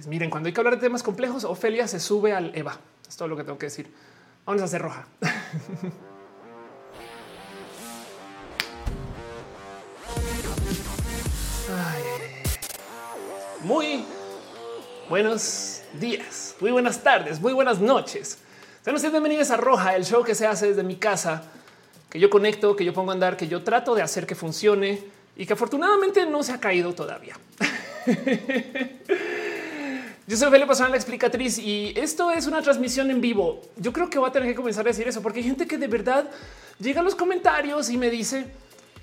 Pues miren, cuando hay que hablar de temas complejos, Ofelia se sube al Eva. Es todo lo que tengo que decir. Vamos a hacer roja. Muy buenos días, muy buenas tardes, muy buenas noches. Sean ustedes bienvenidos a Roja, el show que se hace desde mi casa, que yo conecto, que yo pongo a andar, que yo trato de hacer que funcione y que afortunadamente no se ha caído todavía. Yo soy Felipe Pastrana, la explicatriz, y esto es una transmisión en vivo. Yo creo que voy a tener que comenzar a decir eso porque hay gente que de verdad llega a los comentarios y me dice,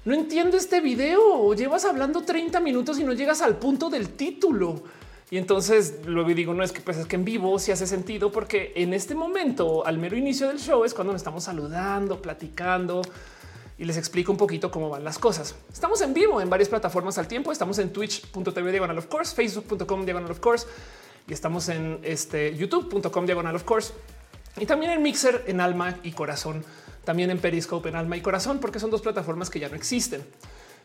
no entiendo este video, llevas hablando 30 minutos y no llegas al punto del título. Y entonces luego digo, no es que pues es que en vivo sí hace sentido porque en este momento, al mero inicio del show, es cuando nos estamos saludando, platicando y les explico un poquito cómo van las cosas. Estamos en vivo en varias plataformas al tiempo. Estamos en twitch.tv diagonal of course, facebook.com diagonal of course y estamos en este youtube.com diagonal of course y también en Mixer en alma y corazón, también en Periscope en alma y corazón, porque son dos plataformas que ya no existen.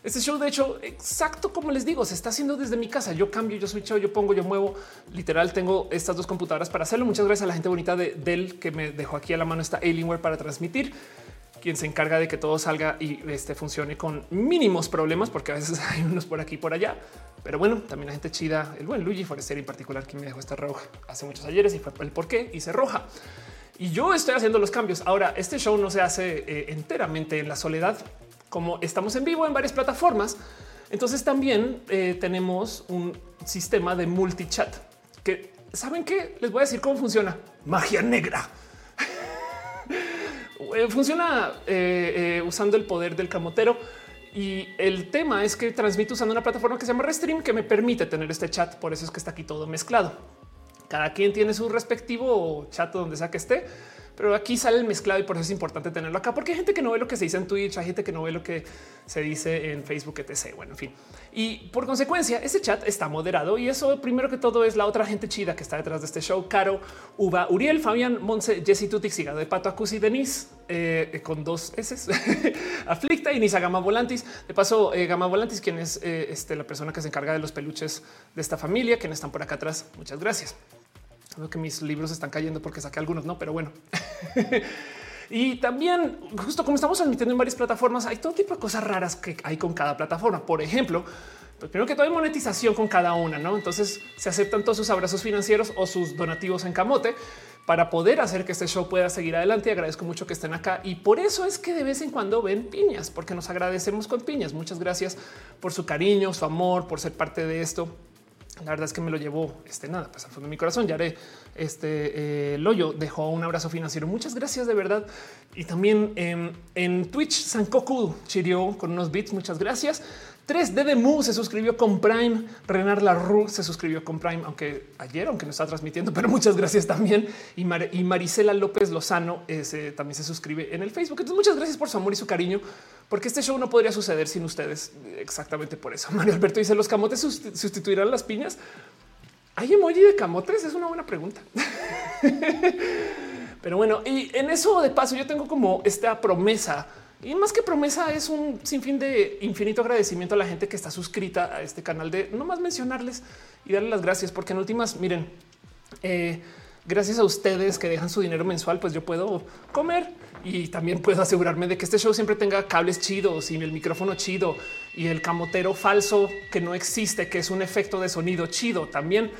Este show, de hecho, exacto como les digo, se está haciendo desde mi casa. Yo cambio, yo switcho, yo pongo, yo muevo. Literal, tengo estas dos computadoras para hacerlo. Muchas gracias a la gente bonita de Dell que me dejó aquí a la mano esta Alienware para transmitir quien se encarga de que todo salga y este funcione con mínimos problemas, porque a veces hay unos por aquí y por allá. Pero bueno, también la gente chida, el buen Luigi Forester en particular, que me dejó esta roja hace muchos ayeres y fue el por qué hice roja. Y yo estoy haciendo los cambios. Ahora, este show no se hace eh, enteramente en la soledad, como estamos en vivo en varias plataformas. Entonces también eh, tenemos un sistema de multichat que saben que les voy a decir cómo funciona. Magia negra. Eh, funciona eh, eh, usando el poder del camotero. Y el tema es que transmito usando una plataforma que se llama Restream que me permite tener este chat. Por eso es que está aquí todo mezclado. Cada quien tiene su respectivo chat donde sea que esté pero aquí sale el mezclado y por eso es importante tenerlo acá, porque hay gente que no ve lo que se dice en Twitch, hay gente que no ve lo que se dice en Facebook, etc. Bueno, en fin. Y por consecuencia, ese chat está moderado y eso primero que todo es la otra gente chida que está detrás de este show. Caro, Uva, Uriel, Fabián, Monse, Jessy Tutix, Sigado de Pato, Acusi, Denise, eh, con dos S, Aflicta y Nisa Gama Volantis. De paso, eh, Gama Volantis, quien es eh, este, la persona que se encarga de los peluches de esta familia, quienes están por acá atrás. Muchas gracias. Veo que mis libros están cayendo porque saqué algunos, no, pero bueno. y también, justo como estamos transmitiendo en varias plataformas, hay todo tipo de cosas raras que hay con cada plataforma. Por ejemplo, pues primero que todo hay monetización con cada una, ¿no? Entonces se aceptan todos sus abrazos financieros o sus donativos en camote para poder hacer que este show pueda seguir adelante. Agradezco mucho que estén acá y por eso es que de vez en cuando ven piñas, porque nos agradecemos con piñas. Muchas gracias por su cariño, su amor, por ser parte de esto. La verdad es que me lo llevó este nada, pues al fondo de mi corazón. Ya haré este eh, Loyo dejó un abrazo financiero. Muchas gracias de verdad. Y también en Twitch, Sankoku chirió con unos bits. Muchas gracias. 3D de Mu se suscribió con Prime. Renar Larru se suscribió con Prime, aunque ayer, aunque no está transmitiendo, pero muchas gracias también. Y, Marisela López Lozano también se suscribe en el Facebook. Entonces, muchas gracias por su amor y su cariño, porque este show no podría suceder sin ustedes. Exactamente por eso. Mario Alberto dice: Los camotes sustituirán las piñas. ¿Hay emoji de camotes? Es una buena pregunta. pero bueno, y en eso de paso, yo tengo como esta promesa y más que promesa es un sinfín de infinito agradecimiento a la gente que está suscrita a este canal de no más mencionarles y darle las gracias, porque en últimas, miren, eh, gracias a ustedes que dejan su dinero mensual, pues yo puedo comer y también puedo asegurarme de que este show siempre tenga cables chidos y el micrófono chido y el camotero falso que no existe, que es un efecto de sonido chido también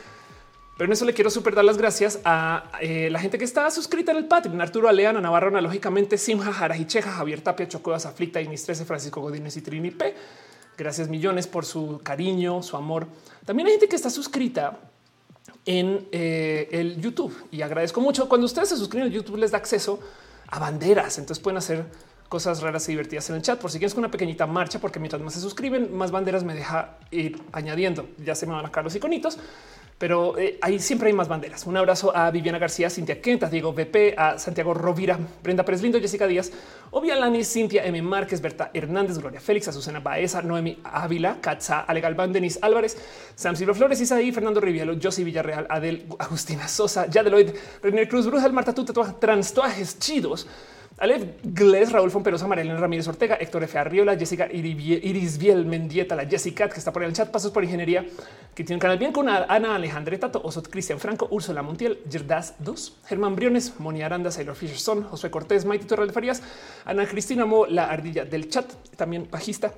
pero en eso le quiero super dar las gracias a eh, la gente que está suscrita en el Patreon. Arturo Aleana, Navarro, analógicamente, Simja, Jarajicheja, Javier Tapia, Chocodas, Aflicta, Inis 13, Francisco Godínez y Trini P. Gracias millones por su cariño, su amor. También hay gente que está suscrita en eh, el YouTube y agradezco mucho. Cuando ustedes se suscriben YouTube les da acceso a banderas, entonces pueden hacer cosas raras y divertidas en el chat. Por si quieres con una pequeñita marcha, porque mientras más se suscriben, más banderas me deja ir añadiendo. Ya se me van a caer los iconitos pero eh, ahí siempre hay más banderas. Un abrazo a Viviana García, Cintia Quentas, Diego VP, a Santiago Rovira, Brenda Pérez Lindo, Jessica Díaz, Obvia Lani, Cintia M. Márquez, Berta Hernández, Gloria Félix, Azucena Baeza, Noemi Ávila, Katza, Ale Galván, Denis Álvarez, Sam Silva Flores, Isaí, Fernando Rivielo, Josie Villarreal, Adel, Agustina Sosa, Yadeloid, René Cruz, Bruja, Marta Tuta, Transtuajes Chidos, Alev Gles, Raúl Fomperosa, Marilena Ramírez Ortega, Héctor F. Arriola, Jessica Iris Biel Mendieta, la Jessica que está por ahí en el chat, Pasos por Ingeniería, que tiene un canal bien con Ana Alejandre Tato, Osot Cristian Franco, Úrsula Montiel, Gerdas 2, Germán Briones, Moni Aranda, Sailor Fisherson, Josué Cortés, Maite Torre de Farías, Ana Cristina Mo, la ardilla del chat, también bajista,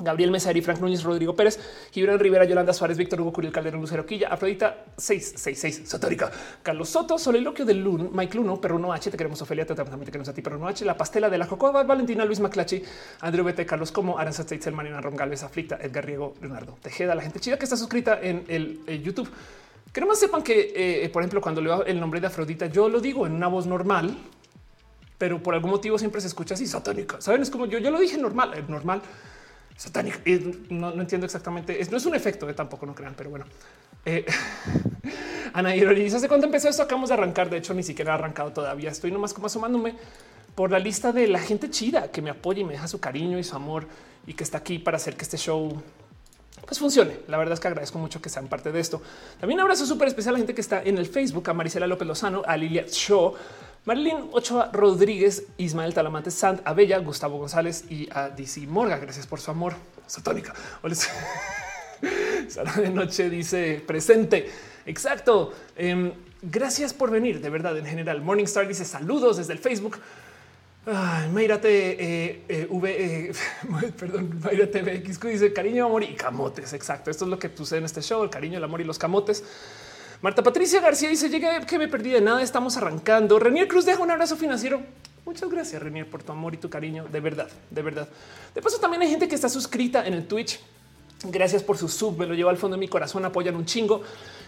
Gabriel Mesari, Frank Núñez, Rodrigo Pérez, Gibran Rivera, Yolanda Suárez, Víctor Hugo Curiel Calderón, Lucero Quilla, Afrodita 666, Satórica, Carlos Soto, Soliloquio de Lun, Mike Luno, Perruno H, te queremos Ofelia, también te queremos a ti, Perruno H, La Pastela de la Cocoa, Valentina, Luis Maclachi, Andrew Bete, Carlos Como, Aranza Steitzel, Marina Ron Galvez, Aflicta, Edgar Riego, Leonardo Tejeda, la gente chida que está suscrita en el, YouTube. Que nomás sepan que, eh, por ejemplo, cuando leo el nombre de Afrodita, yo lo digo en una voz normal, pero por algún motivo siempre se escucha así satánica. Saben, es como yo, yo lo dije normal, eh, normal satánica. No, entiendo exactamente. no es un efecto, de eh, tampoco no crean, pero bueno. Eh, Ana dice hace cuánto empezó esto. Acabamos de arrancar. De hecho, ni siquiera ha arrancado todavía. Estoy nomás como asomándome por la lista de la gente chida que me apoya y me deja su cariño y su amor y que está aquí para hacer que este show pues funcione. La verdad es que agradezco mucho que sean parte de esto. También un abrazo súper especial a la gente que está en el Facebook, a Marisela López Lozano, a Lilia Show, Marilyn Ochoa Rodríguez, Ismael Talamante Sant, Abella, Gustavo González y a DC Morga. Gracias por su amor satónica. Sala de noche dice presente. Exacto. Em, gracias por venir. De verdad, en general. Morningstar dice saludos desde el Facebook. Ay, eh, eh, V, eh, perdón, Mayrate BX dice cariño, amor y camotes. Exacto. Esto es lo que sucede en este show: el cariño, el amor y los camotes. Marta Patricia García dice llegué que me perdí de nada. Estamos arrancando. Renier Cruz deja un abrazo financiero. Muchas gracias, Renier, por tu amor y tu cariño. De verdad, de verdad. De paso, también hay gente que está suscrita en el Twitch. Gracias por su sub. Me lo llevo al fondo de mi corazón. Apoyan un chingo.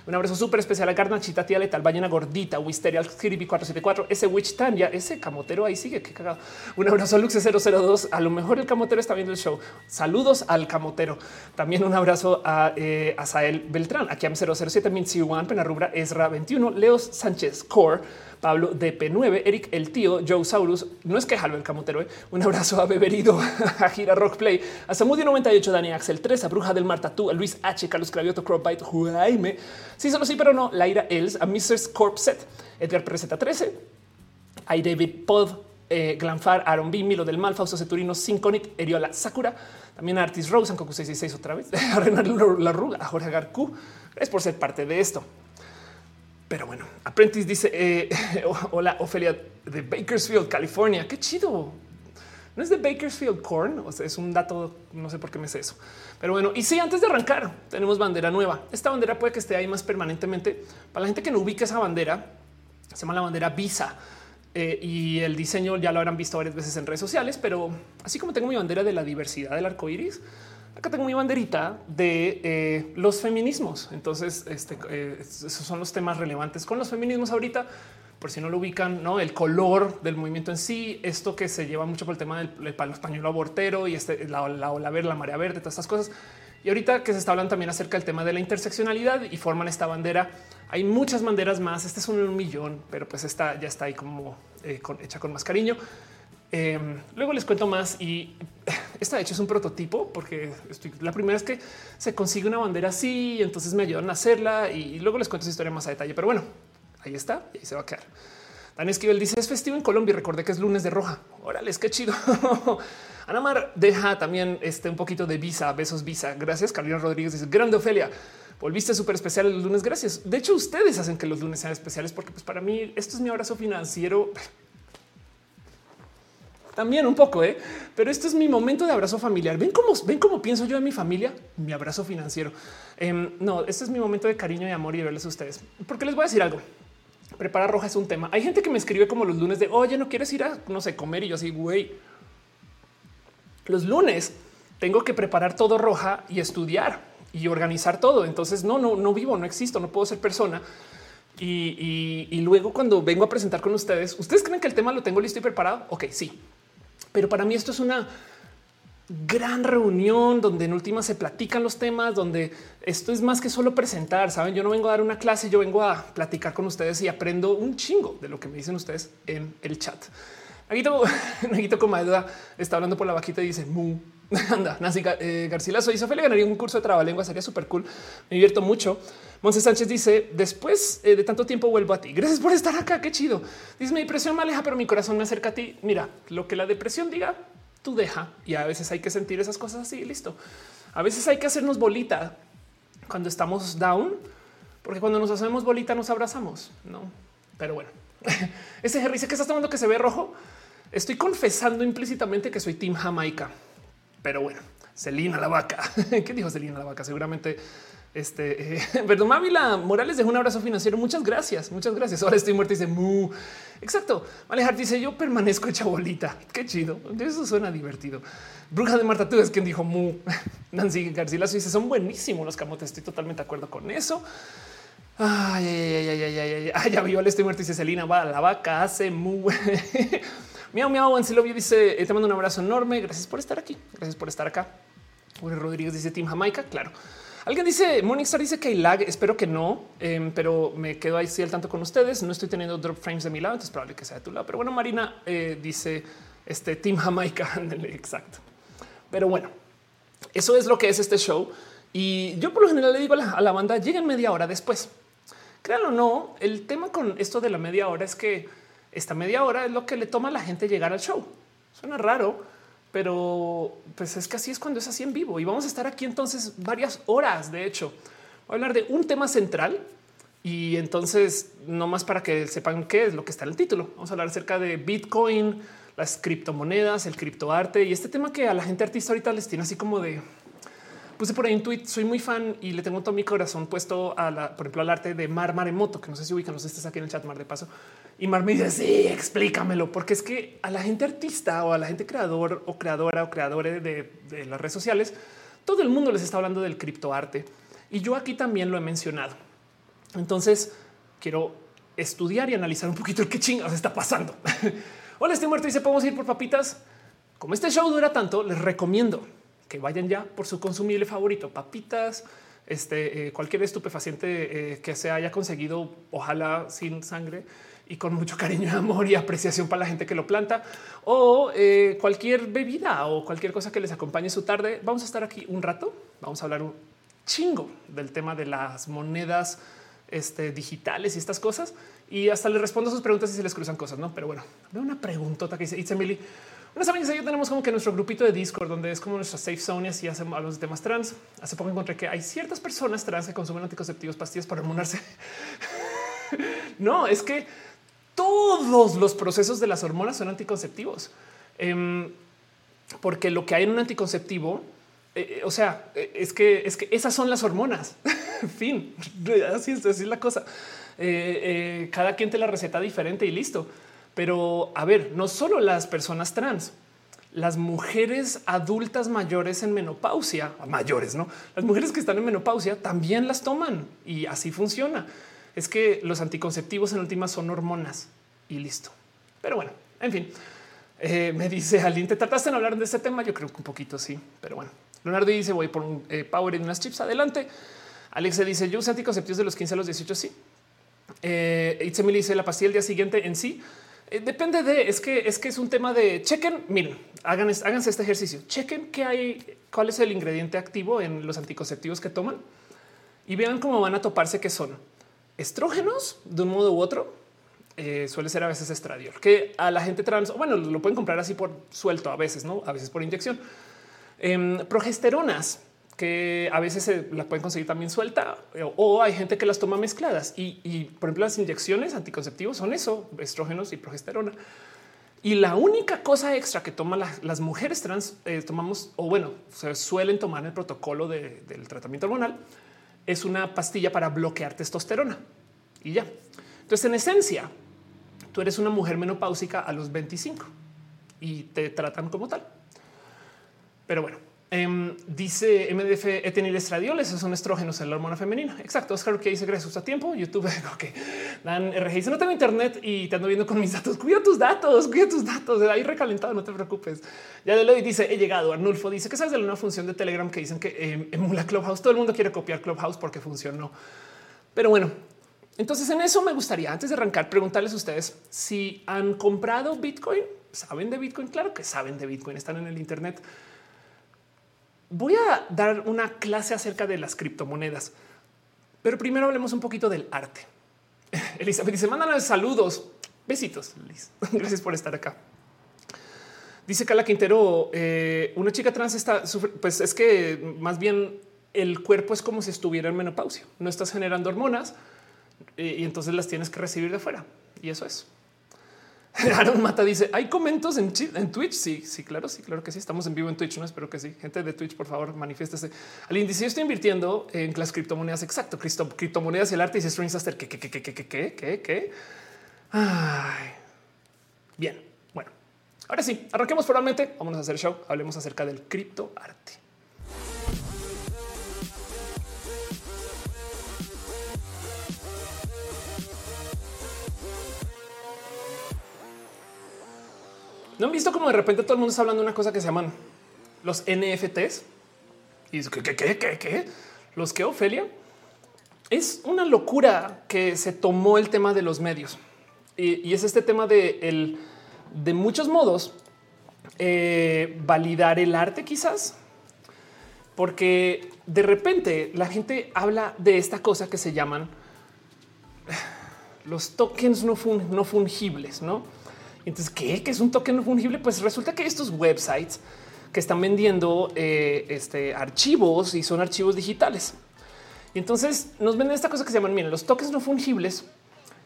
Un abrazo súper especial a Garnachita, tía letal, ballena gordita, Wisteria, Kirby 474, ese Witch Tanya, ese camotero ahí sigue. Qué cagado. Un abrazo a Luxe 002. A lo mejor el camotero está viendo el show. Saludos al camotero. También un abrazo a eh, Asael Beltrán, aquí a 007, Mincy One, Penarrubra, Ezra 21, Leos Sánchez Core. Pablo de P9, Eric el tío, Joe Saurus, no es que jalo camotero, ¿eh? un abrazo a Beberido, a Gira Rock Play, a Samudio 98, Dani Axel 3, a Bruja del Mar Tatú, a Luis H, Carlos Cravioto, Cropbite, Jaime, sí, solo sí, pero no, Laira Els, a Mr. Corpset, Edgar Preseta 13, a David Pod, eh, Glanfar, Aaron B, Milo del Mal, Fausto Ceturino, Sinconit, Eriola Sakura, también a Artis Rose, Coco 666 otra vez, a Renan Larruga, a Jorge Garcú, es por ser parte de esto. Pero bueno, Apprentice dice eh, hola Ofelia de Bakersfield, California. Qué chido. No es de Bakersfield Corn, o sea, es un dato, no sé por qué me sé eso. Pero bueno, y sí, antes de arrancar, tenemos bandera nueva. Esta bandera puede que esté ahí más permanentemente. Para la gente que no ubica esa bandera, se llama la bandera Visa. Eh, y el diseño ya lo habrán visto varias veces en redes sociales, pero así como tengo mi bandera de la diversidad del arco iris, acá tengo mi banderita de eh, los feminismos. Entonces, este, eh, esos son los temas relevantes con los feminismos ahorita. Por si no lo ubican, no el color del movimiento en sí, esto que se lleva mucho por el tema del, palo español abortero y este, la, ola verde, la marea verde, todas estas cosas. Y ahorita que se está hablando también acerca del tema de la interseccionalidad y forman esta bandera. Hay muchas banderas más. Este es un millón, pero pues esta ya está ahí como eh, hecha con más cariño. Em, luego les cuento más y esta de hecho es un prototipo porque la primera es que se consigue una bandera así, entonces me ayudan a hacerla y, luego les cuento esa historia más a detalle. Pero bueno, ahí está y ahí se va a quedar. Dan Esquivel dice es festivo en Colombia y recordé que es lunes de roja. Órale, qué chido. Anamar deja también este un poquito de visa, besos visa. Gracias. Carolina Rodríguez dice grande Ofelia. Volviste súper especial los lunes. Gracias. De hecho, ustedes hacen que los lunes sean especiales porque pues para mí esto es mi abrazo financiero también un poco, ¿eh? pero esto es mi momento de abrazo familiar. Ven cómo ven cómo pienso yo en mi familia, mi abrazo financiero. Em, no, este es mi momento de cariño y amor y de verles a ustedes, porque les voy a decir algo. Preparar roja es un tema. Hay gente que me escribe como los lunes de oye, no quieres ir a no sé comer y yo así, güey. Los lunes tengo que preparar todo roja y estudiar y organizar todo. Entonces no, no, no vivo, no existo, no puedo ser persona. Y, y, luego cuando vengo a presentar con ustedes, ¿ustedes creen que el tema lo tengo listo y preparado? Ok, sí, pero para mí esto es una gran reunión donde en última se platican los temas, donde esto es más que solo presentar. Saben, yo no vengo a dar una clase, yo vengo a platicar con ustedes y aprendo un chingo de lo que me dicen ustedes en el chat. Naguito, Naguito Comadua está hablando por la vaquita y dice mu. Anda, Nancy eh, Garcilaso dice Ophelia ganaría un curso de trabalenguas, sería súper cool. Me divierto mucho. Monse Sánchez dice después eh, de tanto tiempo vuelvo a ti. Gracias por estar acá. Qué chido. Dice mi depresión me aleja, pero mi corazón me acerca a ti. Mira lo que la depresión diga, tú deja y a veces hay que sentir esas cosas así. Listo. A veces hay que hacernos bolita cuando estamos down, porque cuando nos hacemos bolita nos abrazamos. No, pero bueno, ese Jerry dice que estás tomando que se ve rojo. Estoy confesando implícitamente que soy Team Jamaica, pero bueno, Celina la vaca. ¿Qué dijo Celina la vaca? Seguramente este, eh, Mávila Morales dejó un abrazo financiero. Muchas gracias, muchas gracias. Ahora estoy muerta y dice mu. Exacto. Alejar dice yo permanezco hecha bolita. Qué chido. Eso suena divertido. Bruja de Marta, tú es quien dijo mu. Nancy Garcilaso dice son buenísimos los camotes. Estoy totalmente de acuerdo con eso. Ay, ay, ay, ay, ay, ay, ya vio, estoy muerto. Dice Celina, va la vaca, hace mu. miau, miau, Ancelovio dice te mando un abrazo enorme. Gracias por estar aquí. Gracias por estar acá. Uri Rodríguez dice Team Jamaica. Claro. Alguien dice Morningstar dice que hay lag. Espero que no, em, pero me quedo ahí al tanto con ustedes. No estoy teniendo drop frames de mi lado, entonces probable que sea de tu lado. Pero bueno, Marina eh, dice este Team Jamaica. Exacto. Pero bueno, eso es lo que es este show. Y yo por lo general le digo a la, a la banda lleguen media hora después. Créanlo o no, el tema con esto de la media hora es que esta media hora es lo que le toma a la gente llegar al show. Suena raro, pero pues es que así es cuando es así en vivo y vamos a estar aquí entonces varias horas. De hecho, voy a hablar de un tema central y entonces no más para que sepan qué es lo que está en el título. Vamos a hablar acerca de Bitcoin, las criptomonedas, el criptoarte y este tema que a la gente artista ahorita les tiene así como de puse por ahí un tweet. Soy muy fan y le tengo todo mi corazón puesto a la, por ejemplo, al arte de Mar Maremoto, que no sé si ubican, no sé si estás aquí en el chat, Mar de paso. Y Mar me dice, sí, explícamelo, porque es que a la gente artista o a la gente creador o creadora o creadores de, las redes sociales, todo el mundo les está hablando del criptoarte. Y yo aquí también lo he mencionado. Entonces quiero estudiar y analizar un poquito el qué chingados está pasando. Hola, estoy muerto y se podemos ir por papitas. Como este show dura tanto, les recomiendo que vayan ya por su consumible favorito, papitas, este, eh, cualquier estupefaciente eh, que se haya conseguido, ojalá sin sangre y con mucho cariño, amor y apreciación para la gente que lo planta o eh, cualquier bebida o cualquier cosa que les acompañe su tarde. Vamos a estar aquí un rato. Vamos a hablar un chingo del tema de las monedas este, digitales y estas cosas. Y hasta les respondo sus preguntas si se les cruzan cosas, no? Pero bueno, veo una preguntota que dice It's Emily. Una saben yo tenemos como que nuestro grupito de Discord, donde es como nuestra safe zone y así hacemos los temas trans. Hace poco encontré que hay ciertas personas trans que consumen anticonceptivos, pastillas para hormonarse. no, es que todos los procesos de las hormonas son anticonceptivos. Em, porque lo que hay en un anticonceptivo, eh, eh, o sea, eh, es que es que esas son las hormonas. fin, así es, así es la cosa. cada quien te la receta diferente y listo. Pero a ver, no solo las personas trans, las mujeres adultas mayores en menopausia, mayores, no? Las mujeres que están en menopausia también las toman y así funciona. Es que los anticonceptivos en última son hormonas y listo. Pero bueno, en fin, eh, me dice alguien, ¿te trataste en hablar de este tema? Yo creo que un poquito sí, pero bueno. Leonardo dice, voy por un eh, power y unas chips adelante. Alex dice, yo uso anticonceptivos de los 15 a los 18, sí. Eh, me dice, la pastilla el día siguiente en sí depende de, es que es que es un tema de chequen, miren, hagan, háganse este ejercicio, chequen qué hay, cuál es el ingrediente activo en los anticonceptivos que toman y vean cómo van a toparse que son estrógenos de un modo u otro. Eh, suele ser a veces estradiol, que a la gente trans, bueno, lo pueden comprar así por suelto a veces, no a veces por inyección. Em, progesteronas que a veces se la pueden conseguir también suelta o, hay gente que las toma mezcladas y, por ejemplo las inyecciones anticonceptivos son eso, estrógenos y progesterona. Y la única cosa extra que toman las mujeres trans eh, tomamos o bueno, se suelen tomar el protocolo del tratamiento hormonal es una pastilla para bloquear testosterona y ya. Entonces, en esencia, tú eres una mujer menopáusica a los 25 y te tratan como tal. Pero bueno, Em, dice MDF estradiol, esos son estrógenos en la hormona femenina. Exacto. Oscar que dice gracias a tiempo. YouTube que dan RG dice no tengo internet y te ando viendo con mis datos. Cuida tus datos, cuida tus datos. Ahí recalentado, no te preocupes. Ya de y dice he llegado. Arnulfo dice que sabes de una función de Telegram que dicen que em, emula Clubhouse. Todo el mundo quiere copiar Clubhouse porque funcionó. Pero bueno, entonces en eso me gustaría antes de arrancar preguntarles a ustedes si han comprado Bitcoin. Saben de Bitcoin? Claro que saben de Bitcoin. Están en el Internet voy a dar una clase acerca de las criptomonedas. Pero primero hablemos un poquito del arte. Elizabeth dice, mándale saludos. Besitos, Liz. Gracias por estar acá. Dice Carla Quintero, eh, una chica trans está, pues es que más bien el cuerpo es como si estuviera en menopausia. No estás generando hormonas eh, y entonces las tienes que recibir de fuera. Y eso es. Aaron Mata dice: ¿Hay comentos en, Twitch? Sí, sí, claro, sí, claro que sí. Estamos en vivo en Twitch. No espero que sí. Gente de Twitch, por favor, manifiéstese. Al índice, yo estoy invirtiendo en las criptomonedas. Exacto, criptomonedas y el arte. Y Strings Aster. ¿Qué, qué, qué, qué, qué, qué, qué, qué? Ay. Bien, bueno, ahora sí, arranquemos formalmente. Vamos a hacer show. Hablemos acerca del criptoarte. ¿No han visto como de repente todo el mundo está hablando de una cosa que se llaman los NFTs? Y dice, ¿qué, qué, qué, qué, qué? ¿Los que, Ofelia? Es una locura que se tomó el tema de los medios. Y, es este tema de, el, de muchos modos, eh, validar el arte quizás. Porque de repente la gente habla de esta cosa que se llaman los tokens no, no fungibles, ¿no? Entonces, ¿qué? ¿Qué es un token no fungible? Pues resulta que estos websites que están vendiendo eh, este, archivos y son archivos digitales. Y entonces nos venden esta cosa que se llaman, miren, los tokens no fungibles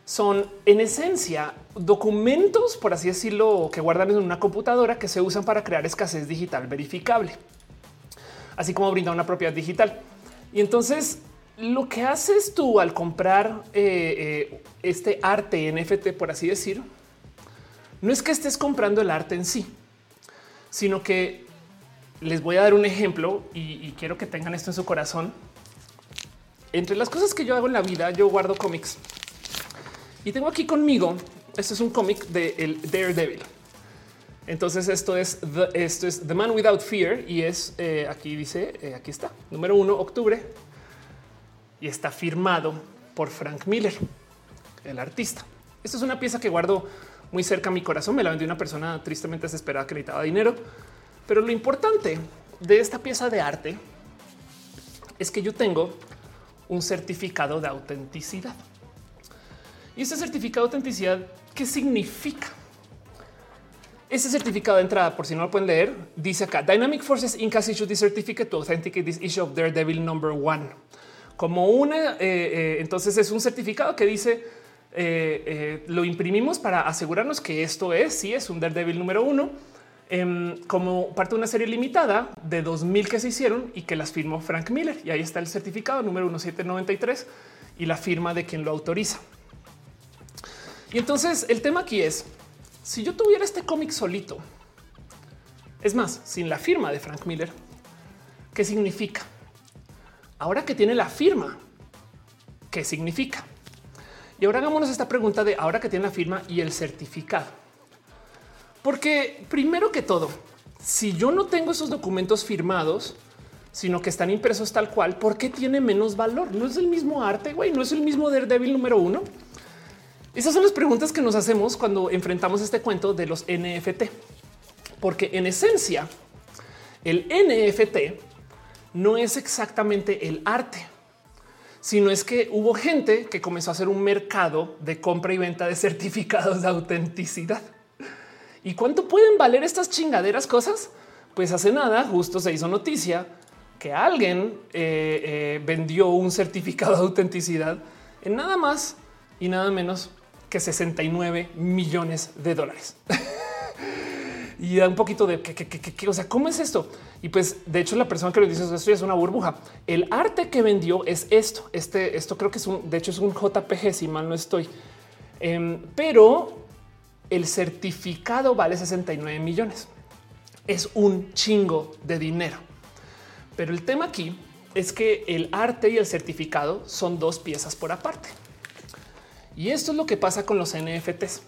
son en esencia documentos, por así decirlo, que guardan en una computadora que se usan para crear escasez digital verificable, así como brindar una propiedad digital. Y entonces lo que haces tú al comprar eh, eh, este arte NFT, por así decir, no es que estés comprando el arte en sí, sino que les voy a dar un ejemplo y, quiero que tengan esto en su corazón. Entre las cosas que yo hago en la vida, yo guardo cómics y tengo aquí conmigo. Este es un cómic de el Daredevil. Entonces esto es the, esto es The Man Without Fear y es eh, aquí dice eh, aquí está número uno octubre y está firmado por Frank Miller, el artista. Esto es una pieza que guardo muy cerca a mi corazón. Me la vendió una persona tristemente desesperada que necesitaba dinero. Pero lo importante de esta pieza de arte es que yo tengo un certificado de autenticidad. Y ese certificado de autenticidad, ¿qué significa? Ese certificado de entrada, por si no lo pueden leer, dice acá Dynamic Forces Inc. has issued this certificate to authenticate this issue of Daredevil number one. Como una, eh, eh, entonces es un certificado que dice eh, eh, lo imprimimos para asegurarnos que esto es, si es un Daredevil número uno, em, como parte de una serie limitada de 2000 que se hicieron y que las firmó Frank Miller. Y ahí está el certificado número 1793 y la firma de quien lo autoriza. Y entonces el tema aquí es, si yo tuviera este cómic solito, es más, sin la firma de Frank Miller, ¿qué significa? Ahora que tiene la firma, ¿qué significa? Y ahora hagámonos esta pregunta de ahora que tiene la firma y el certificado. Porque primero que todo, si yo no tengo esos documentos firmados, sino que están impresos tal cual, ¿por qué tiene menos valor? No es el mismo arte, güey, no es el mismo Daredevil número uno. Esas son las preguntas que nos hacemos cuando enfrentamos este cuento de los NFT, porque en esencia el NFT no es exactamente el arte sino es que hubo gente que comenzó a hacer un mercado de compra y venta de certificados de autenticidad. ¿Y cuánto pueden valer estas chingaderas cosas? Pues hace nada, justo se hizo noticia que alguien eh, eh, vendió un certificado de autenticidad en nada más y nada menos que 69 millones de dólares. y da un poquito de qué, o sea, cómo es esto? Y pues de hecho la persona que lo dice esto es una burbuja. El arte que vendió es esto. Este, esto creo que es un, de hecho es un JPG, si mal no estoy. Em, pero el certificado vale 69 millones. Es un chingo de dinero. Pero el tema aquí es que el arte y el certificado son dos piezas por aparte. Y esto es lo que pasa con los NFTs.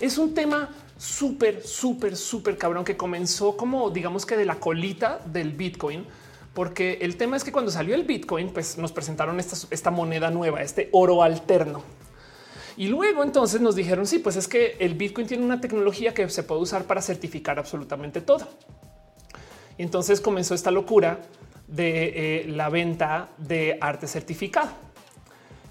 Es un tema súper, súper, súper cabrón que comenzó como digamos que de la colita del Bitcoin, porque el tema es que cuando salió el Bitcoin, pues nos presentaron esta, esta moneda nueva, este oro alterno. Y luego entonces nos dijeron, sí, pues es que el Bitcoin tiene una tecnología que se puede usar para certificar absolutamente todo. Y entonces comenzó esta locura de eh, la venta de arte certificado.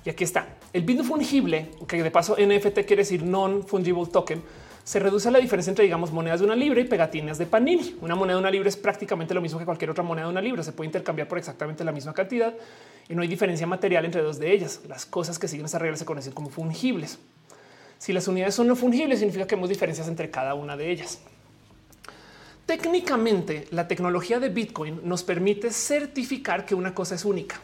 Y aquí está el bit fungible, que de paso NFT quiere decir non fungible token. Se reduce la diferencia entre, digamos, monedas de una libra y pegatinas de Panini. Una moneda de una libra es prácticamente lo mismo que cualquier otra moneda de una libra. Se puede intercambiar por exactamente la misma cantidad y no hay diferencia material entre dos de ellas. Las cosas que siguen esa regla se conocen como fungibles. Si las unidades son no fungibles, significa que hemos diferencias entre cada una de ellas. Técnicamente, la tecnología de Bitcoin nos permite certificar que una cosa es única.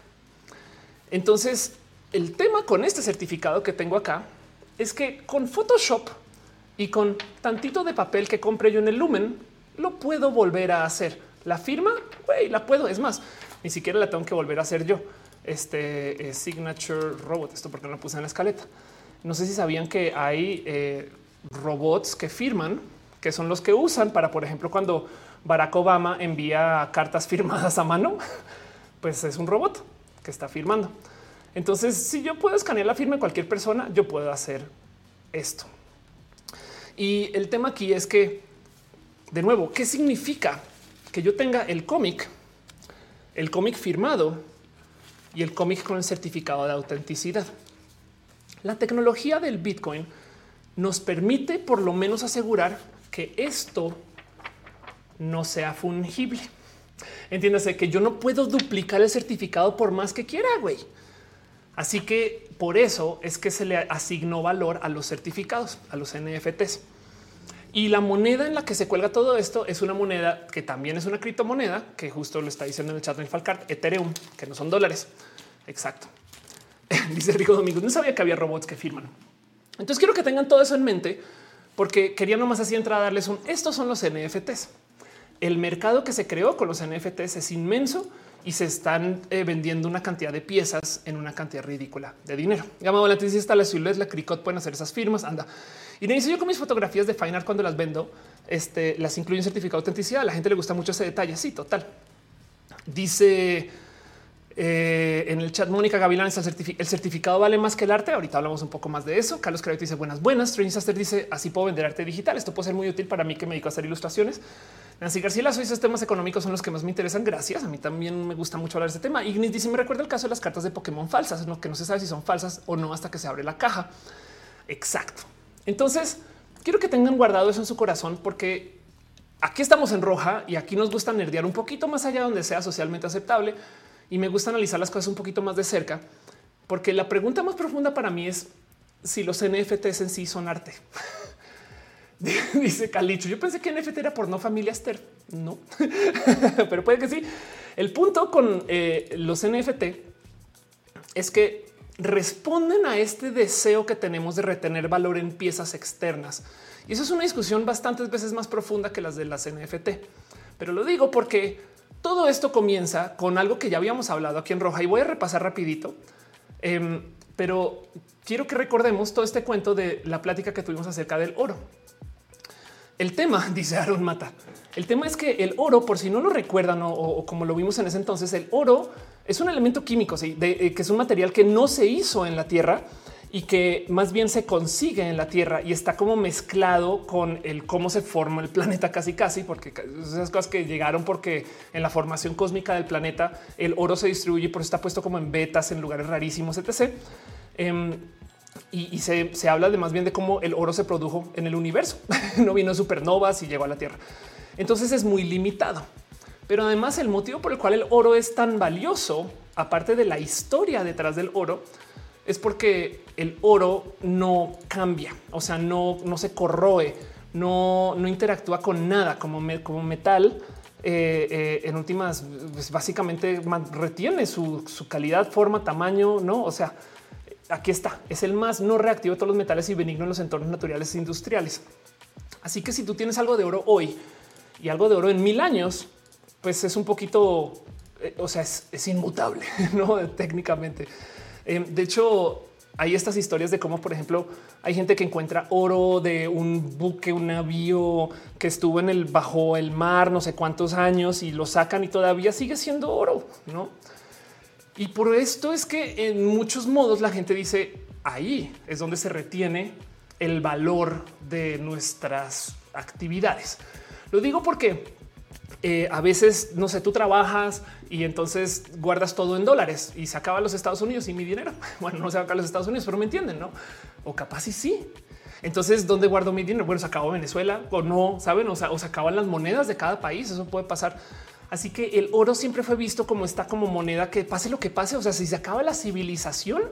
Entonces, el tema con este certificado que tengo acá es que con Photoshop y con tantito de papel que compré yo en el Lumen, lo puedo volver a hacer. La firma, güey, la puedo. Es más, ni siquiera la tengo que volver a hacer yo. Este signature robot, esto porque no lo puse en la escaleta. No sé si sabían que hay eh, robots que firman que son los que usan para, por ejemplo, cuando Barack Obama envía cartas firmadas a mano, pues es un robot que está firmando. Entonces, si yo puedo escanear la firma de cualquier persona, yo puedo hacer esto. Y el tema aquí es que, de nuevo, ¿qué significa que yo tenga el cómic, el cómic firmado y el cómic con el certificado de autenticidad? La tecnología del Bitcoin nos permite por lo menos asegurar que esto no sea fungible. Entiéndase que yo no puedo duplicar el certificado por más que quiera, güey. Así que por eso es que se le asignó valor a los certificados, a los NFTs. Y la moneda en la que se cuelga todo esto es una moneda que también es una criptomoneda, que justo lo está diciendo en el chat de Falcart, Ethereum, que no son dólares. Exacto. Dice Rico Domingo, no sabía que había robots que firman. Entonces quiero que tengan todo eso en mente porque quería nomás así entrar a darles un estos son los NFTs. El mercado que se creó con los NFTs es inmenso y se están eh, vendiendo una cantidad de piezas en una cantidad ridícula de dinero. Llamado la tesis está la ciudad, la Cricot pueden hacer esas firmas. Anda. Y me dice yo con mis fotografías de Fine Art cuando las vendo, este, las incluyo en certificado de autenticidad. La gente le gusta mucho ese detalle. Sí, total. Dice eh, en el chat, Mónica Gavilán, el, certificado vale más que el arte. Ahorita hablamos un poco más de eso. Carlos Crédito dice buenas, buenas. Strange dice así puedo vender arte digital. Esto puede ser muy útil para mí que me dedico a hacer ilustraciones. Nancy García Lazo dice temas económicos son los que más me interesan. Gracias. A mí también me gusta mucho hablar de este tema. Ignis dice me recuerda el caso de las cartas de Pokémon falsas, lo que no se sabe si son falsas o no hasta que se abre la caja. Exacto. Entonces quiero que tengan guardado eso en su corazón porque aquí estamos en roja y aquí nos gusta nerdear un poquito más allá donde sea socialmente aceptable y me gusta analizar las cosas un poquito más de cerca, porque la pregunta más profunda para mí es si los NFTs en sí son arte. Dice Calicho. Yo pensé que NFT era por no familia Esther. No, pero puede que sí. El punto con eh, los NFT es que responden a este deseo que tenemos de retener valor en piezas externas. Y eso es una discusión bastantes veces más profunda que las de las NFT. Pero lo digo porque todo esto comienza con algo que ya habíamos hablado aquí en Roja y voy a repasar rapidito. Em, pero quiero que recordemos todo este cuento de la plática que tuvimos acerca del oro. El tema, dice Aaron Mata, el tema es que el oro, por si no lo recuerdan o, como lo vimos en ese entonces, el oro es un elemento químico, ¿sí? Eh, que es un material que no se hizo en la Tierra, y que más bien se consigue en la Tierra y está como mezclado con el cómo se forma el planeta casi casi, porque esas cosas que llegaron porque en la formación cósmica del planeta el oro se distribuye, por eso está puesto como en vetas, en lugares rarísimos, etc. Em, y, se, se, habla de más bien de cómo el oro se produjo en el universo. no vino supernovas y llegó a la Tierra. Entonces es muy limitado. Pero además el motivo por el cual el oro es tan valioso, aparte de la historia detrás del oro, es porque el oro no cambia, o sea, no, no se corroe, no, no interactúa con nada como, como metal. Eh, eh, en últimas, pues básicamente retiene su, calidad, forma, tamaño, no? O sea, aquí está. Es el más no reactivo de todos los metales y benigno en los entornos naturales e industriales. Así que si tú tienes algo de oro hoy y algo de oro en mil años, pues es un poquito, eh, o sea, es, inmutable, no técnicamente. de hecho, hay estas historias de cómo, por ejemplo, hay gente que encuentra oro de un buque, un navío que estuvo en el bajo el mar no sé cuántos años y lo sacan y todavía sigue siendo oro, no? Y por esto es que en muchos modos la gente dice ahí es donde se retiene el valor de nuestras actividades. Lo digo porque eh, a veces, no sé, tú trabajas y entonces guardas todo en dólares y se acaba los Estados Unidos y mi dinero. Bueno, no se acaba los Estados Unidos, pero me entienden, ¿no? O capaz y sí. Entonces, ¿dónde guardo mi dinero? Bueno, se acabó Venezuela o no, ¿saben? O, sea, o se acaban las monedas de cada país, eso puede pasar. Así que el oro siempre fue visto como está como moneda que pase lo que pase. O sea, si se acaba la civilización,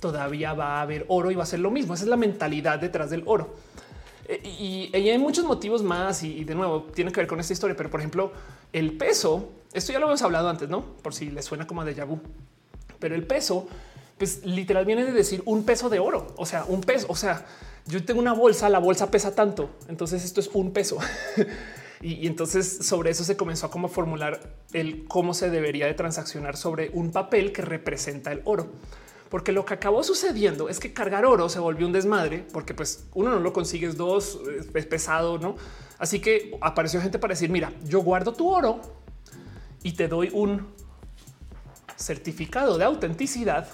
todavía va a haber oro y va a ser lo mismo. Esa es la mentalidad detrás del oro. Eh, y, hay muchos motivos más y, de nuevo tiene que ver con esta historia, pero por ejemplo el peso, esto ya lo hemos hablado antes, ¿no? Por si les suena como de vu, pero el peso, pues literal viene de decir un peso de oro, o sea, un peso, o sea, yo tengo una bolsa, la bolsa pesa tanto, entonces esto es un peso. y, entonces sobre eso se comenzó a formular el cómo se debería de transaccionar sobre un papel que representa el oro porque lo que acabó sucediendo es que cargar oro se volvió un desmadre, porque pues uno no lo consigues, dos es pesado, no? Así que apareció gente para decir: Mira, yo guardo tu oro y te doy un certificado de autenticidad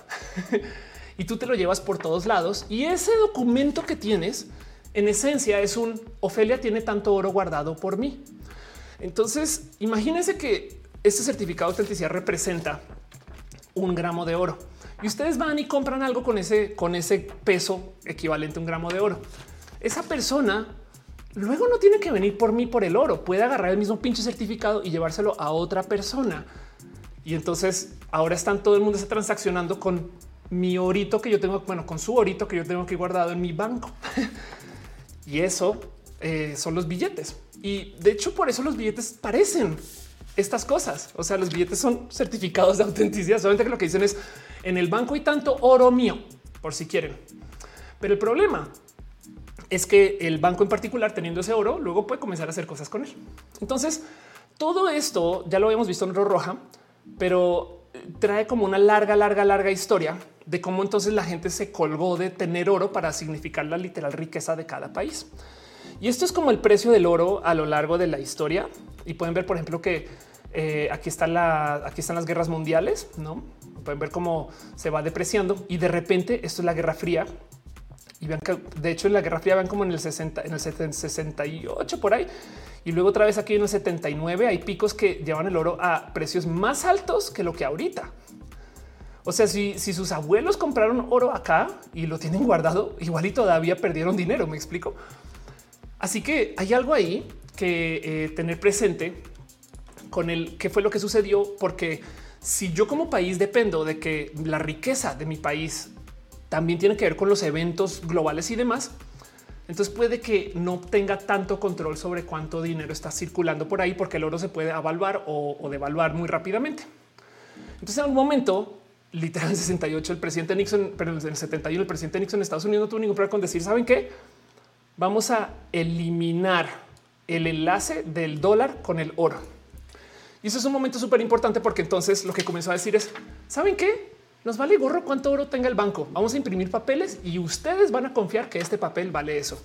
y tú te lo llevas por todos lados. Y ese documento que tienes, en esencia, es un Ofelia tiene tanto oro guardado por mí. Entonces, imagínense que este certificado de autenticidad representa un gramo de oro y ustedes van y compran algo con ese, con ese peso equivalente a un gramo de oro. Esa persona luego no tiene que venir por mí por el oro, puede agarrar el mismo pinche certificado y llevárselo a otra persona. Y entonces ahora están todo el mundo está transaccionando con mi orito que yo tengo, bueno, con su orito que yo tengo que guardado en mi banco. y eso eh, son los billetes. Y de hecho, por eso los billetes parecen estas cosas. O sea, los billetes son certificados de autenticidad. Solamente que lo que dicen es en el banco hay tanto oro mío, por si quieren. Pero el problema es que el banco en particular, teniendo ese oro, luego puede comenzar a hacer cosas con él. Entonces, todo esto ya lo habíamos visto en roja, pero trae como una larga, larga, larga historia de cómo entonces la gente se colgó de tener oro para significar la literal riqueza de cada país. Y esto es como el precio del oro a lo largo de la historia. Y pueden ver, por ejemplo, que eh, aquí están las guerras mundiales, no pueden ver cómo se va depreciando y de repente esto es la Guerra Fría. Y vean que de hecho en la Guerra Fría van como en el 60, en el 68 por ahí. Y luego otra vez aquí en el 79 hay picos que llevan el oro a precios más altos que lo que ahorita. O sea, si, sus abuelos compraron oro acá y lo tienen guardado, igual y todavía perdieron dinero. Me explico. Así que hay algo ahí que eh, tener presente con el que fue lo que sucedió, porque si yo como país dependo de que la riqueza de mi país también tiene que ver con los eventos globales y demás, entonces puede que no tenga tanto control sobre cuánto dinero está circulando por ahí, porque el oro se puede avaluar o, devaluar muy rápidamente. Entonces en algún momento, literal en 68, el presidente Nixon, pero en el 71, el presidente Nixon en Estados Unidos no tuvo ningún problema con decir, ¿saben qué? Vamos a eliminar el enlace del dólar con el oro. Y eso es un momento súper importante porque entonces lo que comenzó a decir es, ¿saben qué? Nos vale gorro cuánto oro tenga el banco. Vamos a imprimir papeles y ustedes van a confiar que este papel vale eso.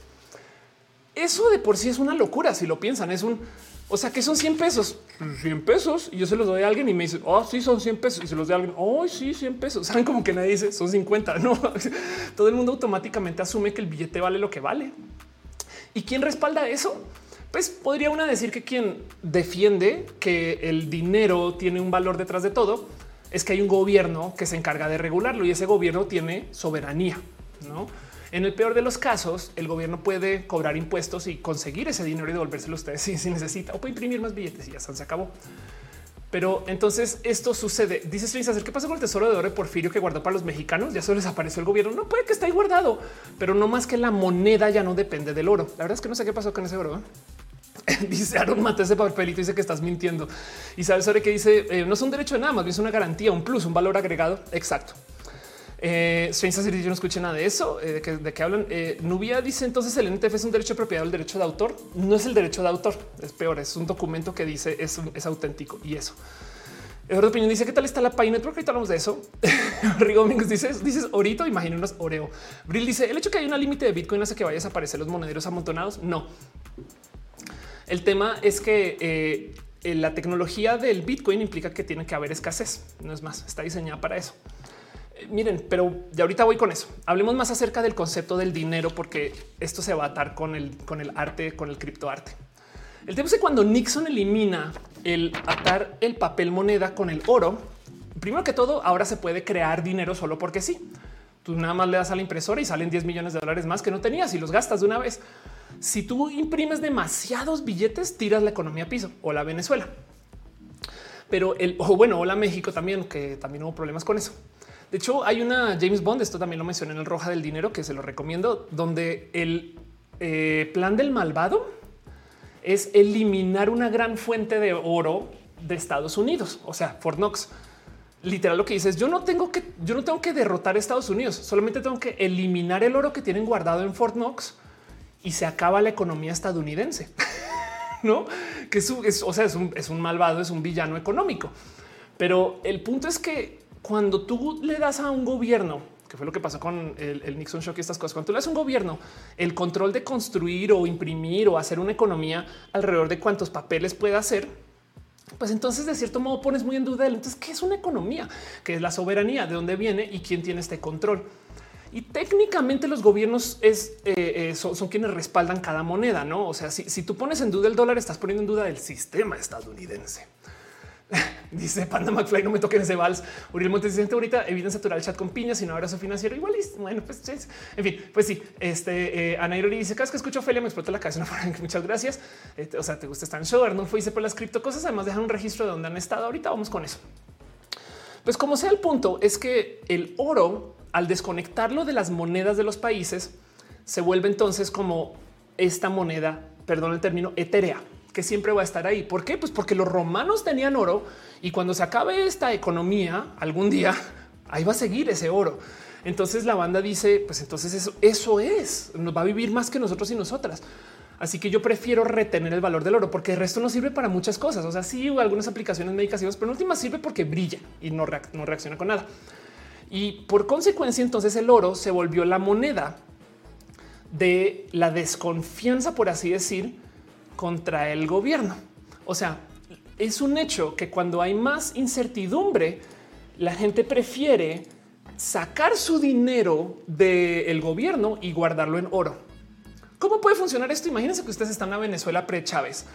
Eso de por sí es una locura. Si lo piensan, es un, o sea, que son 100 pesos, 100 pesos. Y yo se los doy a alguien y me dice, oh, sí, son 100 pesos. Y se los doy a alguien, oh, sí, 100 pesos. Saben como que nadie dice son 50. No, todo el mundo automáticamente asume que el billete vale lo que vale. ¿Y quién respalda eso? pues podría una decir que quien defiende que el dinero tiene un valor detrás de todo es que hay un gobierno que se encarga de regularlo y ese gobierno tiene soberanía. ¿no? En el peor de los casos, el gobierno puede cobrar impuestos y conseguir ese dinero y devolvérselo a ustedes si, necesita o puede imprimir más billetes y ya se acabó. Pero entonces esto sucede. Dice ¿qué pasa con el tesoro de oro de Porfirio que guardó para los mexicanos? Ya solo desapareció el gobierno. No puede que esté ahí guardado, pero no más que la moneda ya no depende del oro. La verdad es que no sé qué pasó con ese oro. ¿eh? dice Aaron ese papelito dice que estás mintiendo. Y sabes sobre qué dice eh, no es un derecho de nada, más bien es una garantía, un plus, un valor agregado. Exacto. Eh, Strange yo no escuché nada de eso, eh, de, qué hablan. Eh, Nubia dice entonces el NTF es un derecho de propiedad del derecho de autor. No es el derecho de autor, es peor, es un documento que dice es, es auténtico y eso. Eduardo Opinión dice qué tal está la página. Network. Ahorita hablamos de eso. Rigo Domingos dice dices ahorita imagina unas Oreo. Brill dice el hecho que hay una límite de Bitcoin hace que vayas a aparecer los monederos amontonados. No, el tema es que eh, la tecnología del Bitcoin implica que tiene que haber escasez. No es más, está diseñada para eso. Eh, miren, pero ya ahorita voy con eso. Hablemos más acerca del concepto del dinero, porque esto se va a atar con el, con el arte, con el criptoarte. El tema es que cuando Nixon elimina el atar el papel moneda con el oro, primero que todo, ahora se puede crear dinero solo porque sí. Tú nada más le das a la impresora y salen 10 millones de dólares más que no tenías y los gastas de una vez. Si tú imprimes demasiados billetes, tiras la economía a piso o la Venezuela. Pero el o bueno, o la México también, que también hubo problemas con eso. De hecho, hay una James Bond, esto también lo mencioné en el Roja del Dinero, que se lo recomiendo, donde el eh, plan del malvado es eliminar una gran fuente de oro de Estados Unidos, o sea, Fort Knox. Literal lo que dice es yo no tengo que yo no tengo que derrotar a Estados Unidos, solamente tengo que eliminar el oro que tienen guardado en Fort Knox y se acaba la economía estadounidense. no que es, es, o sea, es un, es un malvado, es un villano económico. Pero el punto es que cuando tú le das a un gobierno que fue lo que pasó con el, Nixon Shock y estas cosas. Cuando le das un gobierno el control de construir o imprimir o hacer una economía alrededor de cuántos papeles puede hacer, pues entonces de cierto modo pones muy en duda. Entonces, ¿qué es una economía? ¿Qué es la soberanía? ¿De dónde viene y quién tiene este control? Y técnicamente los gobiernos es, eh, eh, son, quienes respaldan cada moneda, ¿no? O sea, si, si tú pones en duda el dólar, estás poniendo en duda el sistema estadounidense. Dice Panda McFly, no me toquen ese vals. Uriel Montes dice ahorita eviten saturar el chat con piñas no abrazo financiero. Igual, bueno, pues en fin, pues sí. Este eh, Ana Irori dice cada vez que escucho Ophelia me explota la cabeza. Muchas gracias. Este, o sea, te gusta estar en show. No fue por las cripto cosas. Además, dejar un registro de dónde han estado. Ahorita vamos con eso. Pues como sea el punto es que el oro, al desconectarlo de las monedas de los países, se vuelve entonces como esta moneda, perdón el término, etérea que siempre va a estar ahí. ¿Por qué? Pues porque los romanos tenían oro y cuando se acabe esta economía algún día, ahí va a seguir ese oro. Entonces la banda dice, pues entonces eso, eso es, nos va a vivir más que nosotros y nosotras. Así que yo prefiero retener el valor del oro porque el resto no sirve para muchas cosas. O sea, sí, algunas aplicaciones medicativas, pero en última sirve porque brilla y no reacciona con nada. Y por consecuencia, entonces el oro se volvió la moneda de la desconfianza, por así decir, contra el gobierno. O sea, es un hecho que cuando hay más incertidumbre, la gente prefiere sacar su dinero del gobierno y guardarlo en oro. ¿Cómo puede funcionar esto? Imagínense que ustedes están en Venezuela pre Chávez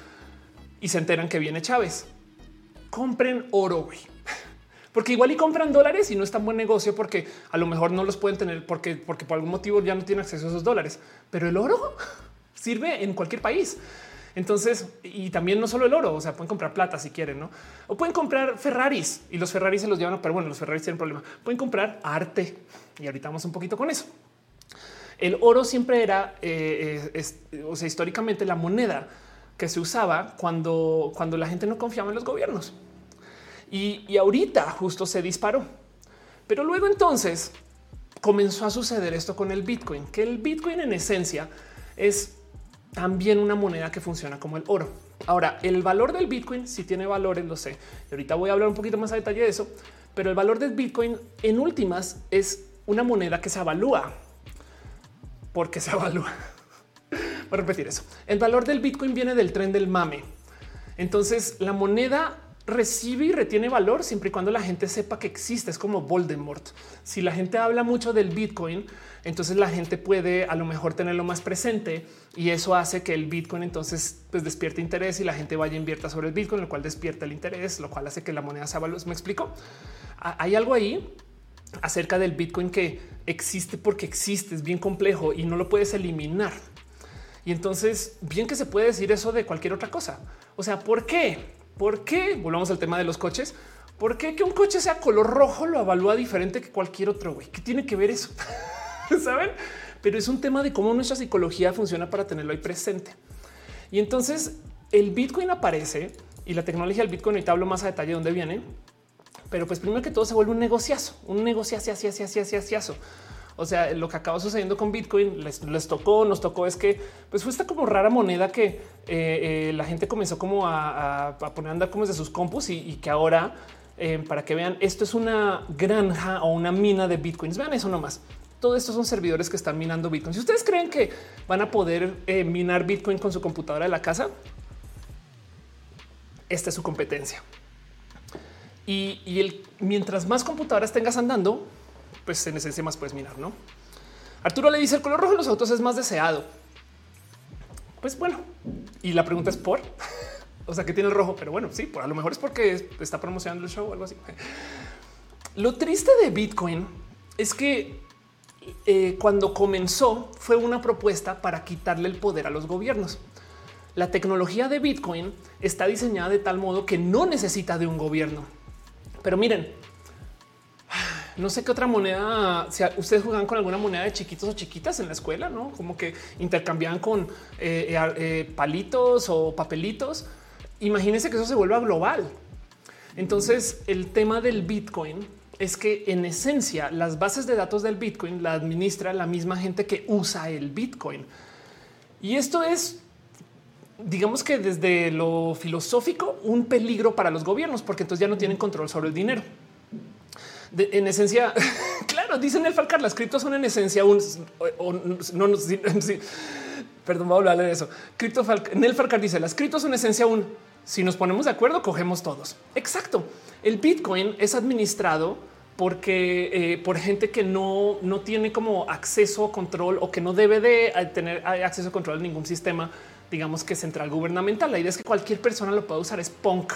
y se enteran que viene Chávez. Compren oro. Porque igual y compran dólares y no es tan buen negocio porque a lo mejor no los pueden tener porque, porque por algún motivo ya no tienen acceso a esos dólares. Pero el oro sirve en cualquier país. Entonces, y también no solo el oro, o sea, pueden comprar plata si quieren, ¿no? O pueden comprar Ferraris y los Ferraris se los llevan, pero bueno, los Ferraris tienen problema. Pueden comprar arte y ahorita vamos un poquito con eso. El oro siempre era, eh, eh, o sea, históricamente la moneda que se usaba cuando, cuando la gente no confiaba en los gobiernos. Y, ahorita justo se disparó. Pero luego entonces comenzó a suceder esto con el Bitcoin, que el Bitcoin en esencia es también una moneda que funciona como el oro. Ahora, el valor del Bitcoin si tiene valores, lo sé. Y ahorita voy a hablar un poquito más a detalle de eso, pero el valor del Bitcoin en últimas es una moneda que se avalúa. Porque se avalúa. Voy a repetir eso. El valor del Bitcoin viene del tren del mame. Entonces, la moneda recibe y retiene valor siempre y cuando la gente sepa que existe. Es como Voldemort. Si la gente habla mucho del Bitcoin, entonces la gente puede a lo mejor tenerlo más presente y eso hace que el Bitcoin entonces pues despierte interés y la gente vaya invierta sobre el Bitcoin, lo cual despierta el interés, lo cual hace que la moneda se valore. ¿Me explico? Hay algo ahí acerca del Bitcoin que existe porque existe, es bien complejo y no lo puedes eliminar. Y entonces, bien que se puede decir eso de cualquier otra cosa. O sea, ¿por qué? ¿Por qué? Volvamos al tema de los coches. ¿Por qué que un coche sea color rojo lo evalúa diferente que cualquier otro? Güey, ¿qué tiene que ver eso? saben? Pero es un tema de cómo nuestra psicología funciona para tenerlo ahí presente. Y entonces el Bitcoin aparece y la tecnología del Bitcoin, ahorita hablo más a detalle de dónde viene, pero pues primero que todo se vuelve un negociazo, un negociazo, así, así, así, así, O sea, lo que acaba sucediendo con Bitcoin les, tocó, nos tocó es que pues fue esta como rara moneda que eh, eh, la gente comenzó como a, poner a andar como de sus compus y, que ahora eh, para que vean esto es una granja o una mina de bitcoins. Vean eso nomás. Todo esto son servidores que están minando Bitcoin. Si ustedes creen que van a poder minar Bitcoin con su computadora de la casa, esta es su competencia. Y, mientras más computadoras tengas andando, pues en esencia más puedes minar, ¿no? Arturo le dice el color rojo de los autos es más deseado. Pues bueno, Y la pregunta es por, o sea, que tiene el rojo, pero bueno, sí, por a lo mejor es porque está promocionando el show o algo así. Lo triste de Bitcoin es que eh, cuando comenzó fue una propuesta para quitarle el poder a los gobiernos. La tecnología de Bitcoin está diseñada de tal modo que no necesita de un gobierno. Pero miren, no sé qué otra moneda, si ustedes jugaban con alguna moneda de chiquitos o chiquitas en la escuela, no como que intercambiaban con eh, eh, eh, palitos o papelitos. Imagínense que eso se vuelva global. Entonces, el tema del Bitcoin es que en esencia las bases de datos del Bitcoin la administra la misma gente que usa el Bitcoin. Y esto es digamos que desde lo filosófico, un peligro para los gobiernos, porque entonces ya no tienen control sobre el dinero en esencia, claro, dicen el Falcar, las criptos son en esencia un no, perdón, voy a hablar de eso. Cripto en Falcar dice las criptos son en esencia un si nos ponemos de acuerdo, cogemos todos. Exacto. El Bitcoin es administrado porque eh, por gente que no, no tiene como acceso o control o que no debe de eh, tener acceso a control a ningún sistema, digamos que central gubernamental. La idea es que cualquier persona lo pueda usar. Es punk.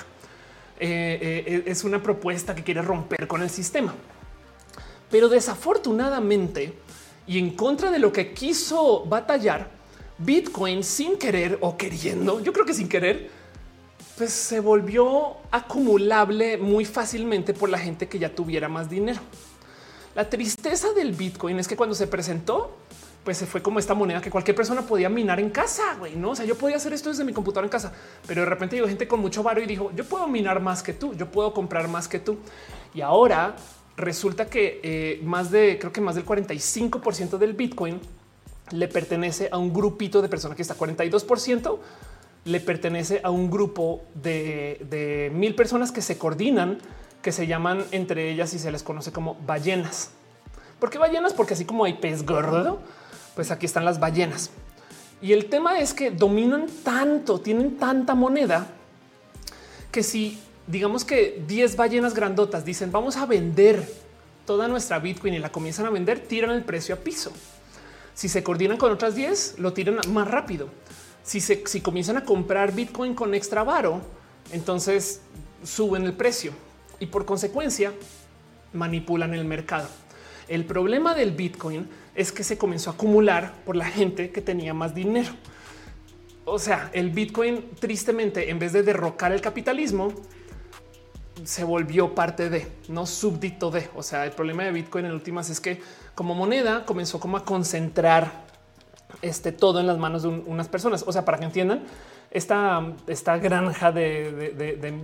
Eh, eh, es una propuesta que quiere romper con el sistema. Pero desafortunadamente, y en contra de lo que quiso batallar, Bitcoin sin querer o queriendo, yo creo que sin querer, pues se volvió acumulable muy fácilmente por la gente que ya tuviera más dinero. La tristeza del Bitcoin es que cuando se presentó, pues se fue como esta moneda que cualquier persona podía minar en casa, güey, ¿no? O sea, yo podía hacer esto desde mi computadora en casa, pero de repente llegó gente con mucho varo y dijo, yo puedo minar más que tú, yo puedo comprar más que tú. Y ahora resulta que eh, más de, creo que más del 45% del Bitcoin le pertenece a un grupito de personas que está 42% le pertenece a un grupo de, de mil personas que se coordinan, que se llaman entre ellas y se les conoce como ballenas. ¿Por qué ballenas? Porque así como hay pez gordo, pues aquí están las ballenas. Y el tema es que dominan tanto, tienen tanta moneda que si digamos que 10 ballenas grandotas dicen vamos a vender toda nuestra Bitcoin y la comienzan a vender, tiran el precio a piso. Si se coordinan con otras 10, lo tiran más rápido. Si, se, si comienzan a comprar Bitcoin con extra varo, entonces suben el precio y por consecuencia manipulan el mercado. El problema del Bitcoin es que se comenzó a acumular por la gente que tenía más dinero. O sea, el Bitcoin tristemente, en vez de derrocar el capitalismo, se volvió parte de, no súbdito de. O sea, el problema de Bitcoin en últimas es que como moneda comenzó como a concentrar este todo en las manos de unas personas. O sea, para que entiendan, esta, esta granja de,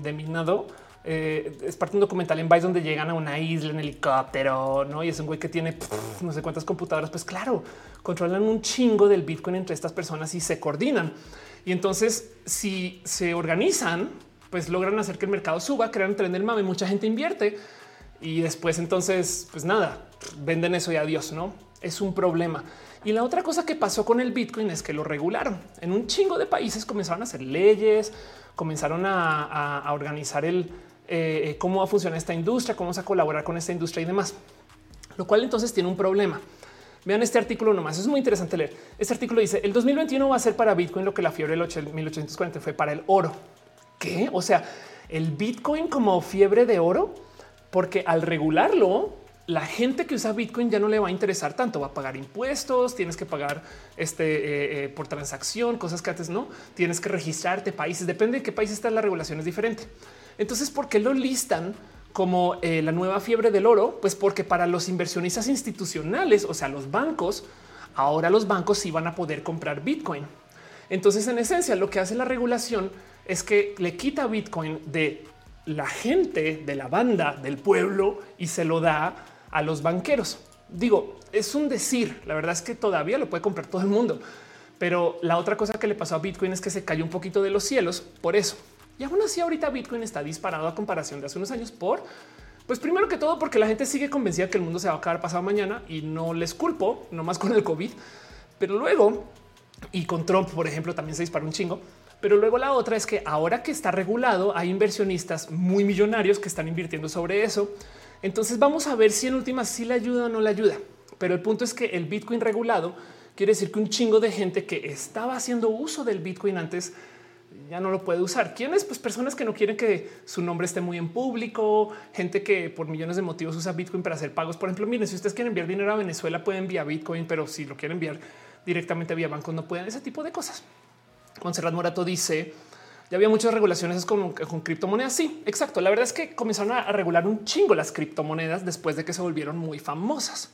de minado eh, es parte de un documental en Vice donde llegan a una isla en helicóptero, no? Y es un güey que tiene no sé cuántas computadoras. Pues claro, controlan un chingo del Bitcoin entre estas personas y se coordinan. Y entonces, si se organizan, pues logran hacer que el mercado suba, crean un tren del mame, mucha gente invierte y después, entonces, pues nada, venden eso y adiós, no es un problema. Y la otra cosa que pasó con el Bitcoin es que lo regularon en un chingo de países, comenzaron a hacer leyes, comenzaron a organizar el, eh, cómo va a funcionar esta industria, cómo vamos a colaborar con esta industria y demás. Lo cual entonces tiene un problema. Vean este artículo nomás. Es muy interesante leer. Este artículo dice el 2021 va a ser para Bitcoin lo que la fiebre del 1840 fue para el oro. ¿Qué? O sea, el Bitcoin como fiebre de oro, porque al regularlo, la gente que usa Bitcoin ya no le va a interesar tanto, va a pagar impuestos, tienes que pagar este eh, eh, por transacción, cosas que antes no tienes que registrarte países, depende de qué país está la regulación es diferente. Entonces, ¿por qué lo listan como eh, la nueva fiebre del oro? Pues porque para los inversionistas institucionales, o sea, los bancos, ahora los bancos sí van a poder comprar Bitcoin. Entonces, en esencia, lo que hace la regulación es que le quita Bitcoin de la gente, de la banda, del pueblo y se lo da a los banqueros. Digo, es un decir, la verdad es que todavía lo puede comprar todo el mundo. Pero la otra cosa que le pasó a Bitcoin es que se cayó un poquito de los cielos por eso. Y aún así ahorita Bitcoin está disparado a comparación de hace unos años por, pues primero que todo porque la gente sigue convencida que el mundo se va a acabar pasado mañana y no les culpo, no más con el COVID, pero luego y con Trump, por ejemplo, también se disparó un chingo. Pero luego la otra es que ahora que está regulado, hay inversionistas muy millonarios que están invirtiendo sobre eso. Entonces vamos a ver si en últimas sí le ayuda o no le ayuda. Pero el punto es que el Bitcoin regulado quiere decir que un chingo de gente que estaba haciendo uso del Bitcoin antes ya no lo puede usar. ¿Quiénes? Pues personas que no quieren que su nombre esté muy en público, gente que por millones de motivos usa Bitcoin para hacer pagos. Por ejemplo, miren, si ustedes quieren enviar dinero a Venezuela, pueden enviar Bitcoin, pero si lo quieren enviar directamente vía banco, no pueden ese tipo de cosas. Monserrat Morato dice ya había muchas regulaciones con, criptomonedas. Sí, exacto. La verdad es que comenzaron a regular un chingo las criptomonedas después de que se volvieron muy famosas.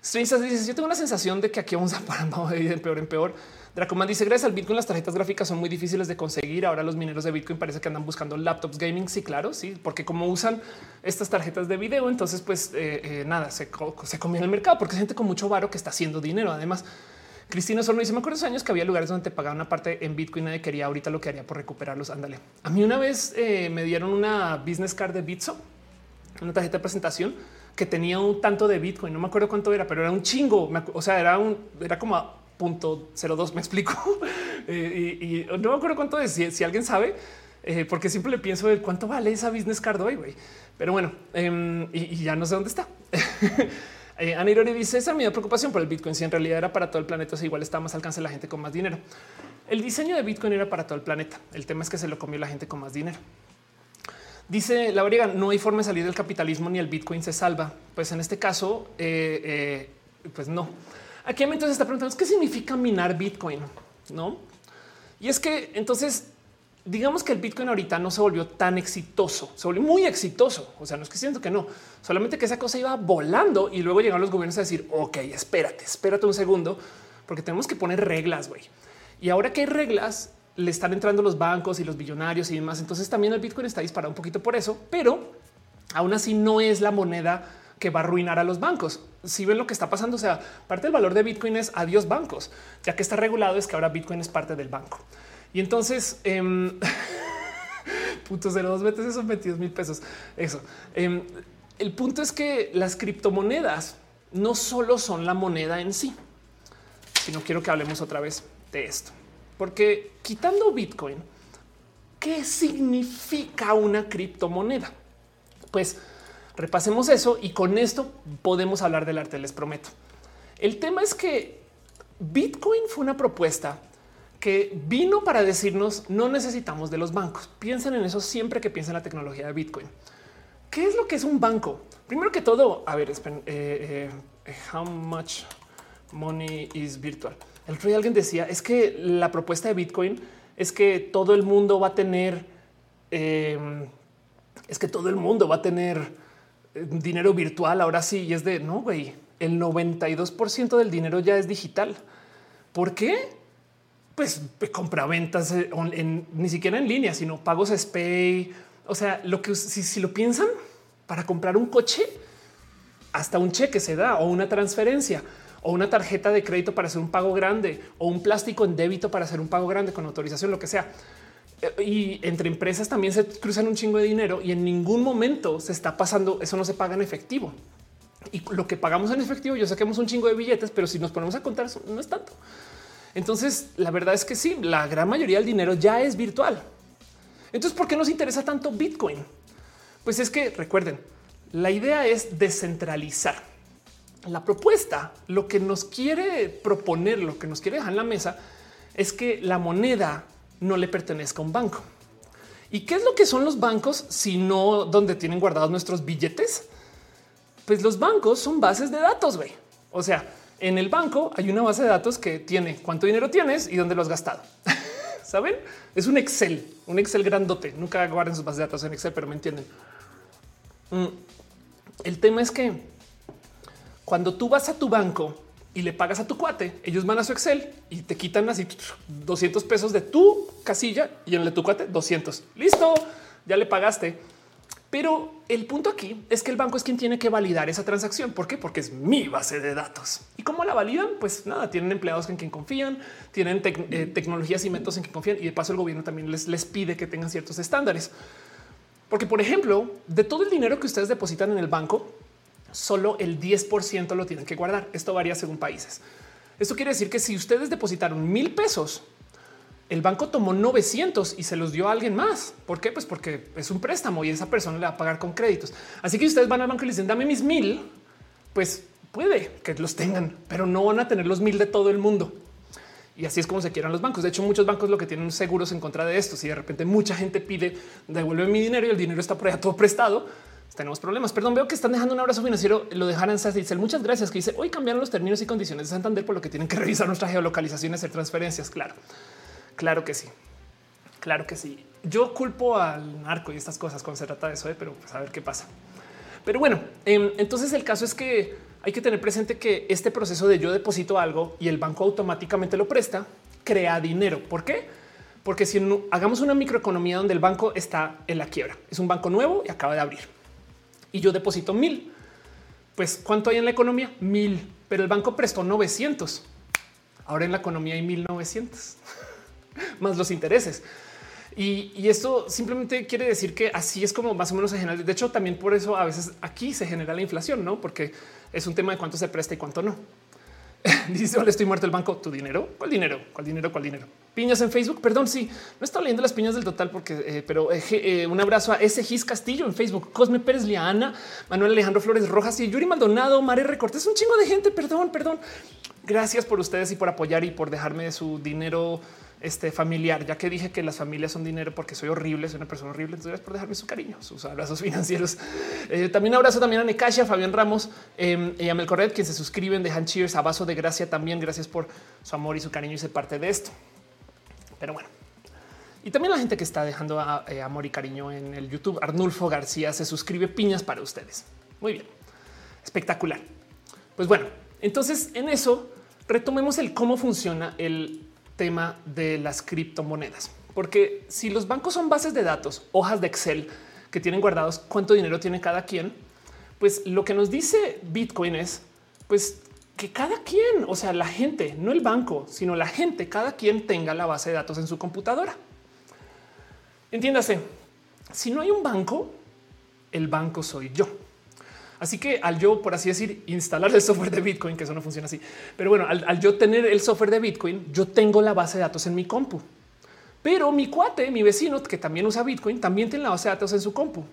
Dice: Yo tengo una sensación de que aquí vamos a parar de peor en peor. Dracoman dice: Gracias al Bitcoin, las tarjetas gráficas son muy difíciles de conseguir. Ahora los mineros de Bitcoin parece que andan buscando laptops gaming. Sí, claro, sí, porque como usan estas tarjetas de video, entonces, pues eh, eh, nada, se, se comió el mercado porque es gente con mucho varo que está haciendo dinero. Además, Cristina solo dice: Me acuerdo esos años que había lugares donde te pagaban una parte en Bitcoin. Nadie quería ahorita lo que haría por recuperarlos. Ándale. A mí una vez eh, me dieron una business card de Bitso, una tarjeta de presentación que tenía un tanto de Bitcoin. No me acuerdo cuánto era, pero era un chingo. O sea, era un, era como a punto 02. Me explico. Eh, y, no me acuerdo cuánto es. Si, alguien sabe, eh, porque siempre le pienso de cuánto vale esa business card hoy, güey. Pero bueno, em, y, ya no sé dónde está. eh, Ana Irori dice esa mi preocupación por el Bitcoin. Si en realidad era para todo el planeta, o igual está más alcance la gente con más dinero. El diseño de Bitcoin era para todo el planeta. El tema es que se lo comió la gente con más dinero. Dice la variega, no hay forma de salir del capitalismo ni el Bitcoin se salva. Pues en este caso, eh, pues no. Aquí entonces está preguntando qué significa minar Bitcoin, no? Y es que entonces digamos que el Bitcoin ahorita no se volvió tan exitoso, se volvió muy exitoso. O sea, no es que siento que no, solamente que esa cosa iba volando y luego llegaron los gobiernos a decir, ok, espérate, espérate un segundo, porque tenemos que poner reglas, güey. Y ahora que hay reglas, le están entrando los bancos y los billonarios y demás. Entonces también el Bitcoin está disparado un poquito por eso, pero aún así no es la moneda que va a arruinar a los bancos. Si ven lo que está pasando, o sea, parte del valor de Bitcoin es adiós bancos, ya que está regulado es que ahora Bitcoin es parte del banco. Y entonces, eh, punto cero dos veces esos 22 mil pesos. Eso. Em, el punto es que las criptomonedas no solo son la moneda en sí, sino quiero que hablemos otra vez de esto. Porque quitando Bitcoin, ¿qué significa una criptomoneda? Pues repasemos eso y con esto podemos hablar del arte, les prometo. El tema es que Bitcoin fue una propuesta que vino para decirnos no necesitamos de los bancos. Piensen en eso siempre que piensen en la tecnología de Bitcoin. ¿Qué es lo que es un banco? Primero que todo, a ver, esperen, eh, eh, how much money is virtual? El otro día alguien decía es que la propuesta de Bitcoin es que todo el mundo va a tener, es que todo el mundo va a tener eh, dinero virtual. Ahora sí, y es de no, güey. El 92% del dinero ya es digital. ¿Por qué? Pues compraventas eh, en, ni siquiera en línea, sino pagos SPAY. O sea, lo que si, si lo piensan para comprar un coche, hasta un cheque se da o una transferencia o una tarjeta de crédito para hacer un pago grande o un plástico en débito para hacer un pago grande con autorización, lo que sea. Eh, y entre empresas también se cruzan un chingo de dinero y en ningún momento se está pasando. Eso no se paga en efectivo. Y lo que pagamos en efectivo, yo saquemos un chingo de billetes, pero si nos ponemos a contar, no es tanto. Entonces, la verdad es que sí, la gran mayoría del dinero ya es virtual. Entonces, ¿por qué nos interesa tanto Bitcoin? Pues es que recuerden, la idea es descentralizar la propuesta, lo que nos quiere proponer, lo que nos quiere dejar en la mesa es que la moneda no le pertenezca a un banco. ¿Y qué es lo que son los bancos si no donde tienen guardados nuestros billetes? Pues los bancos son bases de datos, güey. O sea, en el banco hay una base de datos que tiene cuánto dinero tienes y dónde lo has gastado. Saben? Es un Excel, un Excel grandote. Nunca guarden sus bases de datos en Excel, pero me entienden. Mm. El tema es que cuando tú vas a tu banco y le pagas a tu cuate, ellos van a su Excel y te quitan así 200 pesos de tu casilla y en el de tu cuate 200. Listo, ya le pagaste. Pero el punto aquí es que el banco es quien tiene que validar esa transacción. ¿Por qué? Porque es mi base de datos. ¿Y cómo la validan? Pues nada, tienen empleados en quien confían, tienen eh, tecnologías y métodos en que confían y de paso el gobierno también les, les pide que tengan ciertos estándares. Porque, por ejemplo, de todo el dinero que ustedes depositan en el banco, solo el 10% lo tienen que guardar. Esto varía según países. Esto quiere decir que si ustedes depositaron mil pesos, el banco tomó 900 y se los dio a alguien más. ¿Por qué? Pues porque es un préstamo y esa persona le va a pagar con créditos. Así que ustedes van al banco y le dicen dame mis mil, pues Puede que los tengan, pero no van a tener los mil de todo el mundo. Y así es como se quieran los bancos. De hecho, muchos bancos lo que tienen seguros en contra de esto. Si de repente mucha gente pide devuelve mi dinero y el dinero está por allá todo prestado, tenemos problemas. Perdón, veo que están dejando un abrazo financiero. Lo dejarán muchas gracias. Que dice hoy cambiaron los términos y condiciones de Santander por lo que tienen que revisar nuestra geolocalización y hacer transferencias. Claro, claro que sí. Claro que sí. Yo culpo al narco y estas cosas cuando se trata de eso, ¿eh? pero pues a ver qué pasa. Pero bueno, em, entonces el caso es que hay que tener presente que este proceso de yo deposito algo y el banco automáticamente lo presta, crea dinero. ¿Por qué? Porque si hagamos una microeconomía donde el banco está en la quiebra, es un banco nuevo y acaba de abrir y yo deposito mil, pues cuánto hay en la economía? Mil, pero el banco prestó 900. Ahora en la economía hay 1900 más los intereses. Y, esto simplemente quiere decir que así es como más o menos se genera. De hecho, también por eso a veces aquí se genera la inflación, no? Porque es un tema de cuánto se presta y cuánto no. Dice, estoy muerto el banco. ¿Tu dinero? ¿Cuál dinero? ¿Cuál dinero? ¿Cuál dinero? Piñas en Facebook. Perdón, sí, no estaba leyendo las piñas del total porque, eh, pero eh, eh, un abrazo a ese Gis Castillo en Facebook, Cosme Pérez Liana, Manuel Alejandro Flores Rojas y Yuri Maldonado, Mare Recortes. Un chingo de gente. Perdón, perdón. Gracias por ustedes y por apoyar y por dejarme de su dinero este familiar, ya que dije que las familias son dinero porque soy horrible, soy una persona horrible. Entonces, por dejarme su cariño, sus abrazos financieros. Eh, también abrazo también a Necasha, Fabián Ramos eh, y a Mel Corret, quien se suscriben, dejan cheers, a vaso de gracia también. Gracias por su amor y su cariño y ser parte de esto. Pero bueno, y también la gente que está dejando eh, amor y cariño en el YouTube. Arnulfo García se suscribe piñas para ustedes. Muy bien, espectacular. Pues bueno, entonces en eso retomemos el cómo funciona el tema de las criptomonedas, porque si los bancos son bases de datos, hojas de Excel que tienen guardados cuánto dinero tiene cada quien, pues lo que nos dice Bitcoin es pues que cada quien, o sea, la gente, no el banco, sino la gente, cada quien tenga la base de datos en su computadora. Entiéndase, si no hay un banco, el banco soy yo. Así que al yo, por así decir, instalar el software de Bitcoin, que eso no funciona así, pero bueno, al, yo tener el software de Bitcoin, yo tengo la base de datos en mi compu. Pero mi cuate, mi vecino, que también usa Bitcoin, también tiene la base de datos en su compu.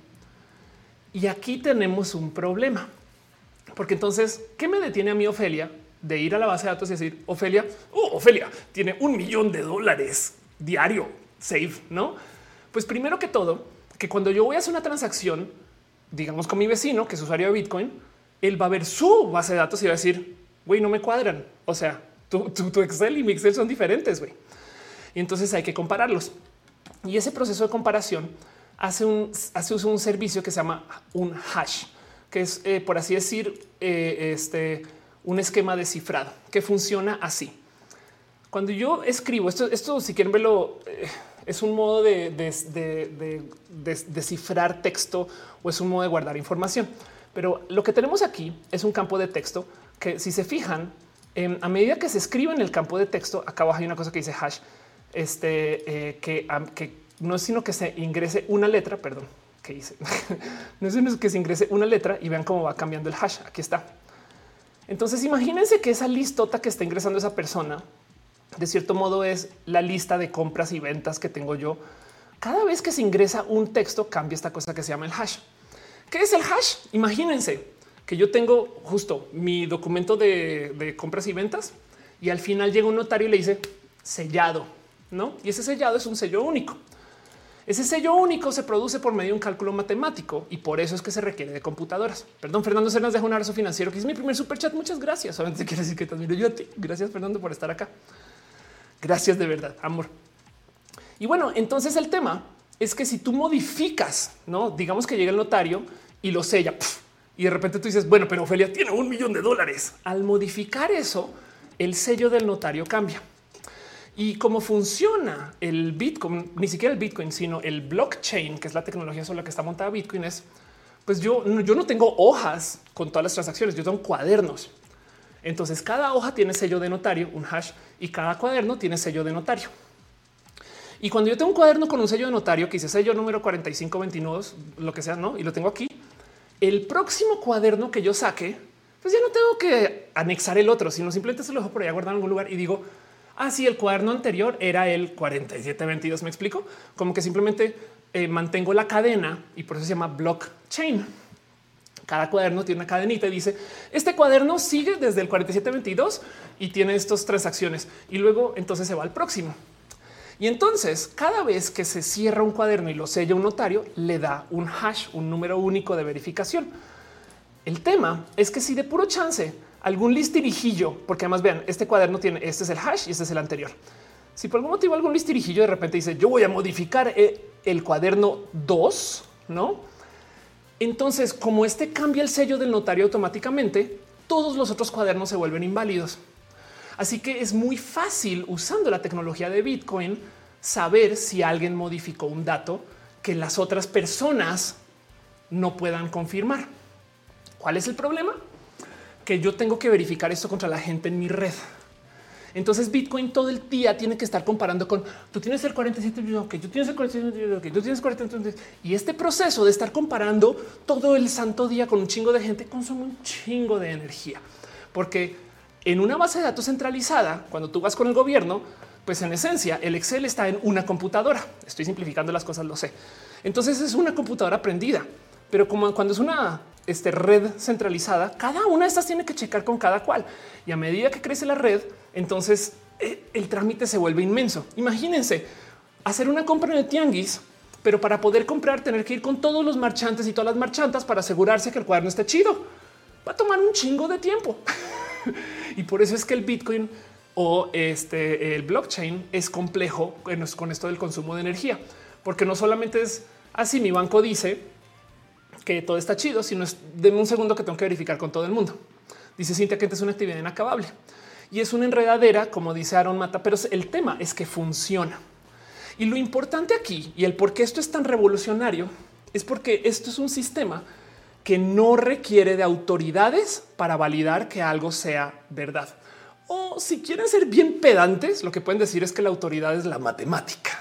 Y aquí tenemos un problema. Porque entonces, ¿qué me detiene a mí, Ofelia, de ir a la base de datos y decir, Ofelia, oh, Ofelia, tiene un millón de dólares diario, save, ¿no? Pues primero que todo, que cuando yo voy a hacer una transacción, digamos con mi vecino, que es usuario de Bitcoin, él va a ver su base de datos y va a decir, güey, no me cuadran. O sea, tu, Excel y mi Excel son diferentes, güey. Y entonces hay que compararlos. Y ese proceso de comparación hace un, hace un servicio que se llama un hash, que es, eh, por así decir, eh, este, un esquema de cifrado que funciona así. Cuando yo escribo esto, esto si quieren verlo, eh, es un modo de, descifrar texto o es un modo de guardar información. Pero lo que tenemos aquí es un campo de texto que si se fijan, em, a medida que se escribe en el campo de texto, acá abajo hay una cosa que dice hash, este, eh, que, no es sino que se ingrese una letra, perdón, que dice, no es sino que se ingrese una letra y vean cómo va cambiando el hash. Aquí está. Entonces imagínense que esa listota que está ingresando esa persona de cierto modo es la lista de compras y ventas que tengo yo. Cada vez que se ingresa un texto, cambia esta cosa que se llama el hash. ¿Qué es el hash? Imagínense que yo tengo justo mi documento de, compras y ventas y al final llega un notario y le dice sellado, ¿no? Y ese sellado es un sello único. Ese sello único se produce por medio de un cálculo matemático y por eso es que se requiere de computadoras. Perdón, Fernando se nos deja un abrazo financiero que es mi primer super chat. Muchas gracias. Solamente quiero decir que te admiro yo a ti. Gracias, Fernando, por estar acá. Gracias de verdad, amor. Y bueno, entonces el tema es que si tú modificas, no digamos que llega el notario y lo sella y de repente tú dices, bueno, pero Ofelia tiene un millón de dólares. Al modificar eso, el sello del notario cambia. Y cómo funciona el Bitcoin, ni siquiera el Bitcoin, sino el blockchain, que es la tecnología sobre la que está montada Bitcoin, es pues yo, yo no tengo hojas con todas las transacciones, yo tengo cuadernos. Entonces cada hoja tiene sello de notario, un hash, y cada cuaderno tiene sello de notario. Y cuando yo tengo un cuaderno con un sello de notario que dice sello número 4529, lo que sea, no, y lo tengo aquí, el próximo cuaderno que yo saque, pues ya no tengo que anexar el otro, sino simplemente se lo dejo por ahí guardado en algún lugar y digo, ah, sí, el cuaderno anterior era el 4722. Me explico como que simplemente eh, mantengo la cadena y por eso se llama blockchain. Cada cuaderno tiene una cadenita y dice este cuaderno sigue desde el 4722 y tiene estas transacciones y luego entonces se va al próximo. Y entonces cada vez que se cierra un cuaderno y lo sella un notario, le da un hash, un número único de verificación. El tema es que si de puro chance algún listirijillo, porque además vean, este cuaderno tiene, este es el hash y este es el anterior. Si por algún motivo algún listirijillo de repente dice yo voy a modificar el, el cuaderno 2, no? Entonces, como este cambia el sello del notario automáticamente, todos los otros cuadernos se vuelven inválidos. Así que es muy fácil usando la tecnología de Bitcoin saber si alguien modificó un dato que las otras personas no puedan confirmar. ¿Cuál es el problema? Que yo tengo que verificar esto contra la gente en mi red. Entonces Bitcoin todo el día tiene que estar comparando con tú tienes el 47, que tú tienes el 47, que tú tienes 47. Y este proceso de estar comparando todo el santo día con un chingo de gente consume un chingo de energía, porque en una base de datos centralizada, cuando tú vas con el gobierno, pues en esencia el Excel está en una computadora. Estoy simplificando las cosas, lo sé. Entonces es una computadora prendida, pero como cuando es una este, red centralizada, cada una de estas tiene que checar con cada cual. Y a medida que crece la red, entonces eh, el trámite se vuelve inmenso. Imagínense hacer una compra en tianguis, pero para poder comprar tener que ir con todos los marchantes y todas las marchantas para asegurarse que el cuaderno esté chido. Va a tomar un chingo de tiempo. y por eso es que el Bitcoin o este el blockchain es complejo con esto del consumo de energía, porque no solamente es así. Mi banco dice que todo está chido, sino es de un segundo que tengo que verificar con todo el mundo. Dice Cintia que es una actividad inacabable y es una enredadera, como dice Aaron Mata, pero el tema es que funciona. Y lo importante aquí y el por qué esto es tan revolucionario es porque esto es un sistema que no requiere de autoridades para validar que algo sea verdad. O si quieren ser bien pedantes, lo que pueden decir es que la autoridad es la matemática.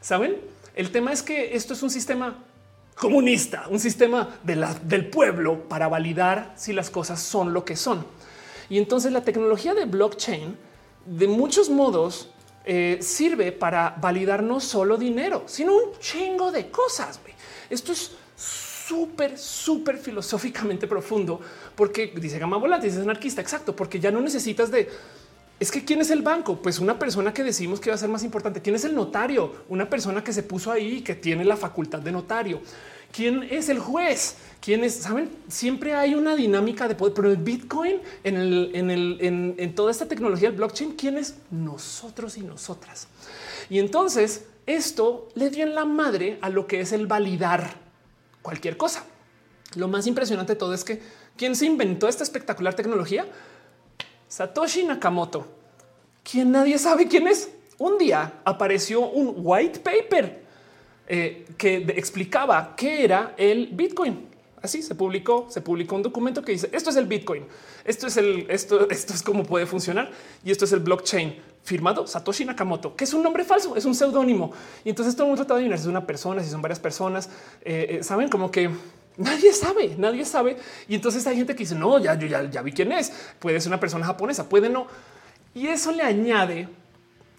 Saben? El tema es que esto es un sistema comunista, un sistema del pueblo para validar si las cosas son lo que son. Y entonces la tecnología de blockchain, de muchos modos, eh, sirve para validar no solo dinero, sino un chingo de cosas. Esto es súper, súper filosóficamente profundo, porque dice Gama Volante, dice anarquista, exacto, porque ya no necesitas de es que quién es el banco? Pues una persona que decimos que va a ser más importante. ¿Quién es el notario? Una persona que se puso ahí que tiene la facultad de notario. ¿Quién es el juez? ¿Quién es? Saben, siempre hay una dinámica de poder, pero el Bitcoin en, el, en, el, en toda esta tecnología del blockchain, ¿quién es? Nosotros y nosotras. Y entonces esto le dio en la madre a lo que es el validar cualquier cosa. Lo más impresionante de todo es que quien se inventó esta espectacular tecnología, Satoshi Nakamoto, quien nadie sabe quién es. Un día apareció un white paper eh, que explicaba qué era el Bitcoin. Así se publicó, se publicó un documento que dice esto es el Bitcoin, esto es el, esto, esto es cómo puede funcionar y esto es el blockchain firmado Satoshi Nakamoto, que es un nombre falso, es un seudónimo. Y entonces todo el mundo de adivinar es una persona, si son varias personas. Eh, eh, saben como que nadie sabe, nadie sabe. Y entonces hay gente que dice no, ya yo ya, vi quién es. Puede ser una persona japonesa, puede no. Y eso le añade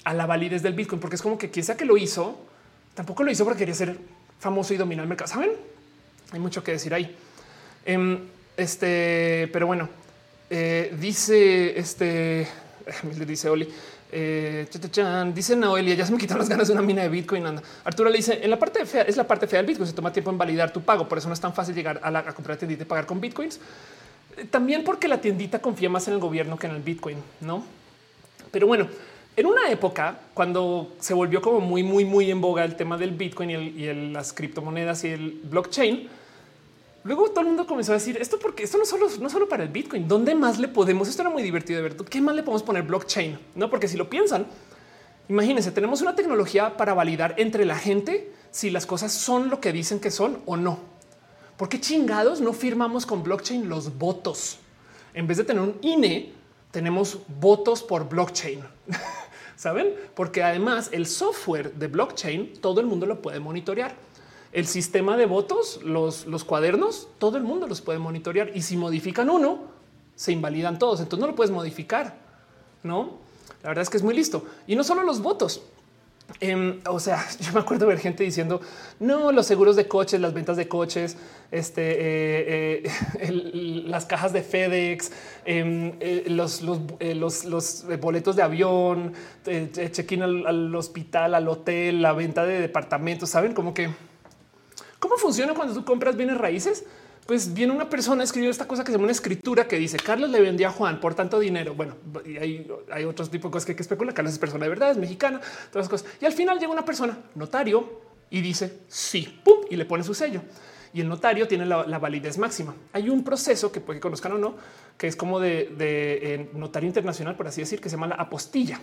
a la validez del Bitcoin, porque es como que quien sea que lo hizo, tampoco lo hizo porque quería ser famoso y dominar el mercado. Saben, hay mucho que decir ahí. Em, este, pero bueno, eh, dice este, le dice Oli. Eh, dice Noelia, ya se me quitaron las ganas de una mina de Bitcoin. Arturo le dice en la parte fea es la parte fea del Bitcoin. Se toma tiempo en validar tu pago. Por eso no es tan fácil llegar a, la, a comprar tiendita y pagar con Bitcoins. Eh, también porque la tiendita confía más en el gobierno que en el Bitcoin, no? Pero bueno, en una época cuando se volvió como muy, muy, muy en boga el tema del Bitcoin y, las criptomonedas y el blockchain, Luego todo el mundo comenzó a decir esto porque esto no solo, no solo para el Bitcoin. ¿Dónde más le podemos? Esto era muy divertido de ver. ¿Qué más le podemos poner blockchain? No, porque si lo piensan, imagínense, tenemos una tecnología para validar entre la gente si las cosas son lo que dicen que son o no. ¿Por qué chingados no firmamos con blockchain los votos? En vez de tener un INE, tenemos votos por blockchain. ¿Saben? Porque además el software de blockchain todo el mundo lo puede monitorear el sistema de votos, los, los cuadernos, todo el mundo los puede monitorear y si modifican uno, se invalidan todos. Entonces no lo puedes modificar. No, la verdad es que es muy listo y no solo los votos. Em, o sea, yo me acuerdo ver gente diciendo no, los seguros de coches, las ventas de coches, este, eh, eh, las cajas de FedEx, em, eh, los, los, boletos de avión, check-in al, hospital, al hotel, la venta de departamentos. Saben cómo que cómo funciona cuando tú compras bienes raíces pues viene una persona escribió esta cosa que se llama una escritura que dice Carlos le vendió a Juan por tanto dinero. Bueno, y hay, hay otros tipos de cosas que hay que especular. Carlos es persona de verdad, es mexicana, todas las cosas. Y al final llega una persona notario y dice sí, pum, y le pone su sello. Y el notario tiene la, validez máxima. Hay un proceso que puede que conozcan o no, que es como de, eh, notario internacional, por así decir, que se llama la apostilla.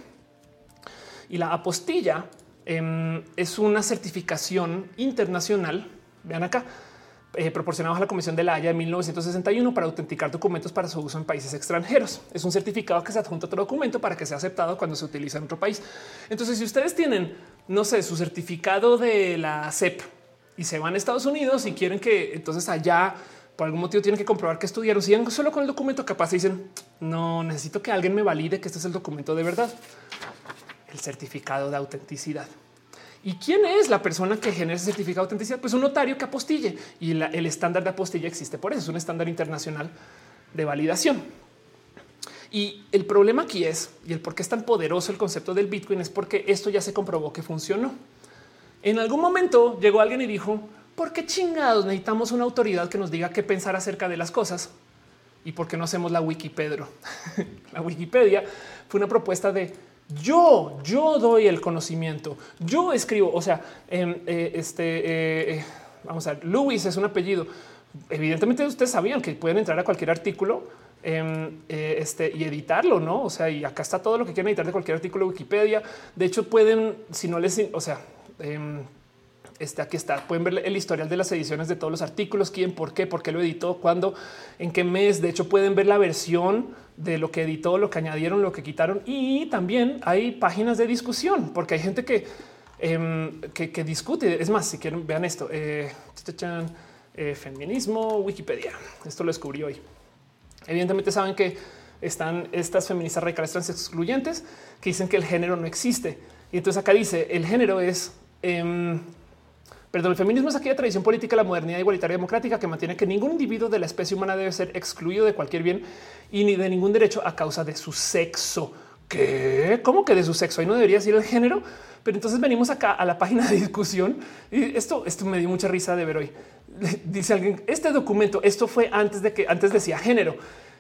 Y la apostilla em, es una certificación internacional. Vean acá eh, proporcionados a la Comisión de la Haya de 1961 para autenticar documentos para su uso en países extranjeros. Es un certificado que se adjunta a otro documento para que sea aceptado cuando se utiliza en otro país. Entonces, si ustedes tienen, no sé, su certificado de la CEP y se van a Estados Unidos y quieren que entonces allá por algún motivo tienen que comprobar que estudiaron, siguen solo con el documento, capaz dicen no necesito que alguien me valide que este es el documento de verdad, el certificado de autenticidad. ¿Y quién es la persona que genera ese certificado de autenticidad? Pues un notario que apostille y el estándar de apostilla existe por eso. Es un estándar internacional de validación. Y el problema aquí es, y el por qué es tan poderoso el concepto del Bitcoin es porque esto ya se comprobó que funcionó. En algún momento llegó alguien y dijo, ¿por qué chingados necesitamos una autoridad que nos diga qué pensar acerca de las cosas? ¿Y por qué no hacemos la Wikipedia? la Wikipedia fue una propuesta de yo, yo doy el conocimiento. Yo escribo. O sea, em, eh, este eh, eh, vamos a ver, Luis es un apellido. Evidentemente, ustedes sabían que pueden entrar a cualquier artículo em, este, y editarlo, no? O sea, y acá está todo lo que quieren editar de cualquier artículo de Wikipedia. De hecho, pueden, si no les, o sea, em, este aquí está. Pueden ver el historial de las ediciones de todos los artículos, quién, por qué, por qué lo editó, cuándo, en qué mes. De hecho, pueden ver la versión de lo que editó, lo que añadieron, lo que quitaron. Y también hay páginas de discusión, porque hay gente que, em, que, discute. Es más, si quieren, vean esto. Eh, eh, feminismo, Wikipedia. Esto lo descubrí hoy. Evidentemente saben que están estas feministas radicales trans excluyentes que dicen que el género no existe. Y entonces acá dice el género es em, Perdón, el feminismo es aquella tradición política, la modernidad igualitaria democrática que mantiene que ningún individuo de la especie humana debe ser excluido de cualquier bien y ni de ningún derecho a causa de su sexo. ¿Qué? ¿Cómo que de su sexo? Ahí no debería ser el género. Pero entonces venimos acá a la página de discusión y esto, esto me dio mucha risa de ver hoy. Dice alguien, este documento, esto fue antes de que antes decía género.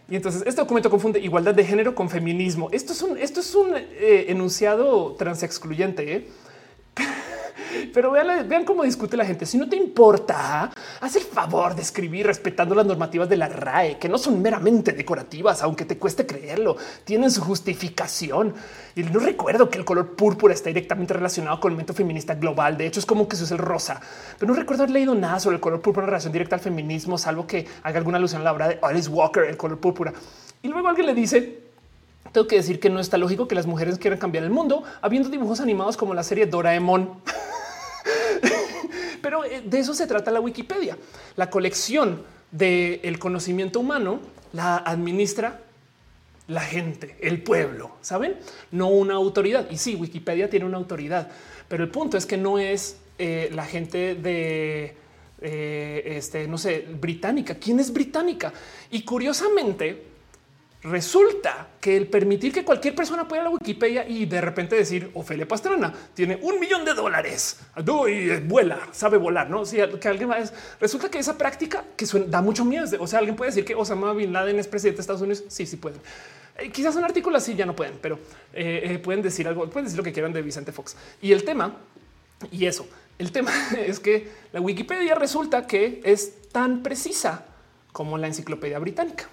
Y entonces este documento confunde igualdad de género con feminismo. Esto es un, esto es un eh, enunciado transexcluyente. ¿eh? Pero vean, cómo discute la gente. Si no te importa, haz el favor de escribir respetando las normativas de la RAE, que no son meramente decorativas, aunque te cueste creerlo. Tienen su justificación. Y no recuerdo que el color púrpura está directamente relacionado con el movimiento feminista global. De hecho, es como que eso es el rosa. Pero no recuerdo haber leído nada sobre el color púrpura en relación directa al feminismo, salvo que haga alguna alusión a la obra de Alice Walker, el color púrpura. Y luego alguien le dice, tengo que decir que no está lógico que las mujeres quieran cambiar el mundo habiendo dibujos animados como la serie Doraemon. Pero eh, de eso se trata la Wikipedia. La colección del conocimiento humano la administra la gente, el pueblo, saben? No una autoridad. Y sí, Wikipedia tiene una autoridad, pero el punto es que no es eh, la gente de eh, este, no sé, británica. ¿Quién es británica? Y curiosamente, Resulta que el permitir que cualquier persona pueda la Wikipedia y de repente decir Ofelia Pastrana tiene un millón de dólares y vuela, sabe volar, no? Si que alguien va a resulta que esa práctica que da mucho miedo. O sea, alguien puede decir que Osama Bin Laden es presidente de Estados Unidos. Sí, sí pueden. Eh, quizás un artículo así ya no pueden, pero eh, eh, pueden decir algo, pueden decir lo que quieran de Vicente Fox. Y el tema y eso, el tema es que la Wikipedia resulta que es tan precisa como la enciclopedia británica.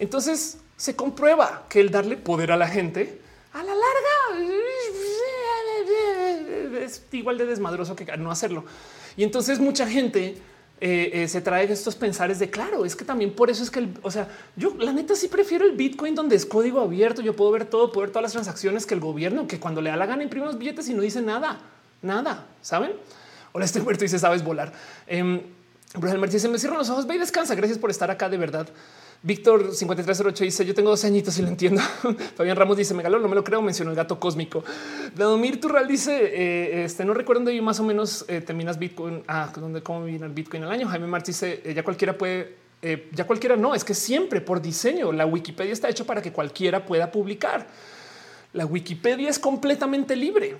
Entonces se comprueba que el darle poder a la gente a la larga es igual de desmadroso que no hacerlo. Y entonces mucha gente eh, eh, se trae estos pensares de claro, es que también por eso es que, o sea, yo la neta sí prefiero el Bitcoin donde es código abierto. Yo puedo ver todo, puedo ver todas las transacciones que el gobierno, que cuando le da la gana imprime los billetes y no dice nada, nada, saben? Hola, este muerto dice sabes volar. Eh, Bruce dice me cierro los ojos, ve y descansa. Gracias por estar acá de verdad. Víctor 5308 dice: Yo tengo 12 añitos y lo entiendo. Fabián Ramos dice: Megalo, no me lo creo. Mencionó el gato cósmico. Vladimir Turral dice: eh, Este no recuerdo dónde más o menos eh, terminas Bitcoin. Ah, dónde cómo viene el Bitcoin al año. Jaime Martí dice: eh, Ya cualquiera puede, ya cualquiera no. Es que siempre por diseño la Wikipedia está hecho para que cualquiera pueda publicar. La Wikipedia es completamente libre.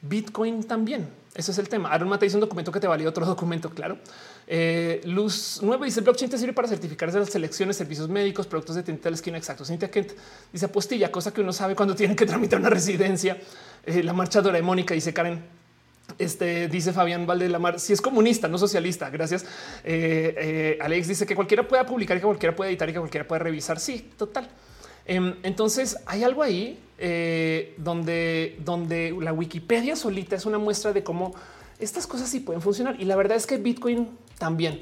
Bitcoin también. Ese es el tema. Aaron Mata dice un documento que te valía otro documento. Claro. Eh, Luz 9 dice blockchain te sirve para certificar las selecciones, servicios médicos, productos de tinta de la esquina. Exacto. Cintia Kent dice apostilla, cosa que uno sabe cuando tienen que tramitar una residencia. Eh, la marcha doraemónica dice Karen. Este dice Fabián Valdelamar, si es comunista, no socialista. Gracias. Eh, Alex dice que cualquiera pueda publicar y que cualquiera pueda editar y que cualquiera pueda revisar. Sí, total. Em, entonces hay algo ahí eh, donde, donde la Wikipedia solita es una muestra de cómo estas cosas sí pueden funcionar. Y la verdad es que Bitcoin también.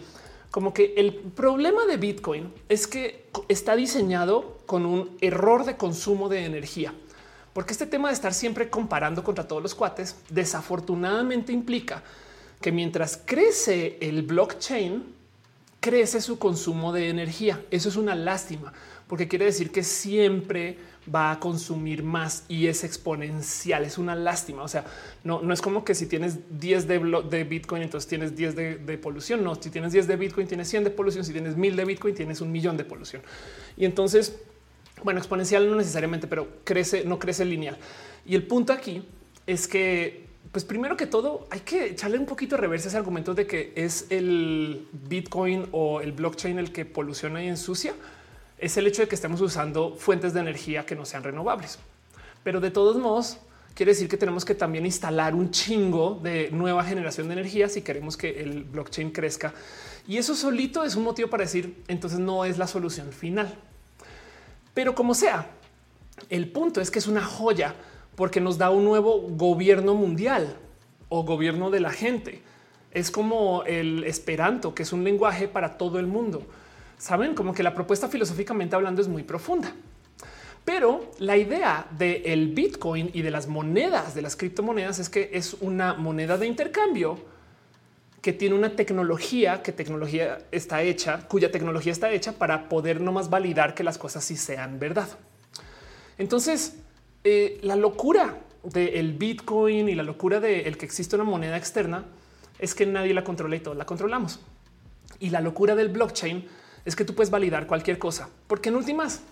Como que el problema de Bitcoin es que está diseñado con un error de consumo de energía. Porque este tema de estar siempre comparando contra todos los cuates desafortunadamente implica que mientras crece el blockchain, crece su consumo de energía. Eso es una lástima porque quiere decir que siempre va a consumir más y es exponencial. Es una lástima. O sea, no, no es como que si tienes 10 de, de Bitcoin, entonces tienes 10 de, de, polución. No, si tienes 10 de Bitcoin, tienes 100 de polución. Si tienes 1000 de Bitcoin, tienes un millón de polución. Y entonces, bueno, exponencial no necesariamente, pero crece, no crece lineal. Y el punto aquí es que, pues primero que todo, hay que echarle un poquito de reversa ese argumento de que es el Bitcoin o el blockchain el que poluciona y ensucia es el hecho de que estemos usando fuentes de energía que no sean renovables. Pero de todos modos, quiere decir que tenemos que también instalar un chingo de nueva generación de energía si queremos que el blockchain crezca. Y eso solito es un motivo para decir, entonces no es la solución final. Pero como sea, el punto es que es una joya porque nos da un nuevo gobierno mundial o gobierno de la gente. Es como el esperanto, que es un lenguaje para todo el mundo saben como que la propuesta filosóficamente hablando es muy profunda. Pero la idea del el Bitcoin y de las monedas, de las criptomonedas, es que es una moneda de intercambio que tiene una tecnología, que tecnología está hecha, cuya tecnología está hecha para poder no más validar que las cosas sí sean verdad. Entonces, eh, la locura del Bitcoin y la locura de el que existe una moneda externa es que nadie la controla y todos la controlamos. Y la locura del blockchain es que tú puedes validar cualquier cosa, porque en últimas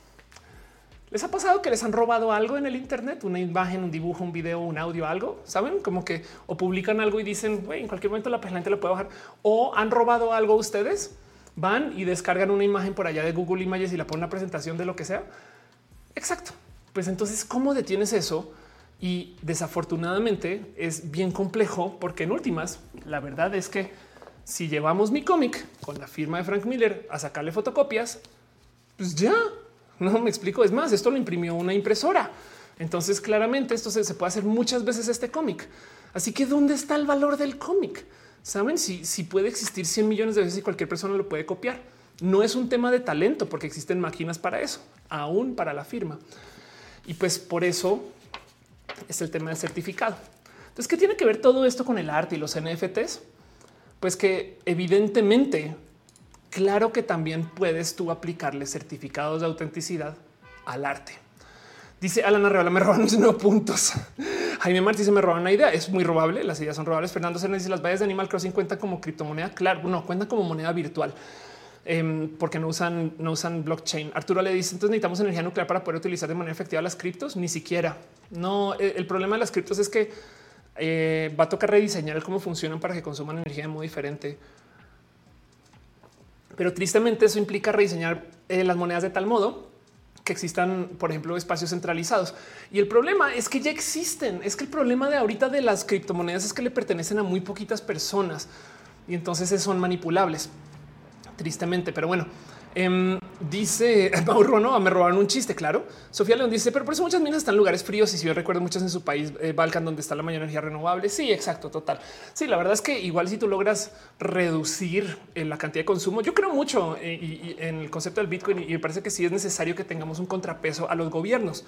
les ha pasado que les han robado algo en el Internet, una imagen, un dibujo, un video, un audio, algo. Saben como que o publican algo y dicen en cualquier momento la gente lo puede bajar o han robado algo ustedes. Van y descargan una imagen por allá de Google Images y la ponen una presentación de lo que sea. Exacto. Pues entonces, ¿cómo detienes eso? Y desafortunadamente es bien complejo porque en últimas, la verdad es que si llevamos mi cómic con la firma de Frank Miller a sacarle fotocopias, pues ya no me explico. Es más, esto lo imprimió una impresora. Entonces, claramente esto se, puede hacer muchas veces este cómic. Así que, ¿dónde está el valor del cómic? Saben si, puede existir 100 millones de veces y cualquier persona lo puede copiar. No es un tema de talento porque existen máquinas para eso, aún para la firma. Y pues por eso es el tema del certificado. Entonces, ¿qué tiene que ver todo esto con el arte y los NFTs? Pues que evidentemente, claro que también puedes tú aplicarle certificados de autenticidad al arte. Dice Alan Arreola, me roban unos nueve puntos. Jaime Martí se me roba una idea. Es muy robable. Las ideas son robables. Fernando Cernes dice las vallas de Animal Crossing cuentan como criptomoneda. Claro, no cuentan como moneda virtual em, porque no usan, no usan blockchain. Arturo le dice entonces necesitamos energía nuclear para poder utilizar de manera efectiva las criptos. Ni siquiera. No, el problema de las criptos es que eh, va a tocar rediseñar cómo funcionan para que consuman energía de modo diferente. Pero tristemente eso implica rediseñar eh, las monedas de tal modo que existan, por ejemplo, espacios centralizados. Y el problema es que ya existen. Es que el problema de ahorita de las criptomonedas es que le pertenecen a muy poquitas personas y entonces son manipulables. Tristemente, pero bueno, Em, dice Mauro, no, me robaron un chiste, claro. Sofía León dice, pero por eso muchas minas están en lugares fríos y si yo recuerdo muchas en su país, eh, Balkan, donde está la mayor energía renovable. Sí, exacto, total. Sí, la verdad es que igual si tú logras reducir eh, la cantidad de consumo, yo creo mucho eh, en el concepto del Bitcoin y me parece que sí es necesario que tengamos un contrapeso a los gobiernos.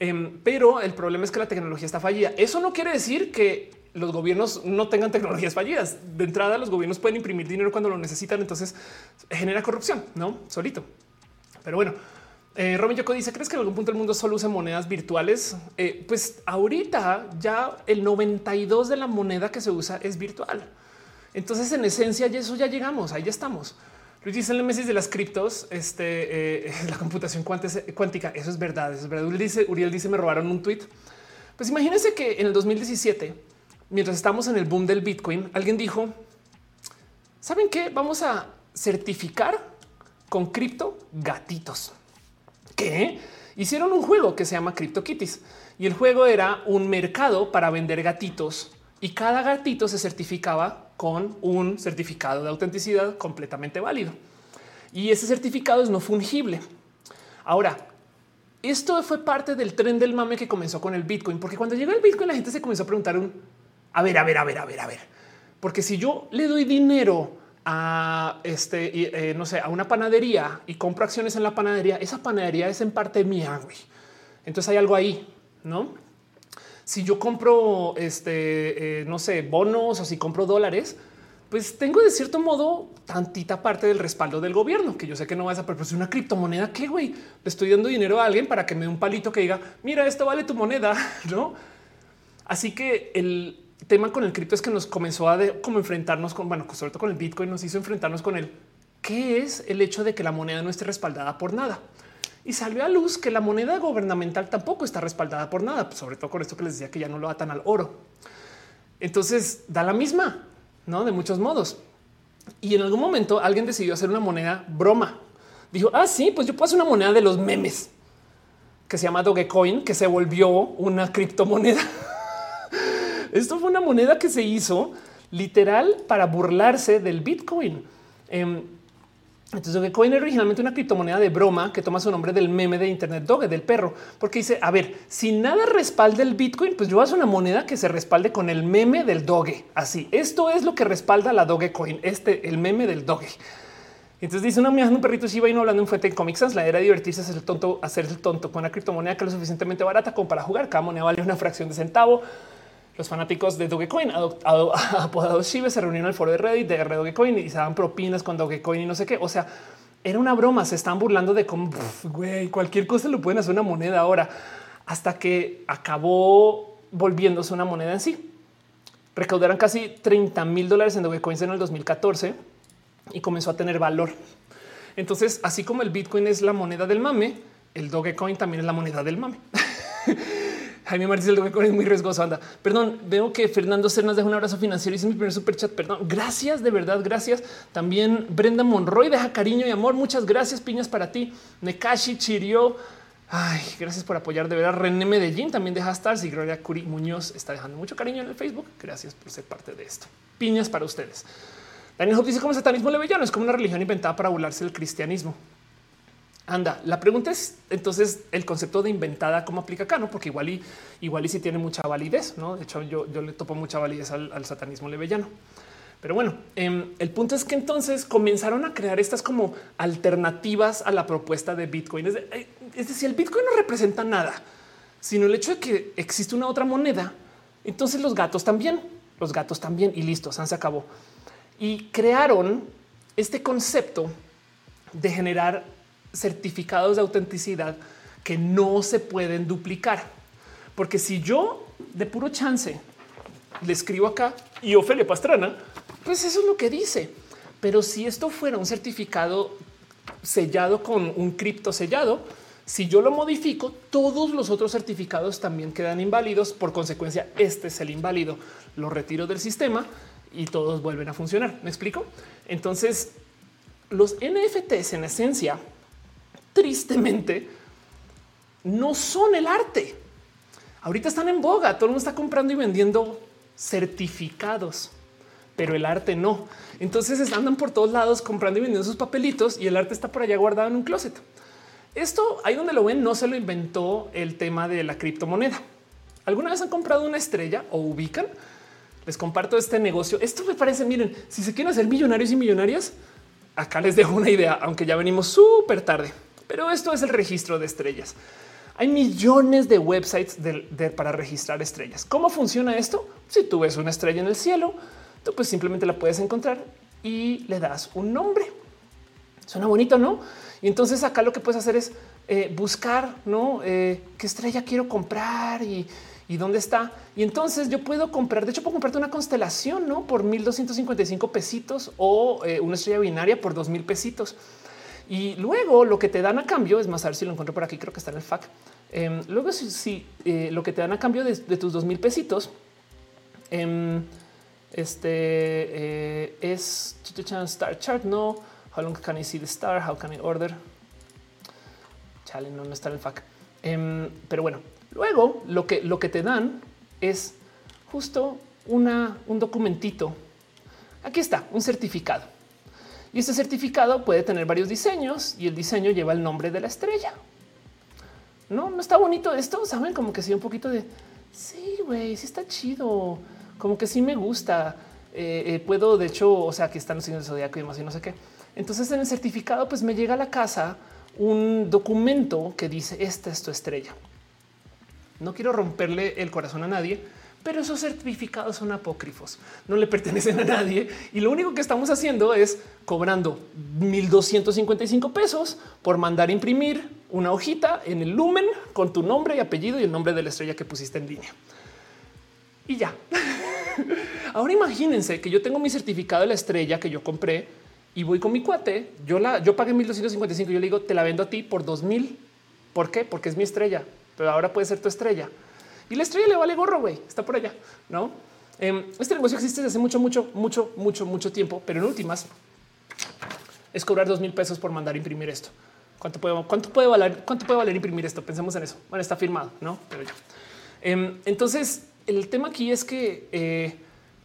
Em, pero el problema es que la tecnología está fallida. Eso no quiere decir que los gobiernos no tengan tecnologías fallidas. De entrada, los gobiernos pueden imprimir dinero cuando lo necesitan, entonces genera corrupción, no solito. Pero bueno, eh, Robin Yoko dice: ¿Crees que en algún punto el mundo solo usa monedas virtuales? Eh, pues ahorita ya el 92 de la moneda que se usa es virtual. Entonces, en esencia, eso ya llegamos, ahí ya estamos. Luis dice el Nemesis de las criptos, este, eh, la computación cuántica. Eso es verdad. Eso es verdad. Uriel dice, Uriel dice: Me robaron un tweet. Pues imagínense que en el 2017, mientras estamos en el boom del Bitcoin, alguien dijo: ¿Saben qué? Vamos a certificar con cripto gatitos que hicieron un juego que se llama CryptoKitties y el juego era un mercado para vender gatitos y cada gatito se certificaba con un certificado de autenticidad completamente válido. Y ese certificado es no fungible. Ahora, esto fue parte del tren del mame que comenzó con el Bitcoin, porque cuando llegó el Bitcoin la gente se comenzó a preguntar un, a ver, a ver, a ver, a ver, a ver. Porque si yo le doy dinero a este, eh, no sé, a una panadería y compro acciones en la panadería, esa panadería es en parte mía. Güey. Entonces hay algo ahí, no? Si yo compro, este, eh, no sé, bonos o si compro dólares, pues tengo de cierto modo tantita parte del respaldo del gobierno, que yo sé que no vas a, pero es una criptomoneda que güey, le estoy dando dinero a alguien para que me dé un palito que diga, mira, esto vale tu moneda, no? Así que el, tema con el cripto es que nos comenzó a como enfrentarnos con, bueno, sobre todo con el Bitcoin, nos hizo enfrentarnos con el qué es el hecho de que la moneda no esté respaldada por nada. Y salió a luz que la moneda gubernamental tampoco está respaldada por nada, sobre todo con esto que les decía que ya no lo atan al oro. Entonces da la misma, no de muchos modos. Y en algún momento alguien decidió hacer una moneda broma. Dijo, ah, sí, pues yo puedo hacer una moneda de los memes que se llama Dogecoin, que se volvió una criptomoneda. Esto fue una moneda que se hizo literal para burlarse del Bitcoin. Em, entonces, Dogecoin era originalmente una criptomoneda de broma que toma su nombre del meme de Internet Doge, del perro, porque dice, a ver, si nada respalda el Bitcoin, pues yo hago una moneda que se respalde con el meme del Doge. Así, esto es lo que respalda la Dogecoin, este, el meme del Doge. Entonces dice una mía, un perrito Shiba no hablando en fuente en Comic Sans. La era divertirse, hacer el tonto, hacer el tonto con una criptomoneda que es lo suficientemente barata como para jugar. Cada moneda vale una fracción de centavo. Los fanáticos de Dogecoin, apodados Shiba, se reunieron el foro de Reddit de Dogecoin y se daban propinas con Dogecoin y no sé qué. O sea, era una broma. Se están burlando de cómo güey, cualquier cosa lo pueden hacer una moneda ahora, hasta que acabó volviéndose una moneda en sí. Recaudaron casi 30 mil dólares en Dogecoin en el 2014 y comenzó a tener valor. Entonces, así como el Bitcoin es la moneda del mame, el Dogecoin también es la moneda del mame. Jaime Martínez el Dogecoin es muy riesgoso. Anda, perdón, veo que Fernando Cernas deja un abrazo financiero. Hice mi primer super chat. Perdón, gracias de verdad. Gracias. También Brenda Monroy deja cariño y amor. Muchas gracias. Piñas para ti. Nekashi Chirio. Ay, gracias por apoyar de verdad. René Medellín también deja estar. Y Gloria Curi Muñoz está dejando mucho cariño en el Facebook. Gracias por ser parte de esto. Piñas para ustedes. Daniel Hope dice como satanismo levellano es como una religión inventada para burlarse del cristianismo. Anda, la pregunta es entonces el concepto de inventada cómo aplica acá, no? Porque igual y igual y si tiene mucha validez, no? De hecho, yo, yo le topo mucha validez al, satanismo levellano. Pero bueno, em, el punto es que entonces comenzaron a crear estas como alternativas a la propuesta de Bitcoin. Eh, es decir, el Bitcoin no representa nada, sino el hecho de que existe una otra moneda. Entonces los gatos también, los gatos también y listo, se acabó. Y crearon este concepto de generar certificados de autenticidad que no se pueden duplicar. Porque si yo de puro chance le escribo acá y Ofelia Pastrana, pues eso es lo que dice. Pero si esto fuera un certificado sellado con un cripto sellado, si yo lo modifico, todos los otros certificados también quedan inválidos. Por consecuencia, este es el inválido. Lo retiro del sistema y todos vuelven a funcionar. ¿Me explico? Entonces, los NFTs en esencia tristemente no son el arte. Ahorita están en boga, todo el mundo está comprando y vendiendo certificados, pero el arte no. Entonces andan por todos lados comprando y vendiendo sus papelitos y el arte está por allá guardado en un closet. Esto ahí donde lo ven no se lo inventó el tema de la criptomoneda. ¿Alguna vez han comprado una estrella o ubican? Les comparto este negocio. Esto me parece, miren, si se quieren hacer millonarios y millonarias, acá les dejo una idea, aunque ya venimos súper tarde. Pero esto es el registro de estrellas. Hay millones de websites para registrar estrellas. ¿Cómo funciona esto? Si tú ves una estrella en el cielo, tú pues simplemente la puedes encontrar y le das un nombre. Suena bonito, ¿no? Y entonces acá lo que puedes hacer es eh, buscar, ¿no? Eh, ¿Qué estrella quiero comprar y, dónde está? Y entonces yo puedo comprar, de hecho puedo comprarte una constelación, ¿no? Por 1255 pesitos o eh, una estrella binaria por 2000 pesitos. Y luego lo que te dan a cambio, es más, a ver si lo encuentro por aquí, creo que está en el FAC. Em, luego si, lo que te dan a cambio de, tus 2000 pesitos, em, este es Star Chart, no. How long can I see the star? How can I order? no, está en el FAC. Em, pero bueno, luego lo que, lo que te dan es justo una, un documentito. Aquí está, un certificado. Y este certificado puede tener varios diseños y el diseño lleva el nombre de la estrella. No, no está bonito esto. Saben como que sí, un poquito de sí, güey, sí está chido. Como que sí me gusta. Eh, eh, puedo, de hecho, o sea, aquí están los signos de zodiaco y demás y no sé qué. Entonces en el certificado, pues me llega a la casa un documento que dice esta es tu estrella. No quiero romperle el corazón a nadie, pero esos certificados son apócrifos, no le pertenecen a nadie y lo único que estamos haciendo es cobrando 1255 pesos por mandar imprimir una hojita en el lumen con tu nombre y apellido y el nombre de la estrella que pusiste en línea. Y ya. Ahora imagínense que yo tengo mi certificado de la estrella que yo compré y voy con mi cuate. Yo la yo pagué 1255. Yo le digo, te la vendo a ti por 2000. ¿Por qué? Porque es mi estrella, pero ahora puede ser tu estrella. Y la estrella le vale gorro, güey. Está por allá, no? Em, este negocio existe desde hace mucho, mucho, mucho, mucho, mucho tiempo, pero en últimas es cobrar dos mil pesos por mandar imprimir esto. ¿Cuánto puede, cuánto puede valer? ¿Cuánto puede valer imprimir esto? Pensemos en eso. Bueno, está firmado, no? Pero ya. Em, entonces, el tema aquí es que eh,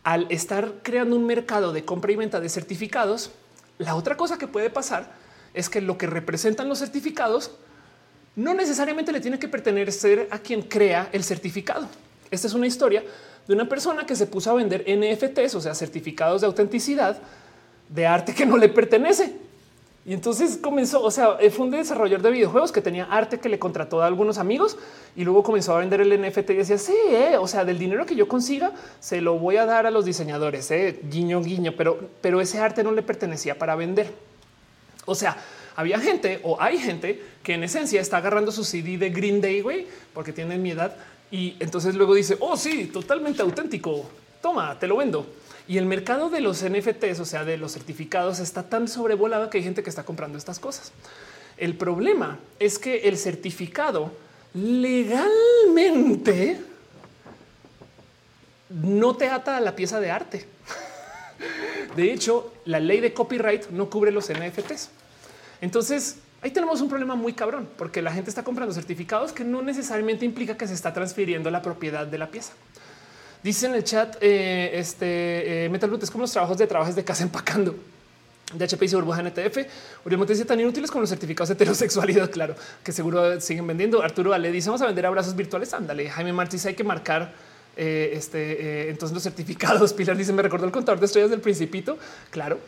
al estar creando un mercado de compra y venta de certificados, la otra cosa que puede pasar es que lo que representan los certificados no necesariamente le tiene que pertenecer a quien crea el certificado. Esta es una historia de una persona que se puso a vender NFTs, o sea, certificados de autenticidad de arte que no le pertenece. Y entonces comenzó, o sea, fue un desarrollador de videojuegos que tenía arte que le contrató a algunos amigos y luego comenzó a vender el NFT y decía, sí, eh, o sea, del dinero que yo consiga, se lo voy a dar a los diseñadores, eh, guiño, guiño, pero, pero ese arte no le pertenecía para vender. O sea, había gente o hay gente que en esencia está agarrando su CD de Green Day, güey, porque tienen mi edad. Y entonces luego dice, oh, sí, totalmente auténtico. Toma, te lo vendo. Y el mercado de los NFTs, o sea, de los certificados, está tan sobrevolado que hay gente que está comprando estas cosas. El problema es que el certificado legalmente no te ata a la pieza de arte. De hecho, la ley de copyright no cubre los NFTs. Entonces, ahí tenemos un problema muy cabrón, porque la gente está comprando certificados que no necesariamente implica que se está transfiriendo la propiedad de la pieza. Dice en el chat, eh, este eh, Metal es como los trabajos de trabajos de casa empacando. De HP y burbuja NTF. Uriel dice tan inútiles como los certificados de heterosexualidad. Claro que seguro siguen vendiendo. Arturo Ale dice vamos a vender abrazos virtuales. Ándale. Jaime Martínez hay que marcar eh, este. Eh, entonces los certificados. Pilar dice me recordó el contador de estrellas del Principito. Claro,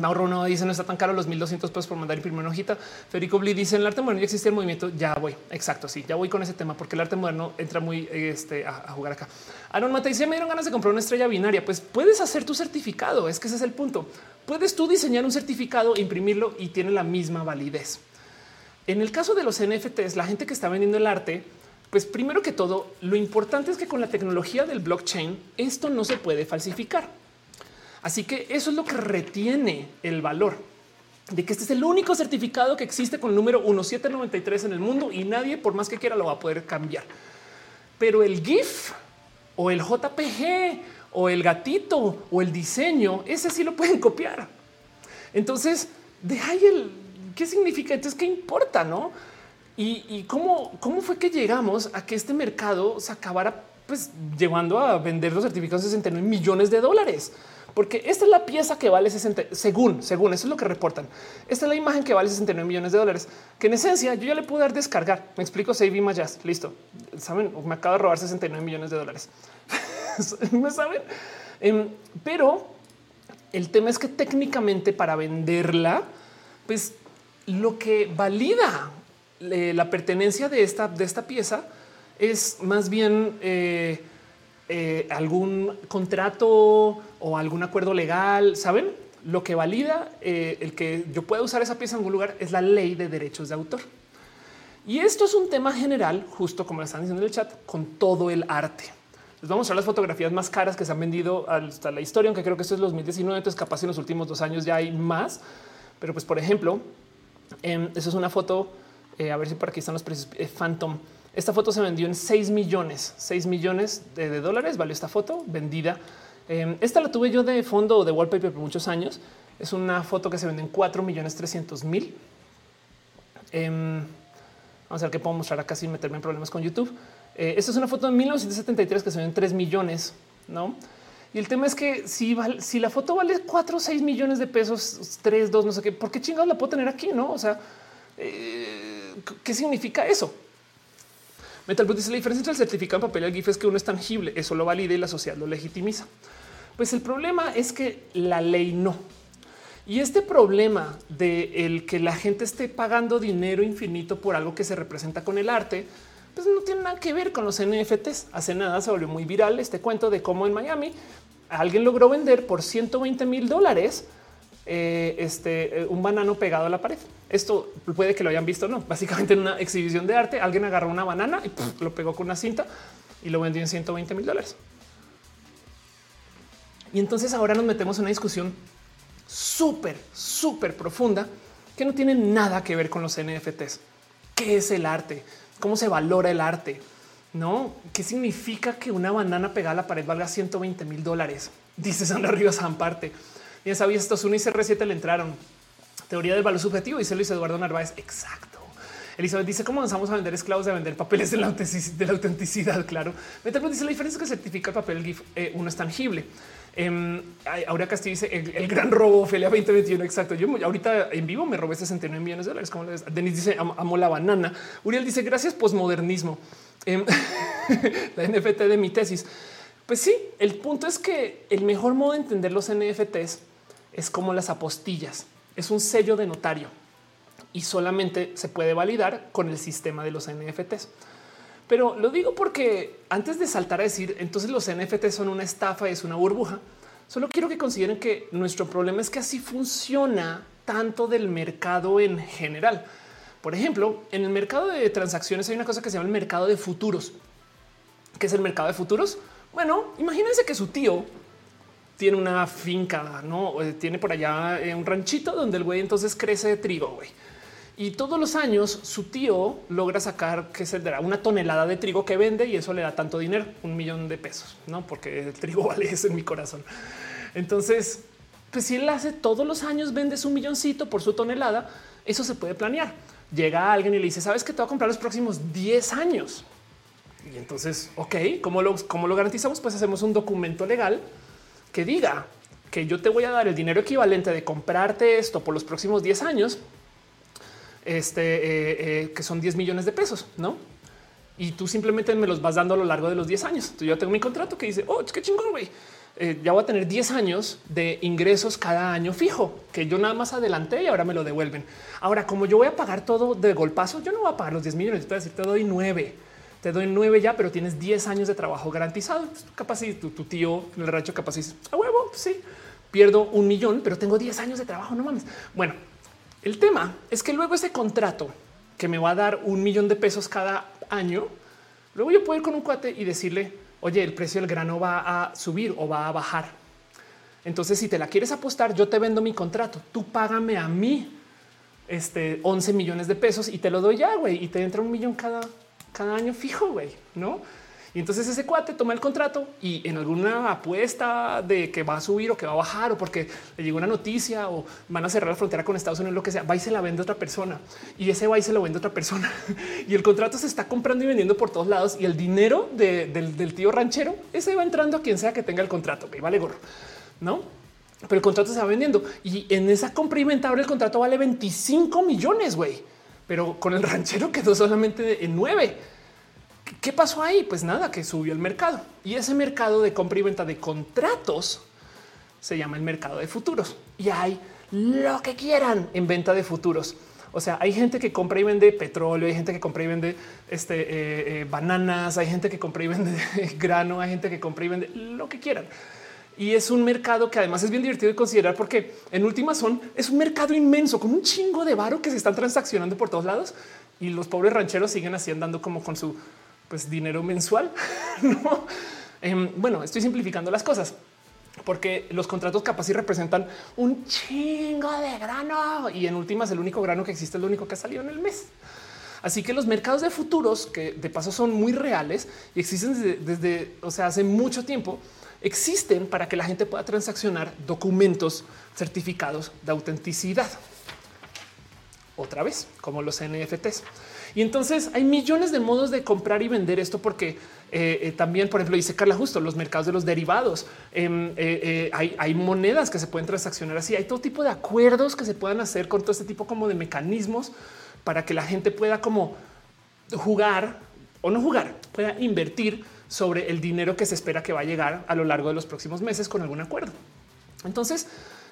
Mauro no dice no está tan caro los 1200 pesos por mandar imprimir una hojita. Federico Bli dice en el arte moderno ya existe el movimiento. Ya voy. Exacto. Sí, ya voy con ese tema porque el arte moderno entra muy este, a, jugar acá. Aaron Mata dice me dieron ganas de comprar una estrella binaria. Pues puedes hacer tu certificado. Es que ese es el punto. Puedes tú diseñar un certificado, imprimirlo y tiene la misma validez. En el caso de los NFTs, la gente que está vendiendo el arte, pues primero que todo, lo importante es que con la tecnología del blockchain esto no se puede falsificar. Así que eso es lo que retiene el valor de que este es el único certificado que existe con el número 1793 en el mundo y nadie, por más que quiera, lo va a poder cambiar. Pero el GIF o el JPG o el gatito o el diseño, ese sí lo pueden copiar. Entonces, de ahí el qué significa. Entonces, qué importa, no? Y, cómo, cómo fue que llegamos a que este mercado se acabara pues llevando a vender los certificados de 69 millones de dólares porque esta es la pieza que vale 60, según, según eso es lo que reportan. Esta es la imagen que vale 69 millones de dólares, que en esencia yo ya le puedo dar descargar. Me explico, Save Images, listo. Saben, me acabo de robar 69 millones de dólares. ¿Me saben? Em, pero el tema es que técnicamente para venderla, pues lo que valida eh, la pertenencia de esta, de esta pieza es más bien eh, eh, algún contrato o algún acuerdo legal, saben? lo que valida eh, el que yo pueda usar esa pieza en algún lugar es la ley de derechos de autor. Y esto es un tema general, justo como están diciendo en el chat, con todo el arte. Les vamos a mostrar las fotografías más caras que se han vendido hasta la historia, aunque creo que esto es 2019, entonces capaz en los últimos dos años ya hay más. Pero pues, por ejemplo, eh, eso es una foto, eh, a ver si por aquí están los precios, eh, Phantom. Esta foto se vendió en 6 millones, 6 millones de, dólares, vale esta foto vendida. Em, esta la tuve yo de fondo o de wallpaper por muchos años. Es una foto que se vende en 4 millones 300 mil. Em, Vamos a ver qué puedo mostrar acá sin meterme en problemas con YouTube. Eh, esta es una foto de 1973 que se ven 3 millones, ¿no? Y el tema es que si, si la foto vale 4 o 6 millones de pesos, 3, 2, no sé qué, ¿por qué chingados la puedo tener aquí? No, o sea, eh, ¿qué significa eso? Metal dice la diferencia entre el certificado en papel y el GIF es que uno es tangible, eso lo valida y la sociedad lo legitimiza. Pues el problema es que la ley no. Y este problema de el que la gente esté pagando dinero infinito por algo que se representa con el arte, pues no tiene nada que ver con los NFTs. Hace nada se volvió muy viral este cuento de cómo en Miami alguien logró vender por 120 mil dólares eh, este, eh, un banano pegado a la pared. Esto puede que lo hayan visto, no? Básicamente en una exhibición de arte, alguien agarró una banana y lo pegó con una cinta y lo vendió en 120 mil dólares. Y entonces ahora nos metemos en una discusión súper, súper profunda que no tiene nada que ver con los NFTs. ¿Qué es el arte? ¿Cómo se valora el arte? ¿No? ¿Qué significa que una banana pegada a la pared valga 120 mil dólares? Dice Sandra Rivas Amparte. Ya sabía, estos 1 y CR7 le entraron. Teoría del valor subjetivo, dice Luis Eduardo Narváez. Exacto. Elizabeth dice cómo avanzamos a vender esclavos de vender papeles de la, autenticidad. Claro. Metal dice la diferencia es que certifica el papel GIF eh, uno es tangible. Aurea Castillo dice el, gran robo Ophelia 2021. Exacto. Yo ahorita en vivo me robé 69 millones de dólares. Como Denis dice amo la banana. Uriel dice gracias posmodernismo. Em, la NFT de mi tesis. Pues sí, el punto es que el mejor modo de entender los NFTs es como las apostillas. Es un sello de notario y solamente se puede validar con el sistema de los NFTs. Pero lo digo porque antes de saltar a decir entonces los NFT son una estafa, es una burbuja, solo quiero que consideren que nuestro problema es que así funciona tanto del mercado en general. Por ejemplo, en el mercado de transacciones hay una cosa que se llama el mercado de futuros. ¿Qué es el mercado de futuros? Bueno, imagínense que su tío tiene una finca, no tiene por allá eh, un ranchito donde el güey entonces crece de trigo. Güey y todos los años su tío logra sacar que se dará una tonelada de trigo que vende y eso le da tanto dinero, un millón de pesos, no? Porque el trigo vale eso en mi corazón. Entonces, pues si él hace todos los años vendes un milloncito por su tonelada, eso se puede planear. Llega alguien y le dice, sabes que te voy a comprar los próximos 10 años. Y entonces, ok, ¿cómo lo, cómo lo garantizamos? Pues hacemos un documento legal que diga que yo te voy a dar el dinero equivalente de comprarte esto por los próximos 10 años este, eh, eh, que son 10 millones de pesos, ¿no? Y tú simplemente me los vas dando a lo largo de los 10 años. Entonces yo tengo mi contrato que dice, oh, qué chingón, güey. Eh, ya voy a tener 10 años de ingresos cada año fijo, que yo nada más adelanté y ahora me lo devuelven. Ahora, como yo voy a pagar todo de golpazo, yo no voy a pagar los 10 millones, te voy a decir, te doy 9. Te doy 9 ya, pero tienes 10 años de trabajo garantizado. Pues, capaz si tu, tío en el rancho capaz dice, a huevo, sí, pierdo un millón, pero tengo 10 años de trabajo, no mames. Bueno, el tema es que luego ese contrato que me va a dar un millón de pesos cada año, luego yo puedo ir con un cuate y decirle, oye, el precio del grano va a subir o va a bajar. Entonces, si te la quieres apostar, yo te vendo mi contrato. Tú págame a mí este 11 millones de pesos y te lo doy ya, güey, y te entra un millón cada, cada año fijo, güey, no? Y entonces ese cuate toma el contrato y en alguna apuesta de que va a subir o que va a bajar o porque le llegó una noticia o van a cerrar la frontera con Estados Unidos, lo que sea, va y se la vende a otra persona y ese va y se lo vende a otra persona y el contrato se está comprando y vendiendo por todos lados y el dinero del, tío ranchero ese va entrando a quien sea que tenga el contrato. Que vale gorro, no? Pero el contrato se va vendiendo y en esa compra inventable el contrato vale 25 millones, güey, pero con el ranchero quedó solamente en nueve. ¿Qué pasó ahí? Pues nada, que subió el mercado y ese mercado de compra y venta de contratos se llama el mercado de futuros y hay lo que quieran en venta de futuros. O sea, hay gente que compra y vende petróleo, hay gente que compra y vende este, eh, eh, bananas, hay gente que compra y vende grano, hay gente que compra y vende lo que quieran. y es un mercado que además es bien divertido de considerar porque en última son es un mercado inmenso con un chingo de varo que se están transaccionando por todos lados y los pobres rancheros siguen así andando como con su pues, dinero mensual. ¿no? Em, bueno, estoy simplificando las cosas porque los contratos capaz y representan un chingo de grano y en últimas el único grano que existe es lo único que ha salido en el mes. Así que los mercados de futuros, que de paso son muy reales y existen desde, desde o sea, hace mucho tiempo, existen para que la gente pueda transaccionar documentos certificados de autenticidad. Otra vez, como los NFTs. Y entonces hay millones de modos de comprar y vender esto porque eh, eh, también, por ejemplo, dice Carla Justo, los mercados de los derivados. Em, eh, hay, monedas que se pueden transaccionar así. Hay todo tipo de acuerdos que se puedan hacer con todo este tipo como de mecanismos para que la gente pueda como jugar o no jugar, pueda invertir sobre el dinero que se espera que va a llegar a lo largo de los próximos meses con algún acuerdo. Entonces,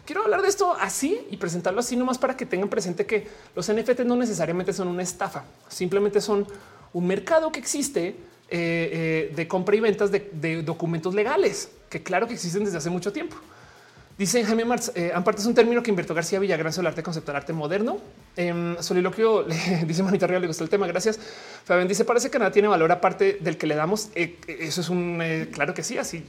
Quiero hablar de esto así y presentarlo así nomás para que tengan presente que los NFT no necesariamente son una estafa, simplemente son un mercado que existe eh, eh, de compra y ventas de, de, documentos legales, que claro que existen desde hace mucho tiempo. Dice Jaime Marx, eh, aparte es un término que invirtió García Villagrán sobre el arte conceptual, arte moderno. Eh, soliloquio, le dice Manita Real, le gustó el tema, gracias. Fabián dice, parece que nada tiene valor aparte del que le damos. Eh, eso es un, eh, claro que sí, así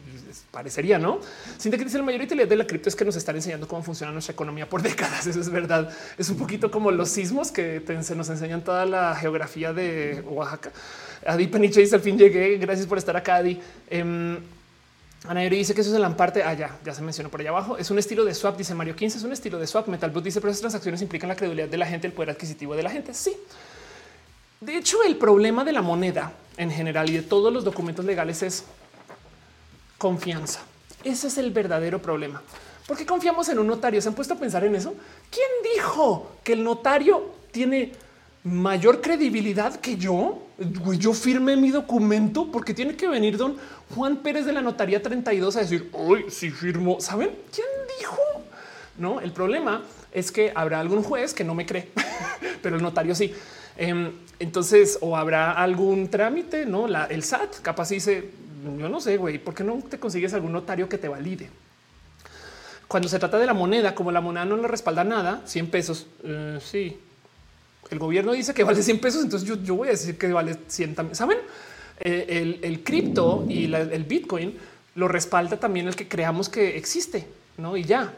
parecería, ¿no? Sin que dice la mayor utilidad de la cripto es que nos están enseñando cómo funciona nuestra economía por décadas, eso es verdad. Es un poquito como los sismos que se nos enseñan toda la geografía de Oaxaca. Adi Peniche dice, al fin llegué, gracias por estar acá, Adi. Ana dice que eso es el parte. Ah, ya, se mencionó por allá abajo. Es un estilo de swap, dice Mario 15. Es un estilo de swap. Metal dice, pero esas transacciones implican la credibilidad de la gente, el poder adquisitivo de la gente. Sí. De hecho, el problema de la moneda en general y de todos los documentos legales es confianza. Ese es el verdadero problema. ¿Por qué confiamos en un notario? ¿Se han puesto a pensar en eso? ¿Quién dijo que el notario tiene mayor credibilidad que yo. Yo firmé mi documento porque tiene que venir don Juan Pérez de la Notaría 32 a decir hoy sí firmo. ¿Saben quién dijo? No, el problema es que habrá algún juez que no me cree, pero el notario sí. Em, entonces, o habrá algún trámite, no la, el SAT capaz dice yo no sé, güey, ¿por qué no te consigues algún notario que te valide? Cuando se trata de la moneda, como la moneda no le respalda nada, 100 pesos. Eh, sí, el gobierno dice que vale 100 pesos, entonces yo, voy a decir que vale 100 también. Saben, eh, el, cripto y el Bitcoin lo respalda también el que creamos que existe, no? Y ya.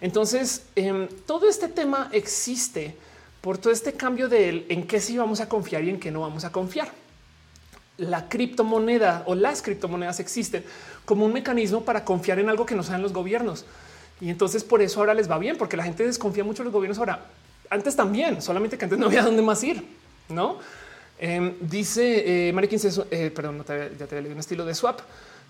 Entonces, em, todo este tema existe por todo este cambio de en qué sí vamos a confiar y en qué no vamos a confiar. La criptomoneda o las criptomonedas existen como un mecanismo para confiar en algo que no sean los gobiernos. Y entonces por eso ahora les va bien, porque la gente desconfía mucho de los gobiernos ahora antes también, solamente que antes no había dónde más ir, no? Em, dice eh, María 15, eh, perdón, no te, ya te leído un estilo de swap.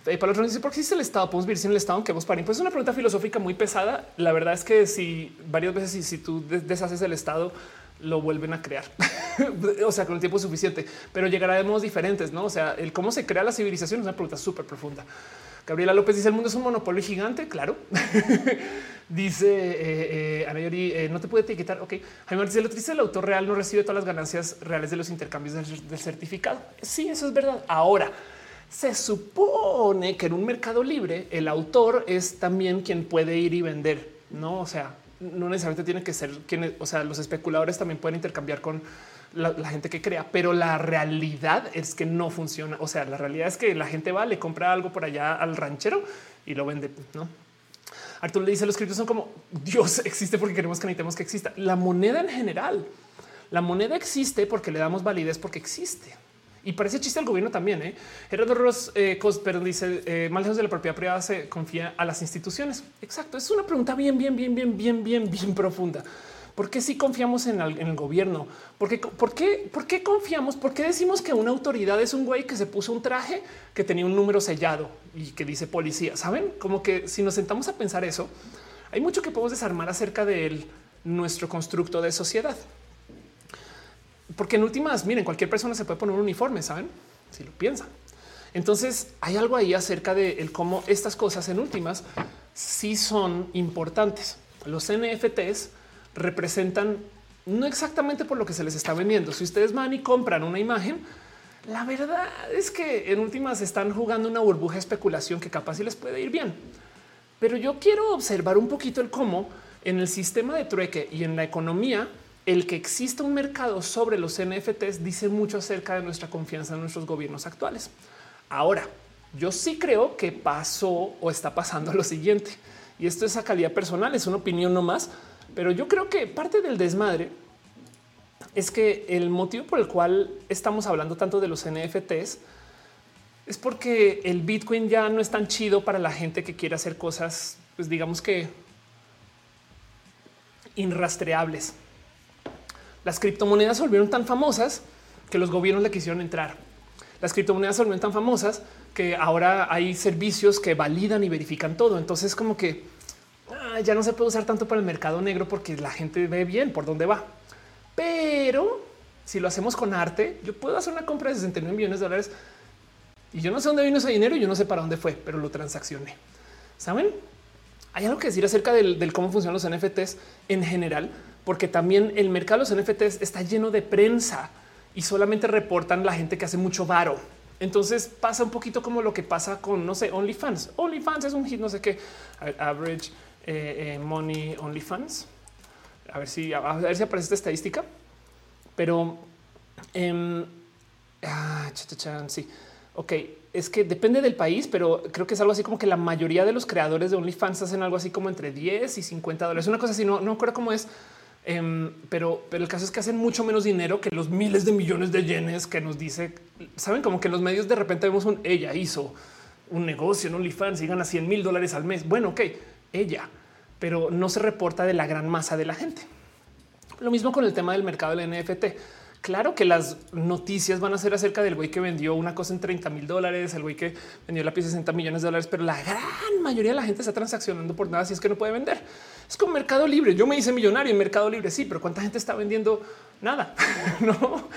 Eh, para otro dice por qué existe el Estado, podemos vivir sin el Estado, aunque vos paren. Pues es una pregunta filosófica muy pesada. La verdad es que si varias veces, si, si tú deshaces el Estado, lo vuelven a crear. o sea, con el tiempo suficiente, pero llegará de modos diferentes. No, o sea, el cómo se crea la civilización es una pregunta súper profunda. Gabriela López dice el mundo es un monopolio gigante. Claro. dice eh, eh, eh, no te puede etiquetar. Ok. Jaime dice lo triste autor real no recibe todas las ganancias reales de los intercambios del, certificado. Sí, eso es verdad. Ahora se supone que en un mercado libre el autor es también quien puede ir y vender. No, o sea, no necesariamente tiene que ser quien, o sea, los especuladores también pueden intercambiar con la, gente que crea, pero la realidad es que no funciona. O sea, la realidad es que la gente va, le compra algo por allá al ranchero y lo vende. No, Arturo le dice los criptos son como Dios existe porque queremos que necesitemos que exista la moneda en general. La moneda existe porque le damos validez porque existe. Y parece chiste al gobierno también. ¿eh? Gerardo Ross eh, dice eh, más lejos de la propiedad privada se confía a las instituciones. Exacto. Es una pregunta bien, bien, bien, bien, bien, bien, bien profunda. ¿Por qué si confiamos en el, gobierno? ¿Por qué, por, qué, ¿Por qué confiamos? ¿Por qué decimos que una autoridad es un güey que se puso un traje que tenía un número sellado y que dice policía? Saben como que si nos sentamos a pensar eso, hay mucho que podemos desarmar acerca de nuestro constructo de sociedad. Porque en últimas, miren, cualquier persona se puede poner un uniforme, saben? Si lo piensan. Entonces hay algo ahí acerca de cómo estas cosas en últimas sí son importantes. Los NFTs representan no exactamente por lo que se les está vendiendo. Si ustedes van y compran una imagen, la verdad es que en últimas están jugando una burbuja de especulación que capaz si les puede ir bien. Pero yo quiero observar un poquito el cómo en el sistema de trueque y en la economía, el que exista un mercado sobre los NFTs dice mucho acerca de nuestra confianza en nuestros gobiernos actuales. Ahora, yo sí creo que pasó o está pasando lo siguiente, y esto es a calidad personal, es una opinión no más, pero yo creo que parte del desmadre es que el motivo por el cual estamos hablando tanto de los NFTs es porque el Bitcoin ya no es tan chido para la gente que quiere hacer cosas, pues digamos que inrastreables. Las criptomonedas se volvieron tan famosas que los gobiernos le quisieron entrar. Las criptomonedas se volvieron tan famosas que ahora hay servicios que validan y verifican todo. Entonces como que ya no se puede usar tanto para el mercado negro porque la gente ve bien por dónde va. Pero si lo hacemos con arte, yo puedo hacer una compra de 69 millones de dólares y yo no sé dónde vino ese dinero, yo no sé para dónde fue, pero lo transaccioné. Saben? Hay algo que decir acerca del, cómo funcionan los NFTs en general, porque también el mercado de los NFTs está lleno de prensa y solamente reportan la gente que hace mucho varo. Entonces pasa un poquito como lo que pasa con, no sé, OnlyFans. OnlyFans es un hit, no sé qué, average eh, eh, money OnlyFans. A ver si a ver si aparece esta estadística, pero eh, ah, sí. Ok, es que depende del país, pero creo que es algo así como que la mayoría de los creadores de OnlyFans hacen algo así como entre 10 y 50 dólares. Una cosa así, no, no cómo es, em, pero, pero el caso es que hacen mucho menos dinero que los miles de millones de yenes que nos dice, saben como que los medios de repente vemos un ella hizo un negocio en OnlyFans y gana 100 mil dólares al mes. Bueno, ok, ella, pero no se reporta de la gran masa de la gente. Lo mismo con el tema del mercado del NFT Claro que las noticias van a ser acerca del güey que vendió una cosa en 30 mil dólares, el güey que vendió la pieza 60 millones de dólares, pero la gran mayoría de la gente está transaccionando por nada si es que no puede vender. Es como Mercado Libre. Yo me hice millonario en Mercado Libre, sí, pero ¿cuánta gente está vendiendo nada? no,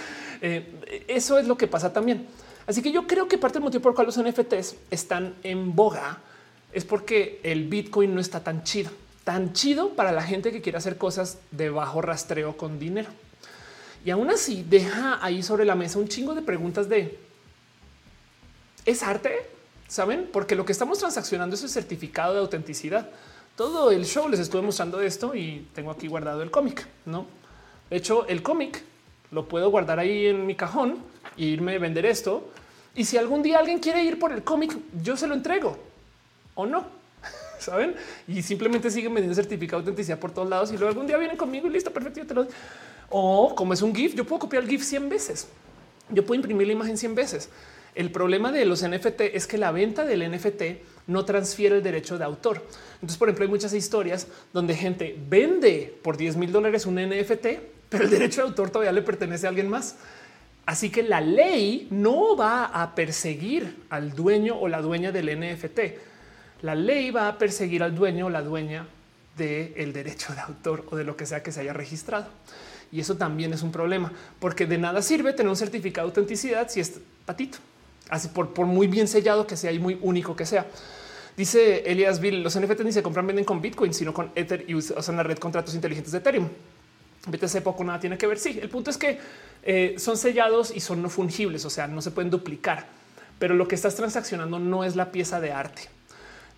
eh, eso es lo que pasa también. Así que yo creo que parte del motivo por el cual los NFTs están en boga es porque el Bitcoin no está tan chido, tan chido para la gente que quiere hacer cosas de bajo rastreo con dinero. Y aún así deja ahí sobre la mesa un chingo de preguntas de ¿es arte? ¿Saben? Porque lo que estamos transaccionando es el certificado de autenticidad. Todo el show les estuve mostrando esto y tengo aquí guardado el cómic, ¿no? De hecho, el cómic lo puedo guardar ahí en mi cajón e irme a vender esto. Y si algún día alguien quiere ir por el cómic, yo se lo entrego o no. Saben? Y simplemente siguen vendiendo certificado de autenticidad por todos lados y luego algún día vienen conmigo y listo, perfecto, yo te lo o como es un GIF, yo puedo copiar el GIF 100 veces. Yo puedo imprimir la imagen 100 veces. El problema de los NFT es que la venta del NFT no transfiere el derecho de autor. Entonces, por ejemplo, hay muchas historias donde gente vende por 10 mil dólares un NFT, pero el derecho de autor todavía le pertenece a alguien más. Así que la ley no va a perseguir al dueño o la dueña del NFT. La ley va a perseguir al dueño la dueña del derecho de autor o de lo que sea que se haya registrado. Y eso también es un problema, porque de nada sirve tener un certificado de autenticidad si es patito, así por, muy bien sellado que sea y muy único que sea. Dice Elias Bill, los NFT ni se compran, venden con Bitcoin, sino con Ether y usan la red contratos inteligentes de Ethereum. BTC poco nada tiene que ver. Sí, el punto es que eh, son sellados y son no fungibles, o sea, no se pueden duplicar, pero lo que estás transaccionando no es la pieza de arte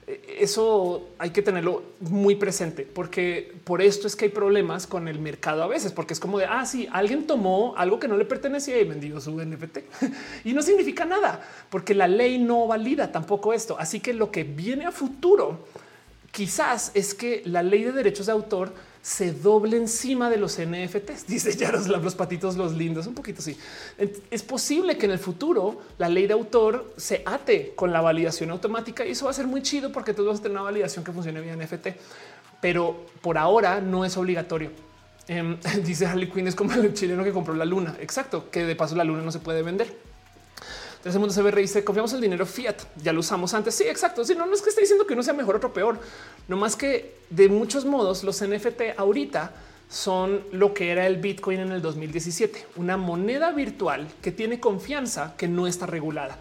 eso hay que tenerlo muy presente porque por esto es que hay problemas con el mercado a veces, porque es como de ah, sí, alguien tomó algo que no le pertenecía y vendió su NFT y no significa nada porque la ley no valida tampoco esto. Así que lo que viene a futuro quizás es que la ley de derechos de autor se doble encima de los NFTs. Dice Yaroslav, los patitos, los lindos, un poquito así. Es posible que en el futuro la ley de autor se ate con la validación automática y eso va a ser muy chido porque todos vamos a tener una validación que funcione bien NFT, pero por ahora no es obligatorio. Em, dice Harley Quinn es como el chileno que compró la luna. Exacto, que de paso la luna no se puede vender. Entonces el mundo se ve dice confiamos el dinero fiat. Ya lo usamos antes. Sí, exacto. Si no, no es que esté diciendo que uno sea mejor, otro peor. No más que de muchos modos los NFT ahorita son lo que era el Bitcoin en el 2017, una moneda virtual que tiene confianza que no está regulada.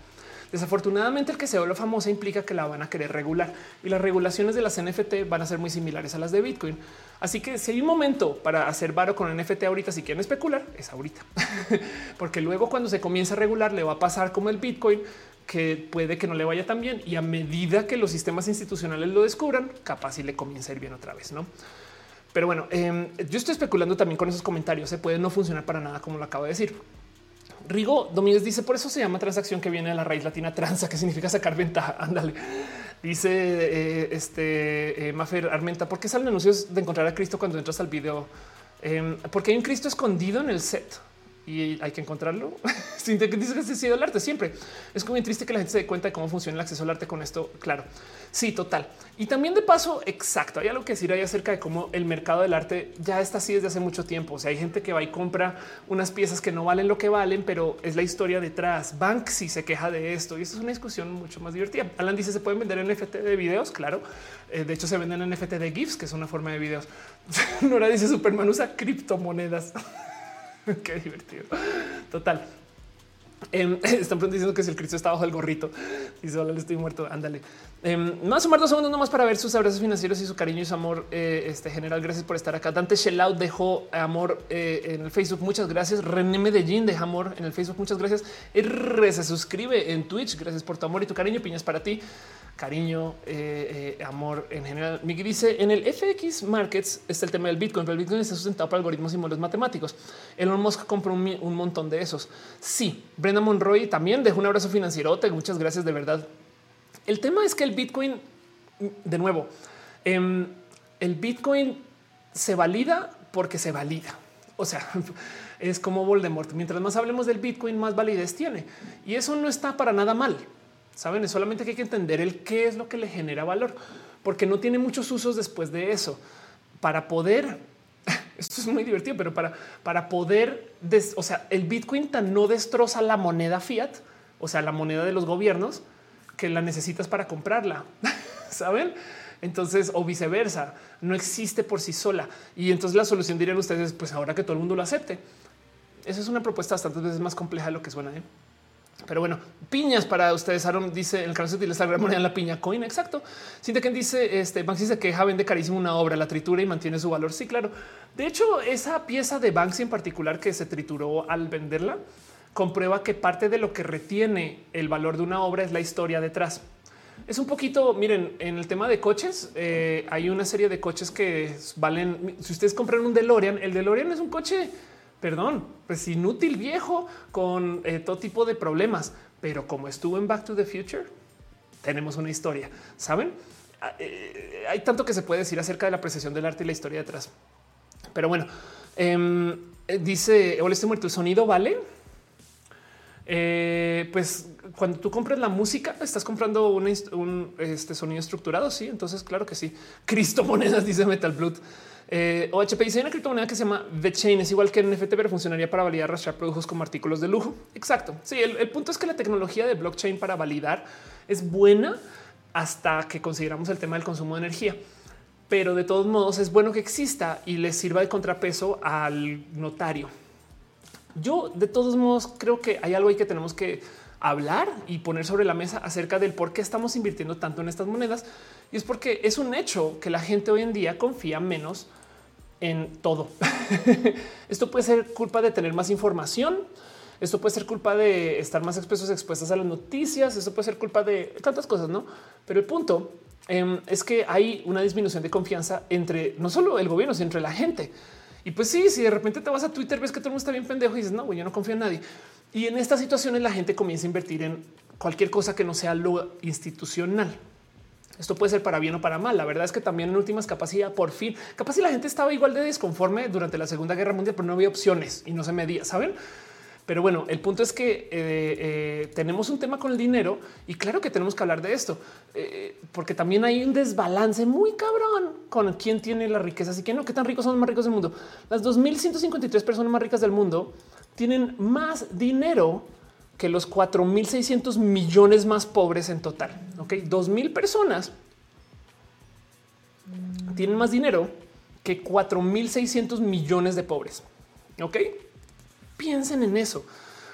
Desafortunadamente, el que se vuelva famosa implica que la van a querer regular y las regulaciones de las NFT van a ser muy similares a las de Bitcoin. Así que si hay un momento para hacer varo con NFT ahorita, si quieren especular, es ahorita, porque luego cuando se comienza a regular le va a pasar como el Bitcoin que puede que no le vaya tan bien y a medida que los sistemas institucionales lo descubran, capaz y le comienza a ir bien otra vez, ¿no? Pero bueno, em, yo estoy especulando también con esos comentarios. Se puede no funcionar para nada, como lo acabo de decir. Rigo Domínguez dice por eso se llama transacción que viene de la raíz latina transa, que significa sacar ventaja. Ándale. Dice eh, este eh, Mafer Armenta, ¿por qué salen anuncios de encontrar a Cristo cuando entras al video? Em, porque hay un Cristo escondido en el set y hay que encontrarlo. Sin que dices que ha sido el arte siempre. Es como bien triste que la gente se dé cuenta de cómo funciona el acceso al arte con esto. Claro, sí, total. Y también de paso, exacto. Hay algo que decir ahí acerca de cómo el mercado del arte ya está así desde hace mucho tiempo. O sea, hay gente que va y compra unas piezas que no valen lo que valen, pero es la historia detrás. Banksy se queja de esto y esto es una discusión mucho más divertida. Alan dice se pueden vender NFT de videos. Claro, eh, de hecho se venden NFT de GIFs, que es una forma de videos. Nora dice Superman usa criptomonedas. Qué divertido. Total. Eh, están diciendo que si el Cristo está bajo el gorrito y solo le estoy muerto, ándale. Eh, más sumar dos segundos nomás para ver sus abrazos financieros y su cariño y su amor. Eh, este general, gracias por estar acá. Dante Shellout dejó amor eh, en el Facebook. Muchas gracias. René Medellín deja amor en el Facebook. Muchas gracias. R se suscribe en Twitch. Gracias por tu amor y tu cariño. Piñas para ti cariño, eh, amor en general. Miguel dice en el FX Markets está el tema del Bitcoin, pero el Bitcoin está sustentado por algoritmos y modelos matemáticos. Elon Musk compró un, montón de esos. Sí, Brenda Monroy también dejó un abrazo financiero. Muchas gracias de verdad. El tema es que el Bitcoin, de nuevo, em, el Bitcoin se valida porque se valida. O sea, es como Voldemort. Mientras más hablemos del Bitcoin, más validez tiene. Y eso no está para nada mal. Saben, es solamente que hay que entender el qué es lo que le genera valor, porque no tiene muchos usos después de eso. Para poder, esto es muy divertido, pero para, para poder, o sea, el Bitcoin tan no destroza la moneda fiat, o sea, la moneda de los gobiernos, que la necesitas para comprarla. Saben? Entonces, o viceversa, no existe por sí sola. Y entonces la solución dirían ustedes, pues ahora que todo el mundo lo acepte. Esa es una propuesta bastantes veces más compleja de lo que suena. ¿eh? Pero bueno, piñas para ustedes. Aaron dice el caso de la moneda la piña coin. Exacto. Siente que dice este Banksy se queja, vende carísimo una obra, la tritura y mantiene su valor. Sí, claro. De hecho, esa pieza de Banksy en particular que se trituró al venderla comprueba que parte de lo que retiene el valor de una obra es la historia detrás. Es un poquito, miren, en el tema de coches, eh, hay una serie de coches que valen. Si ustedes compran un DeLorean, el DeLorean es un coche perdón, pues inútil viejo con eh, todo tipo de problemas. Pero como estuvo en Back to the Future, tenemos una historia. Saben, ah, eh, hay tanto que se puede decir acerca de la apreciación del arte y la historia detrás. Pero bueno, em, dice hola, estoy muerto. El sonido vale. Pues cuando tú compras la música, estás comprando un, este sonido estructurado. Sí, entonces, claro que sí. Cristo monedas, dice Metal Blood. Eh, OHP dice una criptomoneda que se llama VeChain, es igual que NFT, pero funcionaría para validar rastrear productos como artículos de lujo. Exacto. Sí, el, punto es que la tecnología de blockchain para validar es buena hasta que consideramos el tema del consumo de energía. Pero de todos modos es bueno que exista y le sirva de contrapeso al notario. Yo de todos modos creo que hay algo ahí que tenemos que hablar y poner sobre la mesa acerca del por qué estamos invirtiendo tanto en estas monedas. Y es porque es un hecho que la gente hoy en día confía menos en todo. Esto puede ser culpa de tener más información. Esto puede ser culpa de estar más expuestos, expuestas a las noticias. Esto puede ser culpa de tantas cosas, no? Pero el punto em, es que hay una disminución de confianza entre no solo el gobierno, sino entre la gente. Y pues sí, si de repente te vas a Twitter, ves que todo el mundo está bien pendejo y dices, no, yo no confío en nadie. Y en estas situaciones la gente comienza a invertir en cualquier cosa que no sea lo institucional. Esto puede ser para bien o para mal. La verdad es que también en últimas capacidad, por fin, capaz si la gente estaba igual de desconforme durante la Segunda Guerra Mundial, pero no había opciones y no se medía, saben? Pero bueno, el punto es que eh, eh, tenemos un tema con el dinero y claro que tenemos que hablar de esto, eh, porque también hay un desbalance muy cabrón con quién tiene las riquezas y quién no, qué tan ricos son los más ricos del mundo. Las 2153 personas más ricas del mundo tienen más dinero que los 4.600 millones más pobres en total. Ok, 2.000 personas tienen más dinero que 4.600 millones de pobres. Ok, piensen en eso.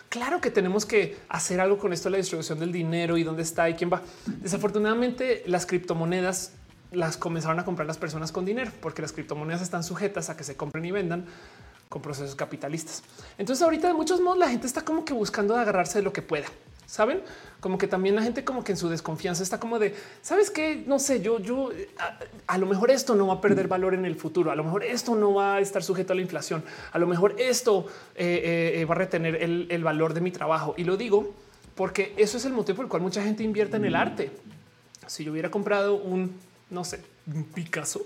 Claro que tenemos que hacer algo con esto, la distribución del dinero y dónde está y quién va. Desafortunadamente, las criptomonedas las comenzaron a comprar las personas con dinero, porque las criptomonedas están sujetas a que se compren y vendan con procesos capitalistas. Entonces ahorita de muchos modos la gente está como que buscando agarrarse de lo que pueda. Saben como que también la gente como que en su desconfianza está como de, sabes qué, no sé, yo, yo, a, lo mejor esto no va a perder valor en el futuro, a lo mejor esto no va a estar sujeto a la inflación, a lo mejor esto eh, eh, eh, va a retener el, el valor de mi trabajo. Y lo digo porque eso es el motivo por el cual mucha gente invierte en el arte. Si yo hubiera comprado un, no sé, un Picasso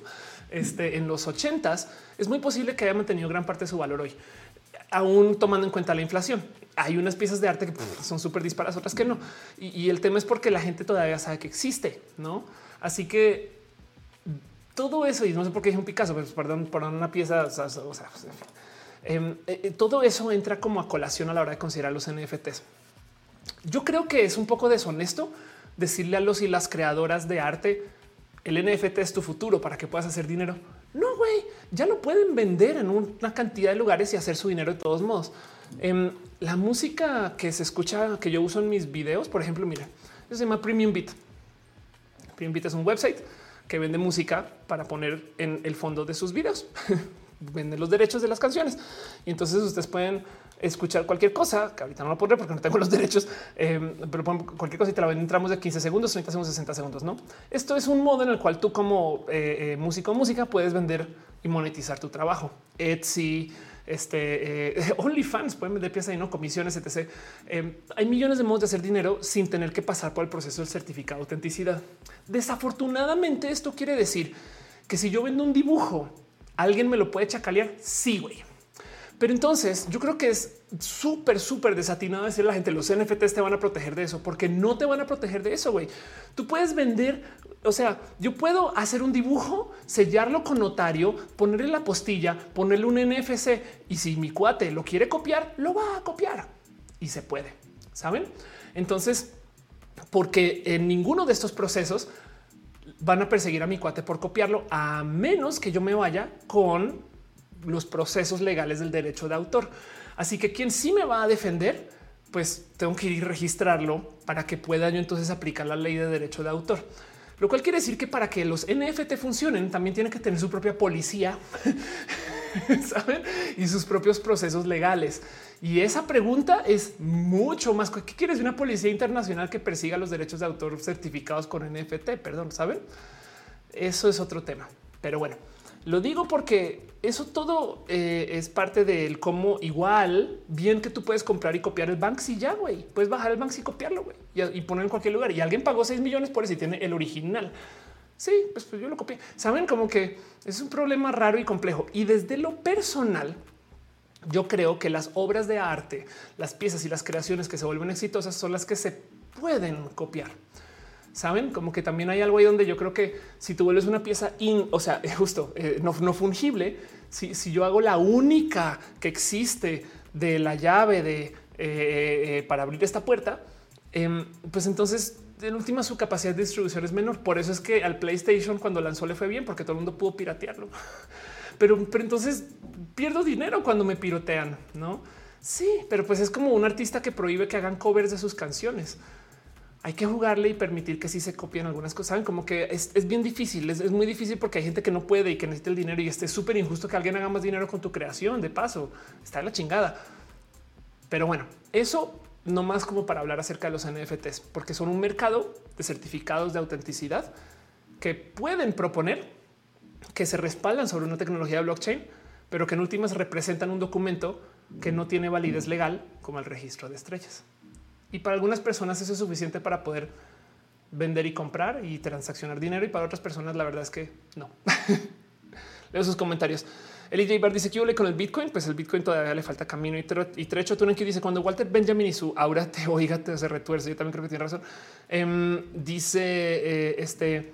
este, en los ochentas, es muy posible que haya mantenido gran parte de su valor hoy aún tomando en cuenta la inflación. Hay unas piezas de arte que son súper disparas, otras que no. Y, el tema es porque la gente todavía sabe que existe, no? Así que todo eso, y no sé por qué es un Picasso, pero perdón, por una pieza, pues, todo eso entra como a colación a la hora de considerar los NFTs. Yo creo que es un poco deshonesto decirle a los y las creadoras de arte, el NFT es tu futuro para que puedas hacer dinero. No, güey, ya lo pueden vender en una cantidad de lugares y hacer su dinero de todos modos. Em, la música que se escucha, que yo uso en mis videos, por ejemplo, mira, se llama Premium Beat. Premium Beat es un website que vende música para poner en el fondo de sus videos. vende los derechos de las canciones y entonces ustedes pueden escuchar cualquier cosa que ahorita no lo podré porque no tengo los derechos, em, pero cualquier cosa y te la ven en tramos de 15 segundos, 30 segundos, 60 segundos. No, esto es un modo en el cual tú, como eh, eh, músico música, puedes vender y monetizar tu trabajo. Etsy, este eh, OnlyFans pueden vender piezas y no comisiones, etc. Em, hay millones de modos de hacer dinero sin tener que pasar por el proceso del certificado de autenticidad. Desafortunadamente, esto quiere decir que si yo vendo un dibujo, alguien me lo puede chacalear. Sí, güey. Pero entonces yo creo que es súper, súper desatinado decir a la gente los NFTs te van a proteger de eso, porque no te van a proteger de eso. güey. Tú puedes vender, o sea, yo puedo hacer un dibujo, sellarlo con notario, ponerle la postilla, ponerle un NFC y si mi cuate lo quiere copiar, lo va a copiar y se puede. Saben? Entonces, porque en ninguno de estos procesos van a perseguir a mi cuate por copiarlo, a menos que yo me vaya con los procesos legales del derecho de autor. Así que quien sí me va a defender, pues tengo que ir a registrarlo para que pueda yo entonces aplicar la ley de derecho de autor. Lo cual quiere decir que para que los NFT funcionen, también tienen que tener su propia policía ¿saben? y sus propios procesos legales. Y esa pregunta es mucho más. ¿Qué quieres de una policía internacional que persiga los derechos de autor certificados con NFT? Perdón, saben? Eso es otro tema. Pero bueno, lo digo porque eso todo eh, es parte del cómo igual bien que tú puedes comprar y copiar el Banksy ya, güey. Puedes bajar el Banksy y copiarlo güey, y, y ponerlo en cualquier lugar. Y alguien pagó 6 millones por eso y tiene el original. Sí, pues, pues yo lo copié. Saben como que es un problema raro y complejo. Y desde lo personal, yo creo que las obras de arte, las piezas y las creaciones que se vuelven exitosas son las que se pueden copiar. Saben como que también hay algo ahí donde yo creo que si tú vuelves una pieza in, o sea, justo eh, no, fungible, si, yo hago la única que existe de la llave de eh, eh, para abrir esta puerta, em, pues entonces en última su capacidad de distribución es menor. Por eso es que al PlayStation cuando lanzó le fue bien porque todo el mundo pudo piratearlo. Pero, pero entonces pierdo dinero cuando me pirotean, no? Sí, pero pues es como un artista que prohíbe que hagan covers de sus canciones hay que jugarle y permitir que sí se copien algunas cosas. Saben como que es, bien difícil, es, muy difícil porque hay gente que no puede y que necesita el dinero y esté súper injusto que alguien haga más dinero con tu creación. De paso, está la chingada. Pero bueno, eso no más como para hablar acerca de los NFTs, porque son un mercado de certificados de autenticidad que pueden proponer que se respaldan sobre una tecnología de blockchain, pero que en últimas representan un documento que no tiene validez legal como el registro de estrellas. Y para algunas personas eso es suficiente para poder vender y comprar y transaccionar dinero. Y para otras personas la verdad es que no. Leo sus comentarios. El EJ Bar dice que yo con el Bitcoin, pues el Bitcoin todavía le falta camino y, trecho. Tú que dice cuando Walter Benjamin y su aura te oiga, te se retuerce. Yo también creo que tiene razón. Em, dice eh, este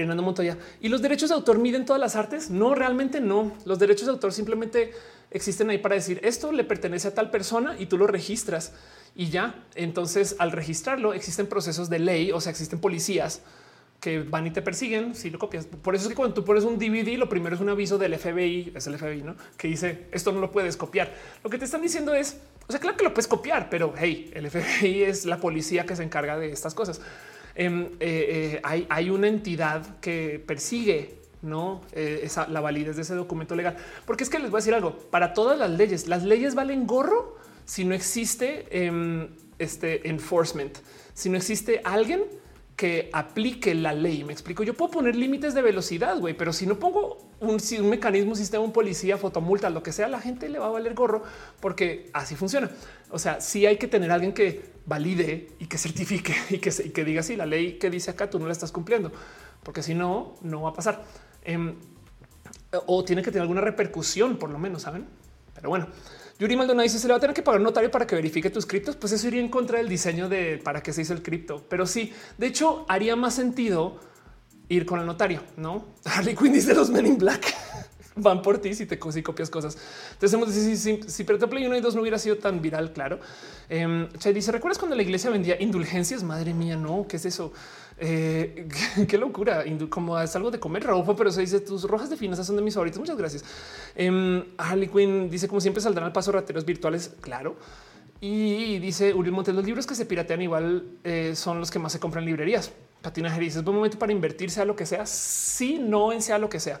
Fernando Montoya y los derechos de autor miden todas las artes. No, realmente no. Los derechos de autor simplemente existen ahí para decir esto le pertenece a tal persona y tú lo registras y ya. Entonces, al registrarlo, existen procesos de ley, o sea, existen policías que van y te persiguen si lo copias. Por eso es que cuando tú pones un DVD, lo primero es un aviso del FBI, es el FBI, ¿no? Que dice esto no lo puedes copiar. Lo que te están diciendo es, o sea, claro que lo puedes copiar, pero hey, el FBI es la policía que se encarga de estas cosas. Em, eh, eh, hay, una entidad que persigue no eh, la validez de ese documento legal, porque es que les voy a decir algo. Para todas las leyes. Las leyes valen gorro si no existe em, este enforcement, si no existe alguien que aplique la ley. Me explico. Yo puedo poner límites de velocidad, güey, pero si no pongo un, mecanismo, un sistema, un policía, fotomulta, lo que sea, la gente le va a valer gorro porque así funciona. O sea, sí hay que tener alguien que valide y que certifique y que, y diga si la ley que dice acá tú no la estás cumpliendo, porque si no, no va a pasar. Em, o tiene que tener alguna repercusión, por lo menos, saben? Pero bueno, Yuri Maldonado dice se le va a tener que pagar un notario para que verifique tus criptos. Pues eso iría en contra del diseño de para qué se hizo el cripto. Pero sí, de hecho, haría más sentido ir con el notario, no? Harley Quinn dice los Men in Black van por ti si te si copias cosas. Entonces, hemos si, si, si Play 1 y 2 no hubiera sido tan viral, claro. Eh, dice: ¿Recuerdas cuando la iglesia vendía indulgencias? Madre mía, no, ¿qué es eso? Eh, qué locura, como es algo de comer, Raúl, pero se dice tus rojas de finanzas son de mis favoritos. Muchas gracias. Eh, Harley Quinn dice como siempre saldrán al paso rateros virtuales. Claro. Y dice Uriel Montes, los libros que se piratean igual eh, son los que más se compran en librerías. Patina dice es buen momento para invertir, sea lo que sea. Sí, no en sea lo que sea.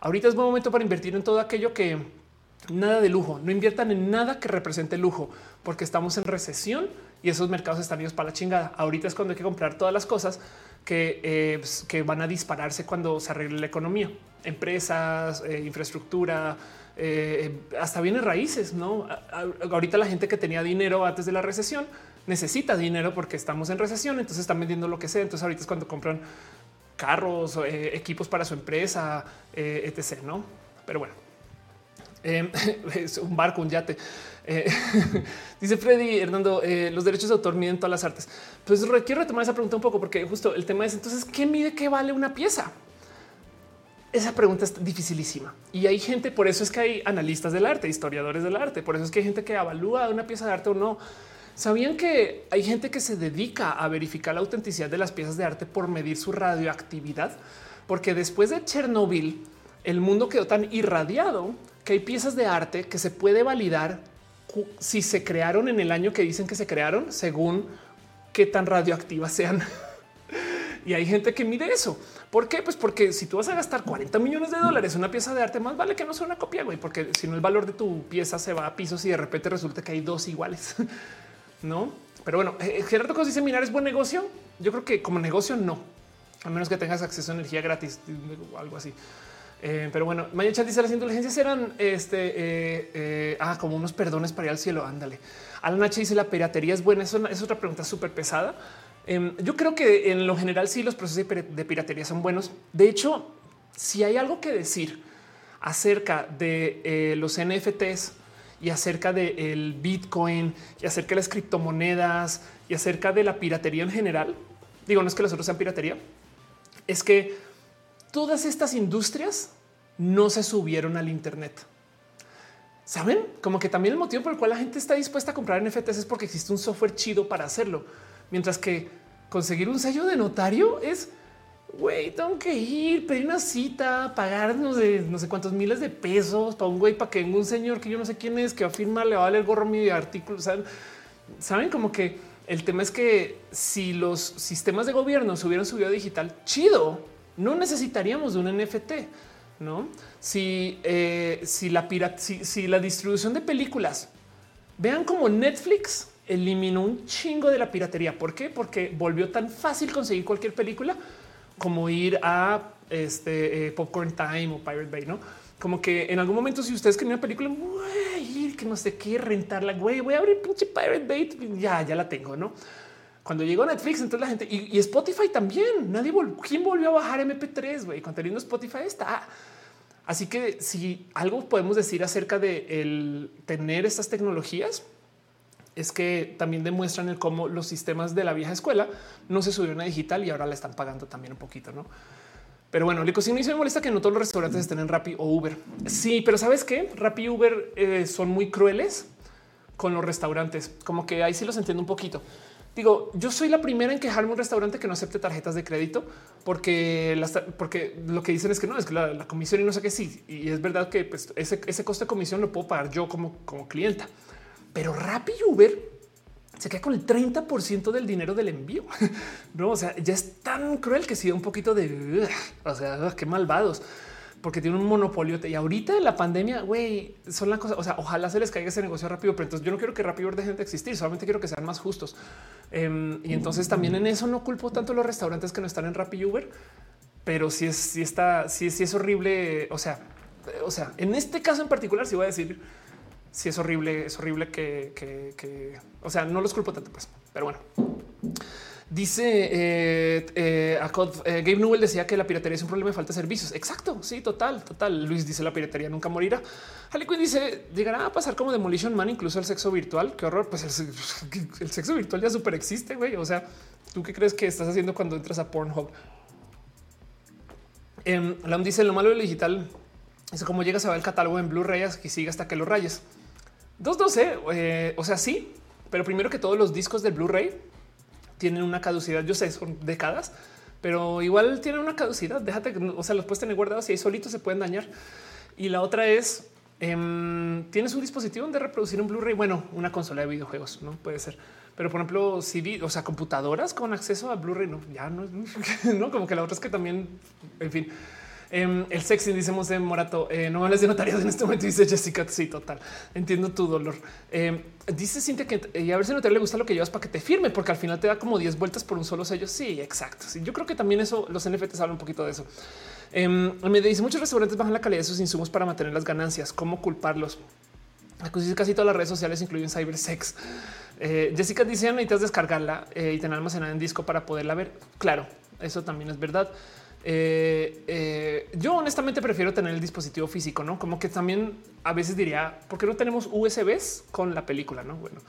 Ahorita es buen momento para invertir en todo aquello que nada de lujo. No inviertan en nada que represente lujo, porque estamos en recesión y esos mercados están idos para la chingada. Ahorita es cuando hay que comprar todas las cosas que, eh, pues, que van a dispararse cuando se arregle la economía, empresas, eh, infraestructura, eh, hasta bienes raíces. No, ahorita la gente que tenía dinero antes de la recesión necesita dinero porque estamos en recesión, entonces están vendiendo lo que sea. Entonces ahorita es cuando compran carros, equipos para su empresa, etc. No, pero bueno, es un barco, un yate. Eh, dice Freddy Hernando, eh, los derechos de autor miden todas las artes. Pues quiero retomar esa pregunta un poco porque justo el tema es entonces, ¿qué mide qué vale una pieza? Esa pregunta es dificilísima y hay gente, por eso es que hay analistas del arte, historiadores del arte, por eso es que hay gente que evalúa una pieza de arte o no. ¿Sabían que hay gente que se dedica a verificar la autenticidad de las piezas de arte por medir su radioactividad? Porque después de Chernobyl, el mundo quedó tan irradiado que hay piezas de arte que se puede validar si se crearon en el año que dicen que se crearon, según qué tan radioactivas sean. y hay gente que mide eso. ¿Por qué? Pues porque si tú vas a gastar 40 millones de dólares en una pieza de arte, más vale que no sea una copia, güey, porque si no el valor de tu pieza se va a pisos y de repente resulta que hay dos iguales, no? Pero bueno, eh, Gerardo Cos dice minar es buen negocio. Yo creo que como negocio no, a menos que tengas acceso a energía gratis o algo así. Eh, pero bueno, Maya Chat dice las inteligencias eran este, eh, eh, ah, como unos perdones para ir al cielo. Ándale. Alan H dice la piratería es buena. Eso es otra pregunta súper pesada. Em, yo creo que en lo general sí los procesos de piratería son buenos. De hecho, si hay algo que decir acerca de los NFTs y acerca del Bitcoin y acerca de las criptomonedas y acerca de la piratería en general, digo, no es que los otros sean piratería, es que todas estas industrias no se subieron al Internet. Saben como que también el motivo por el cual la gente está dispuesta a comprar NFTs es porque existe un software chido para hacerlo, mientras que conseguir un sello de notario es güey, tengo que ir, pedir una cita, pagarnos de no sé cuántos miles de pesos para un güey para que venga un señor que yo no sé quién es, que afirma le va a leer gorro mi artículo. ¿saben? Saben como que el tema es que si los sistemas de gobierno se hubieran subido a digital, chido, no necesitaríamos de un NFT. No, si, eh, si la si, la distribución de películas vean como Netflix eliminó un chingo de la piratería. ¿Por qué? Porque volvió tan fácil conseguir cualquier película como ir a este eh, Popcorn Time o Pirate Bay, no? Como que en algún momento, si ustedes querían una película, güey, que no sé qué rentarla, güey, voy a abrir pinche Pirate Bay, ya, ya la tengo, no? Cuando llegó Netflix, entonces la gente y, Spotify también. Nadie volvió. ¿Quién volvió a bajar MP3? Güey, contenido Spotify está. Así que si algo podemos decir acerca de el tener estas tecnologías, es que también demuestran el cómo los sistemas de la vieja escuela no se subieron a digital y ahora la están pagando también un poquito, no? Pero bueno, y se me molesta que no todos los restaurantes estén en Rappi o Uber. Sí, pero sabes qué? Rappi y Uber eh, son muy crueles con los restaurantes. Como que ahí sí los entiendo un poquito. Digo, yo soy la primera en quejarme un restaurante que no acepte tarjetas de crédito porque, porque lo que dicen es que no es que la, comisión y no sé qué sí. Y es verdad que pues, ese, ese coste de comisión lo puedo pagar yo como, como clienta, pero Rappi Uber se queda con el 30 del dinero del envío. No, o sea, ya es tan cruel que sí un poquito de, o sea, qué malvados porque tiene un monopolio. Y ahorita la pandemia, güey, son las cosas. O sea, ojalá se les caiga ese negocio rápido, pero entonces yo no quiero que rápido dejen de existir, solamente quiero que sean más justos. Em, y entonces también en eso no culpo tanto los restaurantes que no están en Rappi Uber, pero si es, si está, si, si es horrible. O sea, o sea, en este caso en particular, si voy a decir si es horrible, es horrible que, o sea, no los culpo tanto, pues, pero bueno. Dice eh, eh, eh, Gabe Newell decía que la piratería es un problema de falta de servicios. Exacto. Sí, total, total. Luis dice la piratería nunca morirá. Harley Quinn dice llegará a pasar como Demolition Man, incluso el sexo virtual. Qué horror. Pues el, sexo virtual ya súper existe. Güey. O sea, tú qué crees que estás haciendo cuando entras a Pornhub? Eh, Lam dice lo malo del digital es como llegas a ver el catálogo en Blu-ray y sigue hasta que lo rayes. 212. Eh, o sea, sí, pero primero que todos los discos del Blu-ray tienen una caducidad. Yo sé, son décadas, pero igual tienen una caducidad. Déjate, o sea, los puedes tener guardados y ahí solitos se pueden dañar. Y la otra es em, tienes un dispositivo donde reproducir un Blu-ray. Bueno, una consola de videojuegos no puede ser, pero por ejemplo, CD, o sea, computadoras con acceso a Blu-ray. No, ya no, no como que la otra es que también, en fin. Em, el sexy, decimos de Morato, eh, no hables de notarios en este momento, dice Jessica. Sí, total. Entiendo tu dolor. Em, dice Cintia que y a ver si notario le gusta lo que llevas para que te firme, porque al final te da como 10 vueltas por un solo sello. Sí, exacto. Sí, yo creo que también eso, los NFTs hablan un poquito de eso. Em, me dice muchos restaurantes bajan la calidad de sus insumos para mantener las ganancias. ¿Cómo culparlos? Casi todas las redes sociales incluyen cybersex. Eh, Jessica dice necesitas descargarla eh, y tener almacenada en disco para poderla ver. Claro, eso también es verdad. Eh, eh, yo honestamente prefiero tener el dispositivo físico, no como que también a veces diría, ¿por qué no tenemos USBs con la película? No, bueno,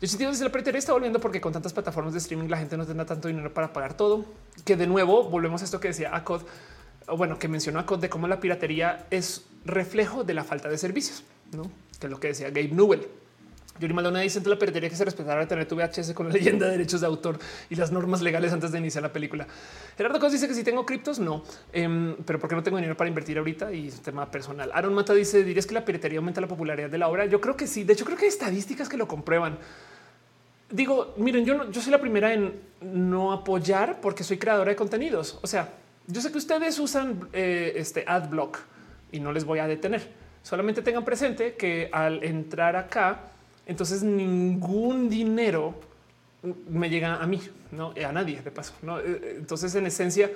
yo sí dice la piratería está volviendo porque con tantas plataformas de streaming la gente no tendrá tanto dinero para pagar todo. Que de nuevo volvemos a esto que decía Acod, o bueno, que mencionó Acod de cómo la piratería es reflejo de la falta de servicios, no que es lo que decía Gabe Newell. Yuri Maldonado dice la piratería que se respetara tener tu VHS con la leyenda de derechos de autor y las normas legales antes de iniciar la película. Gerardo Cos dice que si tengo criptos, no, em, pero porque no tengo dinero para invertir ahorita y es tema personal. Aaron Mata dice: ¿Dirías que la piratería aumenta la popularidad de la obra? Yo creo que sí. De hecho, creo que hay estadísticas que lo comprueban. Digo, miren, yo, yo soy la primera en no apoyar porque soy creadora de contenidos. O sea, yo sé que ustedes usan eh, este adblock y no les voy a detener. Solamente tengan presente que al entrar acá, entonces ningún dinero me llega a mí, no a nadie de paso. ¿no? Eh, eh, entonces, en esencia,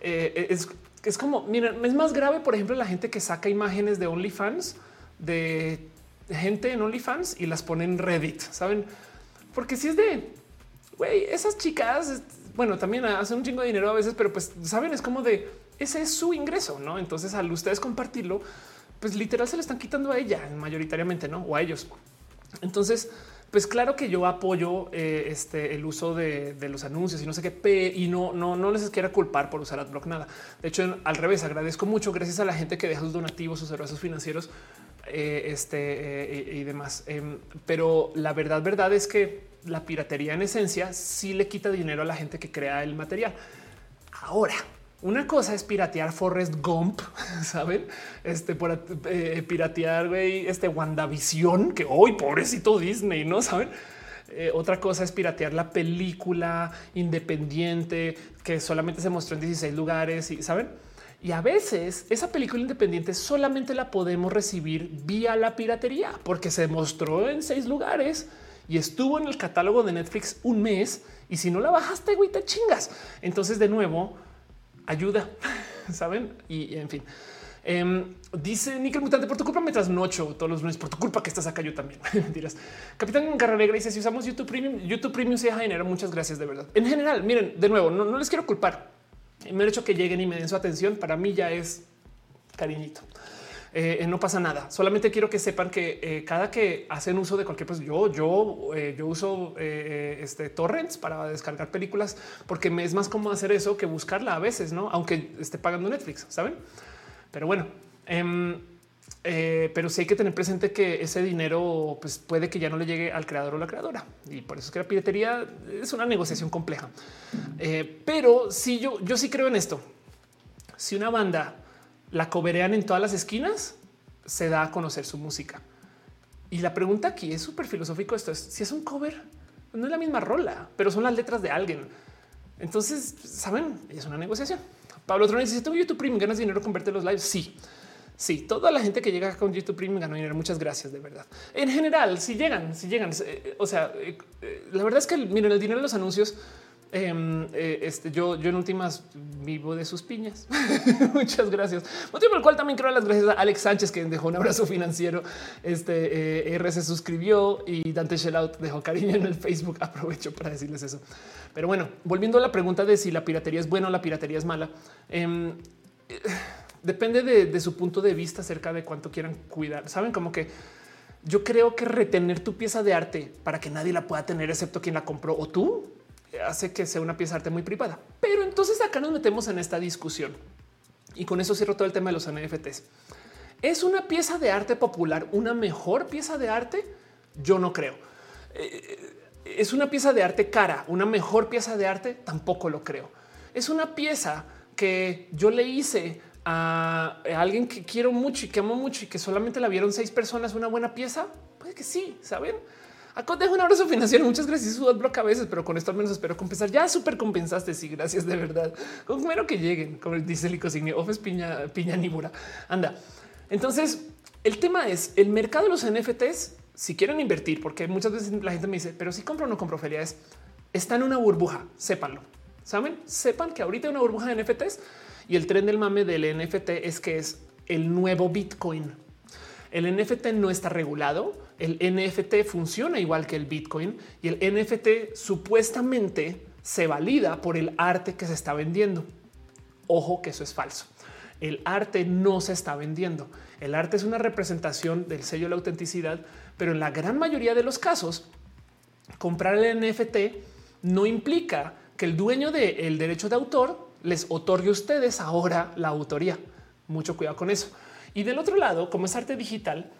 eh, es, es como miren, es más grave, por ejemplo, la gente que saca imágenes de OnlyFans de gente en OnlyFans y las pone en Reddit, saben? Porque si es de güey, esas chicas, bueno, también hacen un chingo de dinero a veces, pero pues saben, es como de ese es su ingreso, no? Entonces, al ustedes compartirlo, pues literal se le están quitando a ella mayoritariamente, no? O a ellos. Entonces, pues claro que yo apoyo eh, este, el uso de, los anuncios y no sé qué, y no, no, no les quiera culpar por usar AdBlock nada. De hecho, al revés, agradezco mucho gracias a la gente que deja sus donativos, sus servicios financieros eh, este, eh, y demás. Em, pero la verdad, verdad es que la piratería en esencia sí le quita dinero a la gente que crea el material. Ahora, una cosa es piratear Forrest Gump, saben? Este por eh, piratear güey, este WandaVision, que hoy pobrecito Disney, no saben. Eh, otra cosa es piratear la película independiente que solamente se mostró en 16 lugares y saben. Y a veces esa película independiente solamente la podemos recibir vía la piratería porque se mostró en seis lugares y estuvo en el catálogo de Netflix un mes. Y si no la bajaste, güey, te chingas. Entonces, de nuevo, ayuda, saben? Y, en fin. Em, dice Nickel Mutante por tu culpa me trasnocho todos los lunes por tu culpa que estás acá. Yo también dirás. Capitán Garra Negra dice: Si usamos YouTube Premium, YouTube Premium se deja dinero. Muchas gracias de verdad. En general, miren, de nuevo, no, les quiero culpar. Me hecho que lleguen y me den su atención. Para mí ya es cariñito. Eh, no pasa nada. Solamente quiero que sepan que eh, cada que hacen uso de cualquier, pues yo, yo, eh, yo uso este torrents para descargar películas porque me es más cómodo hacer eso que buscarla a veces, no? Aunque esté pagando Netflix, saben? Pero bueno, em, pero sí hay que tener presente que ese dinero pues puede que ya no le llegue al creador o la creadora y por eso es que la piratería es una negociación compleja. pero si yo, yo sí creo en esto. Si una banda la coberean en todas las esquinas, se da a conocer su música. Y la pregunta aquí es súper filosófico. Esto es si es un cover, no es la misma rola, pero son las letras de alguien. Entonces, saben, es una negociación. Pablo Otro dice: tengo YouTube Premium, ganas dinero con verte los lives. Sí, sí, toda la gente que llega con YouTube Premium ganó dinero. Muchas gracias, de verdad. En general, si llegan, si llegan, eh, o sea, eh, eh, la verdad es que miren el dinero de los anuncios Em, eh, este, yo, yo en últimas vivo de sus piñas. Muchas gracias. Motivo por el cual también quiero dar las gracias a Alex Sánchez, que dejó un abrazo financiero. Este eh, R se suscribió y Dante Shellout dejó cariño en el Facebook. Aprovecho para decirles eso. Pero bueno, volviendo a la pregunta de si la piratería es buena o la piratería es mala. Em, eh, depende de, de su punto de vista acerca de cuánto quieran cuidar. Saben como que yo creo que retener tu pieza de arte para que nadie la pueda tener excepto quien la compró o tú hace que sea una pieza de arte muy privada. Pero entonces acá nos metemos en esta discusión y con eso cierro todo el tema de los NFTs. ¿Es una pieza de arte popular una mejor pieza de arte? Yo no creo. Eh, ¿Es una pieza de arte cara? ¿Una mejor pieza de arte? Tampoco lo creo. Es una pieza que yo le hice a alguien que quiero mucho y que amo mucho y que solamente la vieron seis personas una buena pieza. Puede que sí, ¿saben? Acá dejo un abrazo financiero. Muchas gracias. Su bloque a veces, pero con esto al menos espero compensar. Ya súper compensaste. Sí, gracias de verdad. Con que lleguen, como dice el Icosignio, Ofes piña, piña níbura. Anda. Entonces, el tema es el mercado de los NFTs. Si quieren invertir, porque muchas veces la gente me dice, pero si compro o no compro feria, es está en una burbuja. Sépanlo. Saben, sepan que ahorita hay una burbuja de NFTs y el tren del mame del NFT es que es el nuevo Bitcoin. El NFT no está regulado. El NFT funciona igual que el Bitcoin y el NFT supuestamente se valida por el arte que se está vendiendo. Ojo que eso es falso. El arte no se está vendiendo. El arte es una representación del sello de la autenticidad, pero en la gran mayoría de los casos, comprar el NFT no implica que el dueño del derecho de autor les otorgue a ustedes ahora la autoría. Mucho cuidado con eso. Y del otro lado, como es arte digital,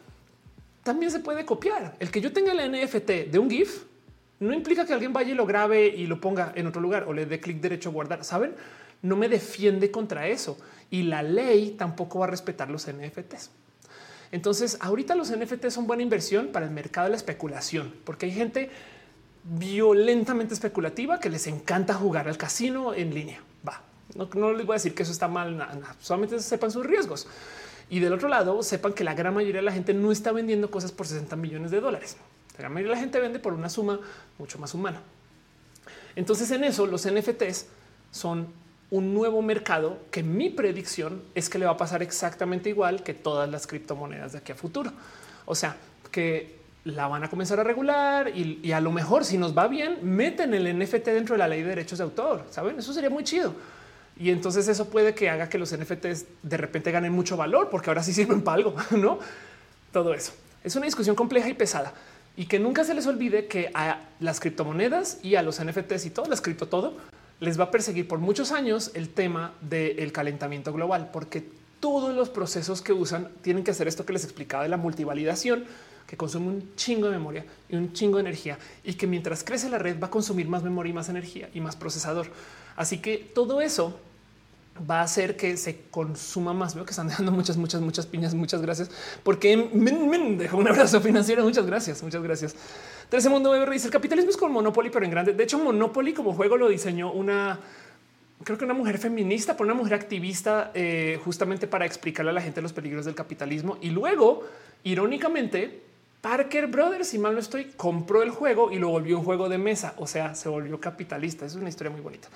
también se puede copiar. El que yo tenga el NFT de un GIF no implica que alguien vaya y lo grabe y lo ponga en otro lugar o le dé clic derecho a guardar. Saben, no me defiende contra eso y la ley tampoco va a respetar los NFTs. Entonces, ahorita los NFTs son buena inversión para el mercado de la especulación, porque hay gente violentamente especulativa que les encanta jugar al casino en línea. Va, no, les voy a decir que eso está mal, solamente sepan sus riesgos. Y del otro lado, sepan que la gran mayoría de la gente no está vendiendo cosas por 60 millones de dólares. La gran mayoría de la gente vende por una suma mucho más humana. Entonces en eso los NFTs son un nuevo mercado que mi predicción es que le va a pasar exactamente igual que todas las criptomonedas de aquí a futuro. O sea, que la van a comenzar a regular y, y, a lo mejor si nos va bien, meten el NFT dentro de la ley de derechos de autor. Saben, eso sería muy chido. Y entonces eso puede que haga que los NFTs de repente ganen mucho valor porque ahora sí sirven para algo, no? Todo eso es una discusión compleja y pesada y que nunca se les olvide que a las criptomonedas y a los NFTs y todo las cripto todo les va a perseguir por muchos años el tema del calentamiento global, porque todos los procesos que usan tienen que hacer esto que les explicaba de la multivalidación, que consume un chingo de memoria y un chingo de energía y que mientras crece la red va a consumir más memoria y más energía y más procesador. Así que todo eso va a hacer que se consuma más. Veo que están dejando muchas, muchas, muchas piñas. Muchas gracias porque me dejó un abrazo financiero. Muchas gracias. Muchas gracias. 13 Mundo dice el capitalismo es como Monopoly, pero en grande. De hecho, Monopoly como juego lo diseñó una, creo que una mujer feminista, por una mujer activista, eh, justamente para explicarle a la gente los peligros del capitalismo. Y luego, irónicamente, Parker Brothers, si mal no estoy, compró el juego y lo volvió un juego de mesa. O sea, se volvió capitalista. Es una historia muy bonita.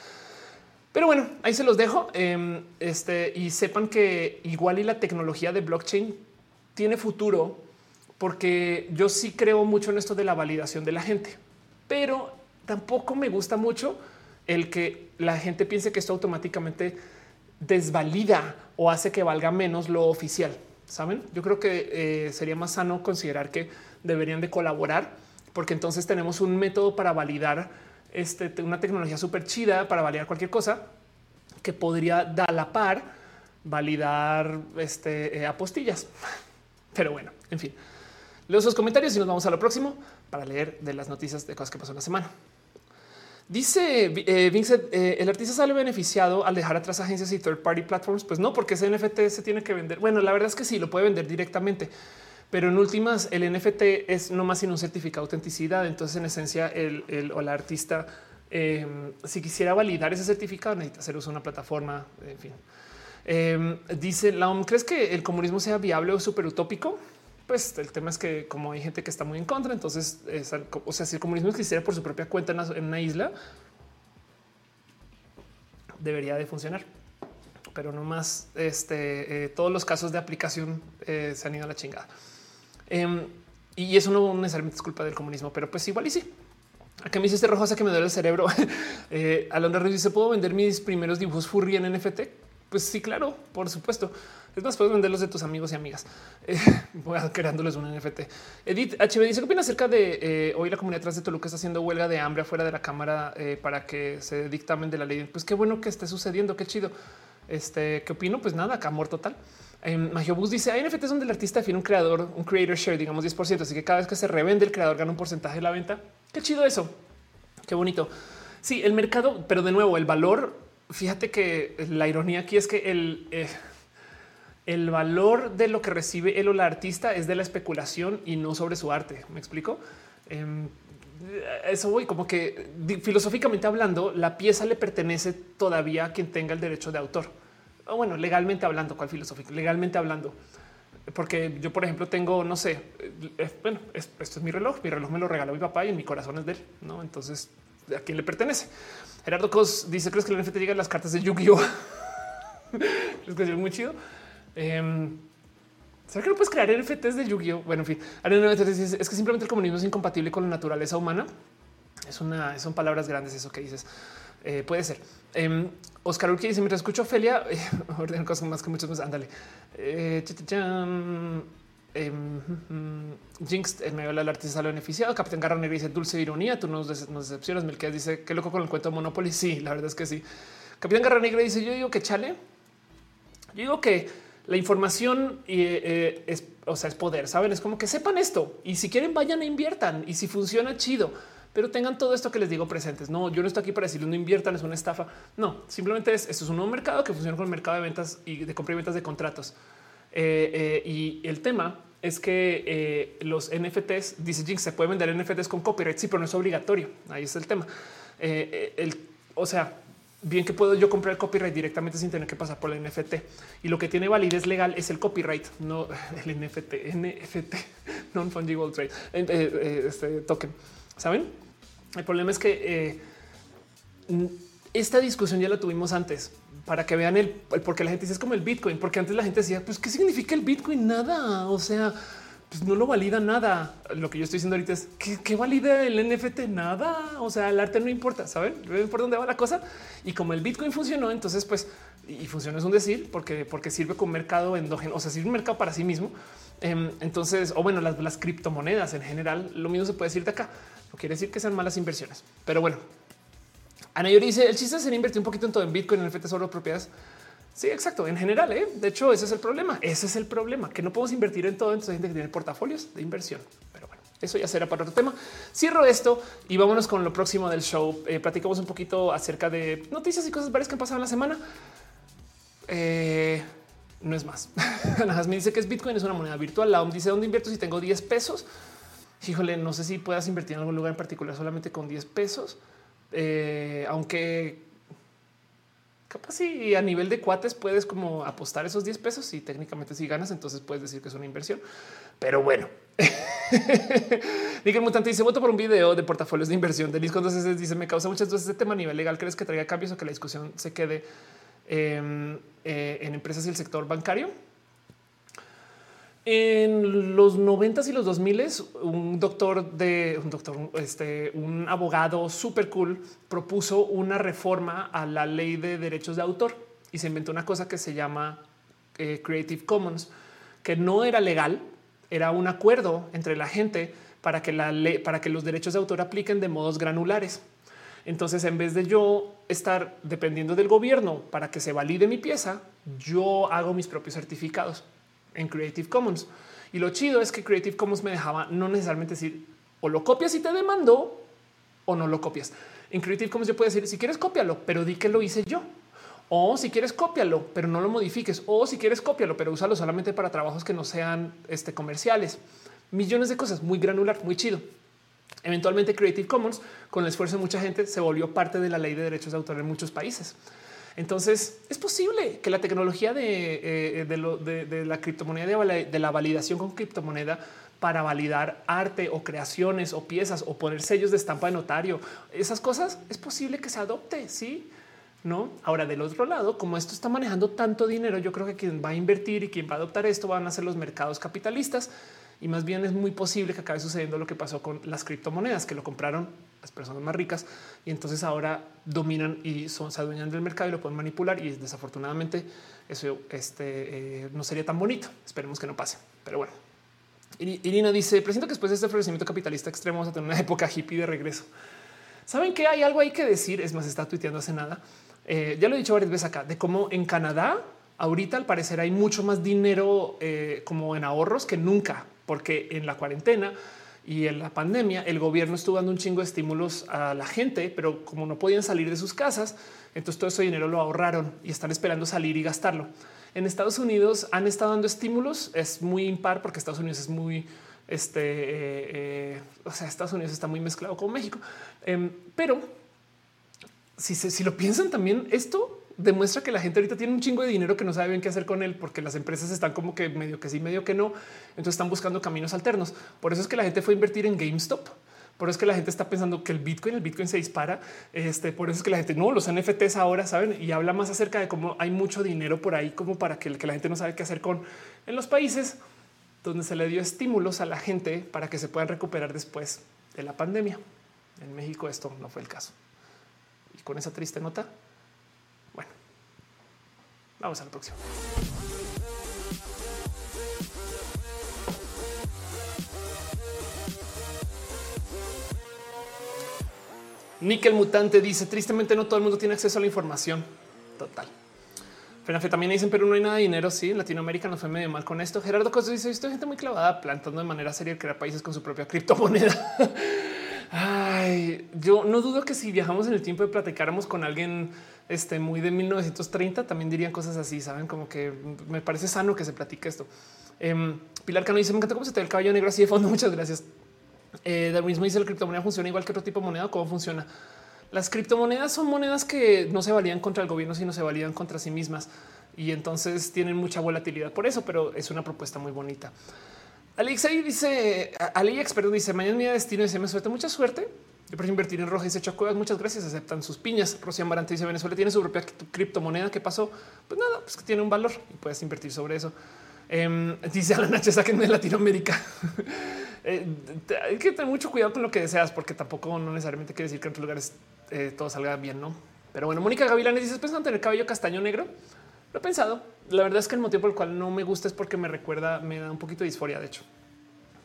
Pero bueno, ahí se los dejo. Em, este, y sepan que igual y la tecnología de blockchain tiene futuro porque yo sí creo mucho en esto de la validación de la gente, pero tampoco me gusta mucho el que la gente piense que esto automáticamente desvalida o hace que valga menos lo oficial. Saben, yo creo que eh, sería más sano considerar que deberían de colaborar, porque entonces tenemos un método para validar este, una tecnología súper chida para validar cualquier cosa que podría dar la par validar este, eh, apostillas. Pero bueno, en fin, leo sus comentarios y nos vamos a lo próximo para leer de las noticias de cosas que pasó en la semana. Dice eh, Vincent, eh, el artista sale beneficiado al dejar atrás agencias y third party platforms. Pues no, porque ese NFT se tiene que vender. Bueno, la verdad es que sí, lo puede vender directamente, pero en últimas el NFT es no más sin un certificado de autenticidad. Entonces, en esencia, el, o la artista Em, si quisiera validar ese certificado, necesita hacer uso de una plataforma. En fin, em, dice la OM, ¿crees que el comunismo sea viable o súper utópico? Pues el tema es que como hay gente que está muy en contra, entonces, o sea, si el comunismo existiera por su propia cuenta en una isla, debería de funcionar. Pero no más, este, eh, todos los casos de aplicación eh, se han ido a la chingada. Em, y eso no necesariamente es culpa del comunismo, pero pues igual y sí. Acá me dice este rojo hace que me duele el cerebro. eh, Alondra dice, ¿puedo vender mis primeros dibujos furry en NFT? Pues sí, claro, por supuesto. Es más, puedes venderlos de tus amigos y amigas. Eh, voy a creándoles un NFT. Edith HB dice, ¿qué opina acerca de eh, hoy la comunidad trans de Toluca está haciendo huelga de hambre afuera de la cámara eh, para que se dictamen de la ley? Pues qué bueno que esté sucediendo, qué chido. Este, ¿qué opino? Pues nada, acá amor total. Eh, Magiobus dice hay NFTs donde el artista define un creador, un creator share, digamos 10%. Así que cada vez que se revende, el creador gana un porcentaje de la venta. Qué chido eso. Qué bonito. Sí, el mercado, pero de nuevo, el valor. Fíjate que la ironía aquí es que el, eh, el valor de lo que recibe él o la artista es de la especulación y no sobre su arte. Me explico. Em, eso voy como que filosóficamente hablando, la pieza le pertenece todavía a quien tenga el derecho de autor o bueno, legalmente hablando, cuál filosófico, legalmente hablando. Porque yo, por ejemplo, tengo, no sé, eh, bueno, esto es mi reloj, mi reloj me lo regaló mi papá y en mi corazón es de él, ¿no? Entonces, ¿a quién le pertenece? Gerardo Cos dice, ¿crees que el NFT llega a las cartas de Yu-Gi-Oh? es que es muy chido. Eh, ¿Será que no puedes crear NFTs de Yu-Gi-Oh? Bueno, en fin, es que simplemente el comunismo es incompatible con la naturaleza humana. Es una, son palabras grandes eso que dices. Eh, puede ser. Eh, Oscar Urquía dice: Mientras escucho Ophelia, eh, cosas más que muchos más. Ándale. Eh, eh, Jinx, el medio del artista sale beneficiado. Capitán Garra dice dulce ironía. Tú nos, nos decepcionas. Melquías dice qué loco con el cuento de Monopoly. Sí, la verdad es que sí. Capitán Garra Negra dice: Yo digo que chale. Yo digo que la información eh, es, o sea, es poder. Saben, es como que sepan esto y si quieren, vayan e inviertan y si funciona, chido pero tengan todo esto que les digo presentes. No, yo no estoy aquí para decirles no inviertan, es una estafa. No, simplemente es esto es un nuevo mercado que funciona con el mercado de ventas y de compra y ventas de contratos. Eh, eh, y el tema es que eh, los NFTs, dice Jinx, se puede vender NFTs con copyright, sí, pero no es obligatorio. Ahí es el tema. el, o sea, bien que puedo yo comprar el copyright directamente sin tener que pasar por el NFT. Y lo que tiene validez legal es el copyright, no el NFT, NFT, non fungible trade, este token. Saben? El problema es que eh, esta discusión ya la tuvimos antes para que vean el, por qué la gente dice como el Bitcoin, porque antes la gente decía, pues qué significa el Bitcoin? Nada. O sea, pues no lo valida nada. Lo que yo estoy diciendo ahorita es que, valida el NFT? Nada. O sea, el arte no importa, saben por dónde va la cosa. Y como el Bitcoin funcionó, entonces, pues, y funciona es un decir, porque, porque sirve como mercado endógeno, o sea, sirve un mercado para sí mismo. Em, entonces, o bueno, las, criptomonedas en general, lo mismo se puede decir de acá. No quiere decir que sean malas inversiones, pero bueno. Ana Yori dice el chiste es invertir un poquito en todo en Bitcoin, en NFT sobre propiedades. Sí, exacto. En general, ¿eh? de hecho, ese es el problema. Ese es el problema que no podemos invertir en todo. Entonces, hay gente que tiene portafolios de inversión, pero bueno, eso ya será para otro tema. Cierro esto y vámonos con lo próximo del show. Eh, platicamos un poquito acerca de noticias y cosas varias que han pasado en la semana. Eh, no es más. Me dice que es Bitcoin, es una moneda virtual. La OM dice dónde invierto si tengo 10 pesos híjole, no sé si puedas invertir en algún lugar en particular solamente con 10 pesos, eh, aunque capaz si a nivel de cuates puedes como apostar esos 10 pesos y técnicamente si ganas, entonces puedes decir que es una inversión. Pero bueno, Nickel Mutante dice voto por un video de portafolios de inversión de Lisco. Entonces dice me causa muchas dudas este tema a nivel legal. ¿Crees que traiga cambios o que la discusión se quede em, eh, en empresas y el sector bancario? En los noventas y los dos miles, un doctor de un doctor, este, un abogado súper cool propuso una reforma a la ley de derechos de autor y se inventó una cosa que se llama eh, Creative Commons, que no era legal, era un acuerdo entre la gente para que la ley, para que los derechos de autor apliquen de modos granulares. Entonces, en vez de yo estar dependiendo del gobierno para que se valide mi pieza, yo hago mis propios certificados en Creative Commons. Y lo chido es que Creative Commons me dejaba no necesariamente decir o lo copias y te demando o no lo copias. En Creative Commons yo puedo decir si quieres cópialo, pero di que lo hice yo. O si quieres cópialo, pero no lo modifiques. O si quieres cópialo, pero úsalo solamente para trabajos que no sean este, comerciales. Millones de cosas, muy granular, muy chido. Eventualmente Creative Commons, con el esfuerzo de mucha gente, se volvió parte de la ley de derechos de autor en muchos países. Entonces es posible que la tecnología de, eh, la criptomoneda, de la validación con criptomoneda para validar arte o creaciones o piezas o poner sellos de estampa de notario, esas cosas es posible que se adopte. Sí, no. Ahora, del otro lado, como esto está manejando tanto dinero, yo creo que quien va a invertir y quien va a adoptar esto van a ser los mercados capitalistas y más bien es muy posible que acabe sucediendo lo que pasó con las criptomonedas que lo compraron las personas más ricas y entonces ahora dominan y son, se adueñan del mercado y lo pueden manipular y desafortunadamente eso este, eh, no sería tan bonito. Esperemos que no pase, pero bueno. Irina dice, presento que después de este florecimiento capitalista extremo vamos a tener una época hippie de regreso. ¿Saben que hay algo ahí que decir? Es más, está tuiteando hace nada. Eh, ya lo he dicho varias veces acá, de cómo en Canadá ahorita al parecer hay mucho más dinero eh, como en ahorros que nunca, porque en la cuarentena y en la pandemia el gobierno estuvo dando un chingo de estímulos a la gente, pero como no podían salir de sus casas, entonces todo ese dinero lo ahorraron y están esperando salir y gastarlo. En Estados Unidos han estado dando estímulos, es muy impar porque Estados Unidos es muy este, eh, eh, o sea, Estados Unidos está muy mezclado con México, em, pero si, si lo piensan también, esto demuestra que la gente ahorita tiene un chingo de dinero que no sabe bien qué hacer con él, porque las empresas están como que medio que sí, medio que no. Entonces están buscando caminos alternos. Por eso es que la gente fue a invertir en GameStop. Por eso es que la gente está pensando que el Bitcoin, el Bitcoin se dispara. Este, por eso es que la gente no los NFTs ahora saben y habla más acerca de cómo hay mucho dinero por ahí, como para que, que la gente no sabe qué hacer con en los países donde se le dio estímulos a la gente para que se puedan recuperar después de la pandemia. En México esto no fue el caso. Y con esa triste nota, vamos a la próxima. Nickel Mutante dice, tristemente no todo el mundo tiene acceso a la información. Total. Fenafe también dicen, pero no hay nada de dinero. Sí, en Latinoamérica nos fue medio mal con esto. Gerardo Cosas dice, estoy gente muy clavada plantando de manera seria crear países con su propia criptomoneda. Ay, yo no dudo que si viajamos en el tiempo y platicáramos con alguien este, muy de 1930, también dirían cosas así, saben, como que me parece sano que se platique esto. Em, Pilar Cano dice, me encanta cómo se te ve el caballo negro así de fondo. Muchas gracias. Eh, mismo dice, la criptomoneda funciona igual que otro tipo de moneda. ¿Cómo funciona? Las criptomonedas son monedas que no se valían contra el gobierno, sino se valían contra sí mismas y entonces tienen mucha volatilidad por eso, pero es una propuesta muy bonita. Alexei dice, Ali Experto dice, mañana mi destino dice, me suelta mucha suerte. Yo prefiero invertir en roja y se echa cuevas. Muchas gracias. Aceptan sus piñas. Rocío Amarante dice Venezuela tiene su propia criptomoneda. ¿Qué pasó? Pues nada, pues que tiene un valor y puedes invertir sobre eso. Eh, dice Alan H. Sáquenme de Latinoamérica. Eh, hay que tener mucho cuidado con lo que deseas, porque tampoco no necesariamente quiere decir que en otros lugares eh, todo salga bien, no? Pero bueno, Mónica Gavilanes dice: pensando en tener cabello castaño negro? Lo he pensado. La verdad es que el motivo por el cual no me gusta es porque me recuerda, me da un poquito de disforia, de hecho.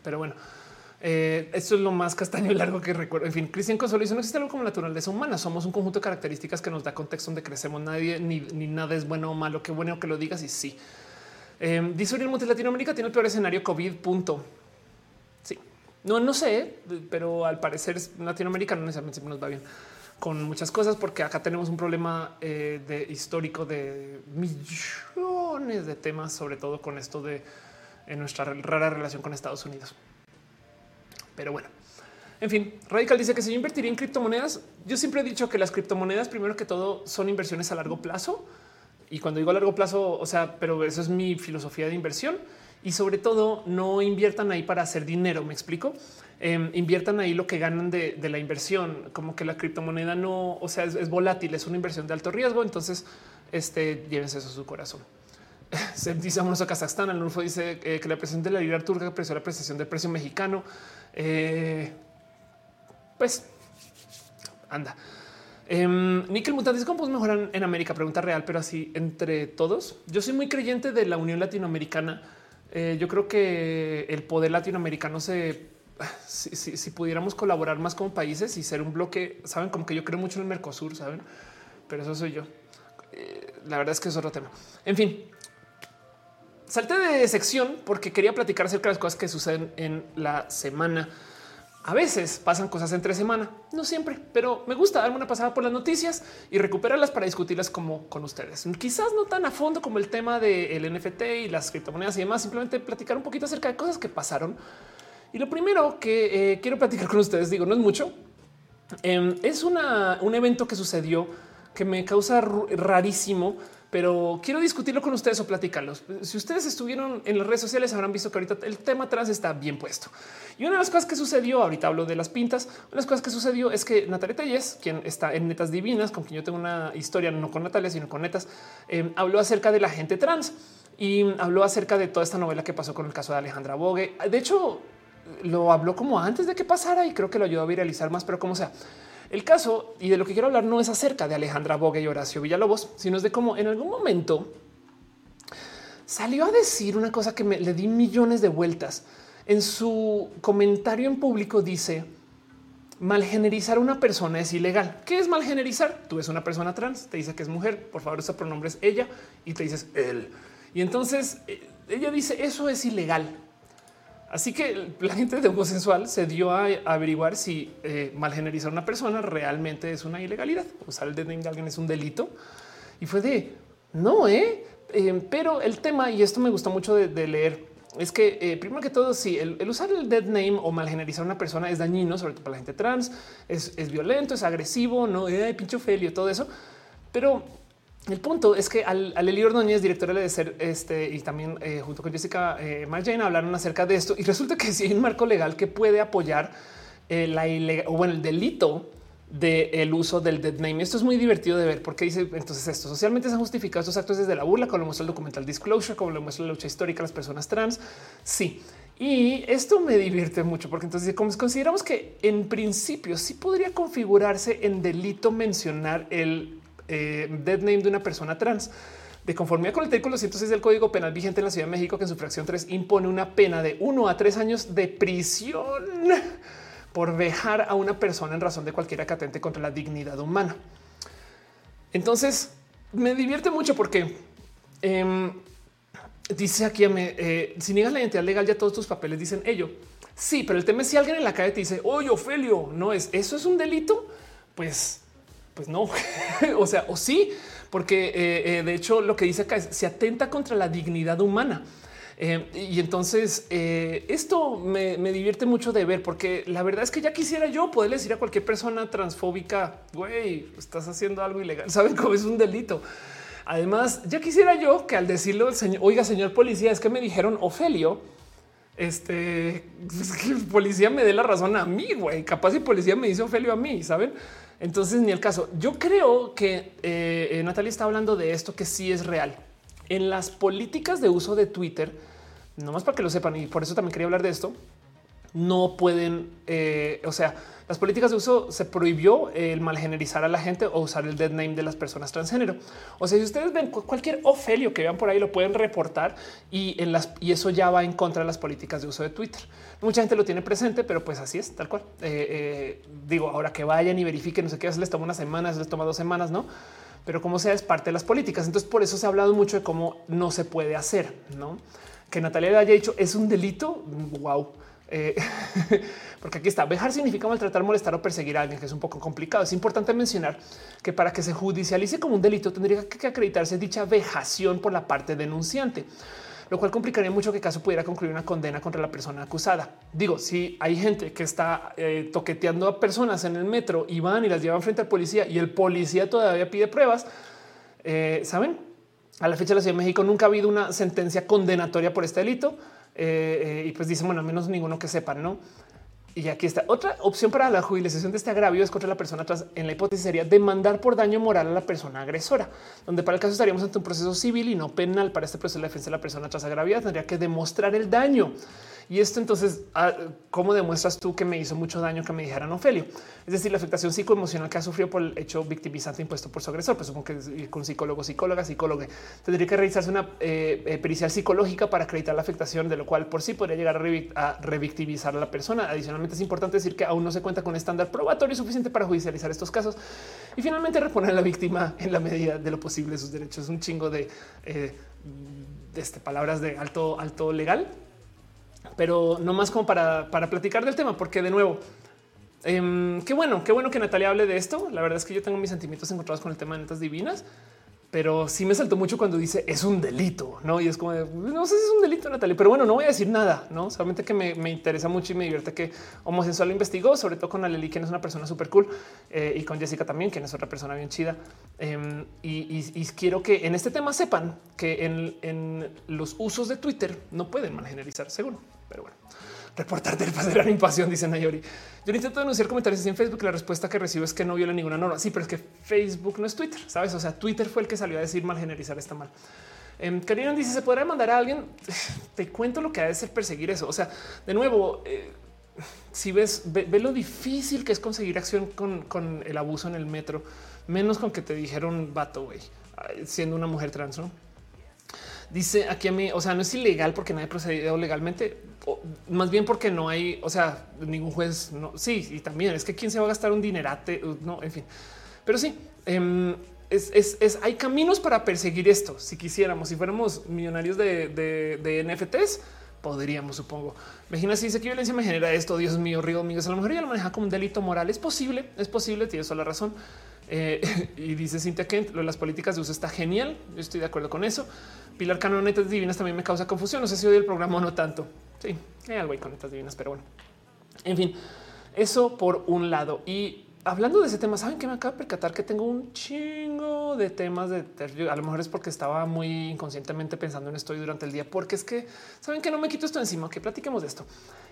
Pero bueno, eh, es lo más castaño y largo que recuerdo. En fin, Cristian Consuelo dice: No existe algo como naturaleza humana. Somos un conjunto de características que nos da contexto donde crecemos. Nadie ni, nada es bueno o malo. Qué bueno que lo digas. Y sí, eh, dice Uriel Montes Latinoamérica tiene el peor escenario COVID. Punto. No, no sé, pero al parecer Latinoamérica no necesariamente nos va bien con muchas cosas, porque acá tenemos un problema eh, de histórico de millones de temas, sobre todo con esto de en nuestra rara relación con Estados Unidos. Pero bueno, en fin, Radical dice que si yo invertiría en criptomonedas, yo siempre he dicho que las criptomonedas, primero que todo, son inversiones a largo plazo. Y cuando digo a largo plazo, o sea, pero eso es mi filosofía de inversión y sobre todo no inviertan ahí para hacer dinero. Me explico. Em, inviertan ahí lo que ganan de, la inversión, como que la criptomoneda no, o sea, es, volátil, es una inversión de alto riesgo. Entonces, este llévense eso a su corazón. Se dice a Kazajstán. Al UNFO dice eh, que la presión de la lira turca apreció la apreciación del precio mexicano. Eh, pues anda. Eh, Nickel Mutante cómo mejoran en América. Pregunta real, pero así entre todos. Yo soy muy creyente de la Unión Latinoamericana eh, yo creo que el poder latinoamericano se si, pudiéramos colaborar más como países y ser un bloque, saben, como que yo creo mucho en el Mercosur, saben, pero eso soy yo. La verdad es que es otro tema. En fin, salté de sección porque quería platicar acerca de las cosas que suceden en la semana. A veces pasan cosas entre semana, no siempre, pero me gusta darme una pasada por las noticias y recuperarlas para discutirlas como con ustedes. Quizás no tan a fondo como el tema del NFT y las criptomonedas y demás, simplemente platicar un poquito acerca de cosas que pasaron Y lo primero que eh, quiero platicar con ustedes, digo, no es mucho, em, es un evento que sucedió que me causa rarísimo pero quiero discutirlo con ustedes o platicarlos. Si ustedes estuvieron en las redes sociales, habrán visto que ahorita el tema trans está bien puesto. Y una de las cosas que sucedió, ahorita hablo de las pintas, una de las cosas que sucedió es que Natalia Telles, quien está en Netas Divinas, con quien yo tengo una historia, no con Natalia, sino con Netas, eh, habló acerca de la gente trans y habló acerca de toda esta novela que pasó con el caso de Alejandra Bogue. De hecho, lo habló como antes de que pasara y creo que lo ayudó a viralizar más, pero como sea. El caso y de lo que quiero hablar no es acerca de Alejandra Bogue y Horacio Villalobos, sino es de cómo en algún momento salió a decir una cosa que me le di millones de vueltas. En su comentario en público dice malgenerizar a una persona es ilegal. ¿Qué es malgenerizar? Tú ves una persona trans, te dice que es mujer, por favor, ese pronombre es ella y te dices él. Y entonces eh, ella dice eso es ilegal. Así que la gente de homosexual se dio a averiguar si eh, malgenerizar a una persona realmente es una ilegalidad. Usar el dead name de alguien es un delito. Y fue de no, ¿eh? eh pero el tema, y esto me gustó mucho de, leer, es que eh, primero que todo, si el, usar el dead name o malgenerizar a una persona es dañino, sobre todo para la gente trans, es, violento, es agresivo, no hay pincho felio, todo eso. Pero el punto es que al, al Eli Ordóñez, directora de ser este y también eh, junto con Jessica eh, Marjane hablaron acerca de esto y resulta que si hay un marco legal que puede apoyar eh, la ilegal o bueno, el delito del uso del dead name. Esto es muy divertido de ver porque dice entonces esto socialmente se han justificado estos actos desde la burla, como lo muestra el documental Disclosure, como lo muestra la lucha histórica de las personas trans. Sí. Y esto me divierte mucho porque entonces como consideramos que en principio sí podría configurarse en delito mencionar el eh, dead name de una persona trans. De conformidad con el artículo 106 del Código Penal vigente en la Ciudad de México, que en su fracción 3 impone una pena de 1 a 3 años de prisión por vejar a una persona en razón de cualquier acatente contra la dignidad humana. Entonces, me divierte mucho porque em, dice aquí, eh, si niegas la identidad legal, ya todos tus papeles dicen ello. Sí, pero el tema es si alguien en la calle te dice, oye, Ofelio, no es, eso es un delito, pues pues no, o sea, o sí, porque eh, eh, de hecho lo que dice acá es se atenta contra la dignidad humana. Eh, y entonces esto me, divierte mucho de ver, porque la verdad es que ya quisiera yo poder decir a cualquier persona transfóbica, güey, estás haciendo algo ilegal, saben cómo es un delito. Además, ya quisiera yo que al decirlo, el señor, oiga, señor policía, es que me dijeron Ofelio, este policía me dé la razón a mí, güey. Capaz el policía me dice Ofelio a mí, saben? Entonces, ni el caso. Yo creo que eh, eh, Natalia está hablando de esto que sí es real. En las políticas de uso de Twitter, no más para que lo sepan, y por eso también quería hablar de esto, no pueden, eh, o sea, las políticas de uso se prohibió el malgenerizar a la gente o usar el dead name de las personas transgénero. O sea, si ustedes ven cualquier Ofelio que vean por ahí, lo pueden reportar y en las y eso ya va en contra de las políticas de uso de Twitter. Mucha gente lo tiene presente, pero pues así es tal cual. Eh, eh, digo, ahora que vayan y verifiquen, no sé qué, les toma unas semanas, les toma dos semanas, no? Pero como sea, es parte de las políticas. Entonces, por eso se ha hablado mucho de cómo no se puede hacer, no? Que Natalia haya dicho es un delito. Wow eh, porque aquí está. Vejar significa maltratar, molestar o perseguir a alguien, que es un poco complicado. Es importante mencionar que para que se judicialice como un delito tendría que acreditarse dicha vejación por la parte denunciante lo cual complicaría mucho que caso pudiera concluir una condena contra la persona acusada. Digo, si hay gente que está eh, toqueteando a personas en el metro y van y las llevan frente al policía y el policía todavía pide pruebas, eh, saben, a la fecha de la Ciudad de México nunca ha habido una sentencia condenatoria por este delito. Eh, eh, y pues dicen, bueno, al menos ninguno que sepan, ¿no? Y aquí está otra opción para la jubilación de este agravio es contra la persona atrás. En la hipótesis sería demandar por daño moral a la persona agresora, donde para el caso estaríamos ante un proceso civil y no penal. Para este proceso de defensa de la persona tras agraviada tendría que demostrar el daño. Y esto entonces, ah, ¿cómo demuestras tú que me hizo mucho daño que me dijeran Ofelio? Es decir, la afectación psicoemocional que ha sufrido por el hecho victimizante impuesto por su agresor. Pues supongo que con psicólogo, psicóloga, psicólogo. Tendría que realizarse una eh, eh, pericial psicológica para acreditar la afectación, de lo cual por sí podría llegar a, revictimizar a la persona. Adicionalmente, es importante decir que aún no se cuenta con estándar probatorio suficiente para judicializar estos casos. Y finalmente, reponer a la víctima en la medida de lo posible sus derechos. Un chingo de, eh, de este, palabras de alto, alto legal pero no más como para, platicar del tema, porque de nuevo, em, qué bueno, qué bueno que Natalia hable de esto. La verdad es que yo tengo mis sentimientos encontrados con el tema de netas divinas, pero sí me saltó mucho cuando dice es un delito, no? Y es como no sé si es un delito, Natalia, pero bueno, no voy a decir nada, no solamente que me, interesa mucho y me divierte que homosexual investigó, sobre todo con Aleli, quien es una persona súper cool eh, y con Jessica también, quien es otra persona bien chida. Em, y, quiero que en este tema sepan que en, en los usos de Twitter no pueden malgenerizar, seguro, pero bueno reportarte el padre de pasión, dice Nayori. Yo intento denunciar comentarios en Facebook la respuesta que recibo es que no viola ninguna norma. Sí, pero es que Facebook no es Twitter, sabes? O sea, Twitter fue el que salió a decir mal generalizar está mal. Eh, Karina dice: ¿Se podrá mandar a alguien? Te cuento lo que ha de ser perseguir eso. O sea, de nuevo, eh, si ves, ve, lo difícil que es conseguir acción con, con, el abuso en el metro, menos con que te dijeron vato, güey, siendo una mujer trans, ¿no? Dice aquí a mí, o sea, no es ilegal porque nadie procedido legalmente, más bien porque no hay, o sea, ningún juez, no, sí, y también es que quién se va a gastar un dinerate, uh, no, en fin, pero sí, em, es, hay caminos para perseguir esto. Si quisiéramos, si fuéramos millonarios de, NFTs, podríamos, supongo. Imagina si dice que violencia me genera esto. Dios mío, río amigos. A lo mejor ya lo maneja como un delito moral. Es posible, es posible. Tienes toda la razón. Eh, y dice Cintia Kent, lo de las políticas de uso está genial. Yo estoy de acuerdo con eso. Pilar Cano, netas divinas también me causa confusión. No sé si odio el programa o no tanto. Sí, hay algo ahí con netas divinas, pero bueno. En fin, eso por un lado. Y hablando de ese tema, saben que me acaba de percatar que tengo un chingo de temas de a lo mejor es porque estaba muy inconscientemente pensando en esto durante el día, porque es que saben que no me quito esto encima, que platiquemos de esto.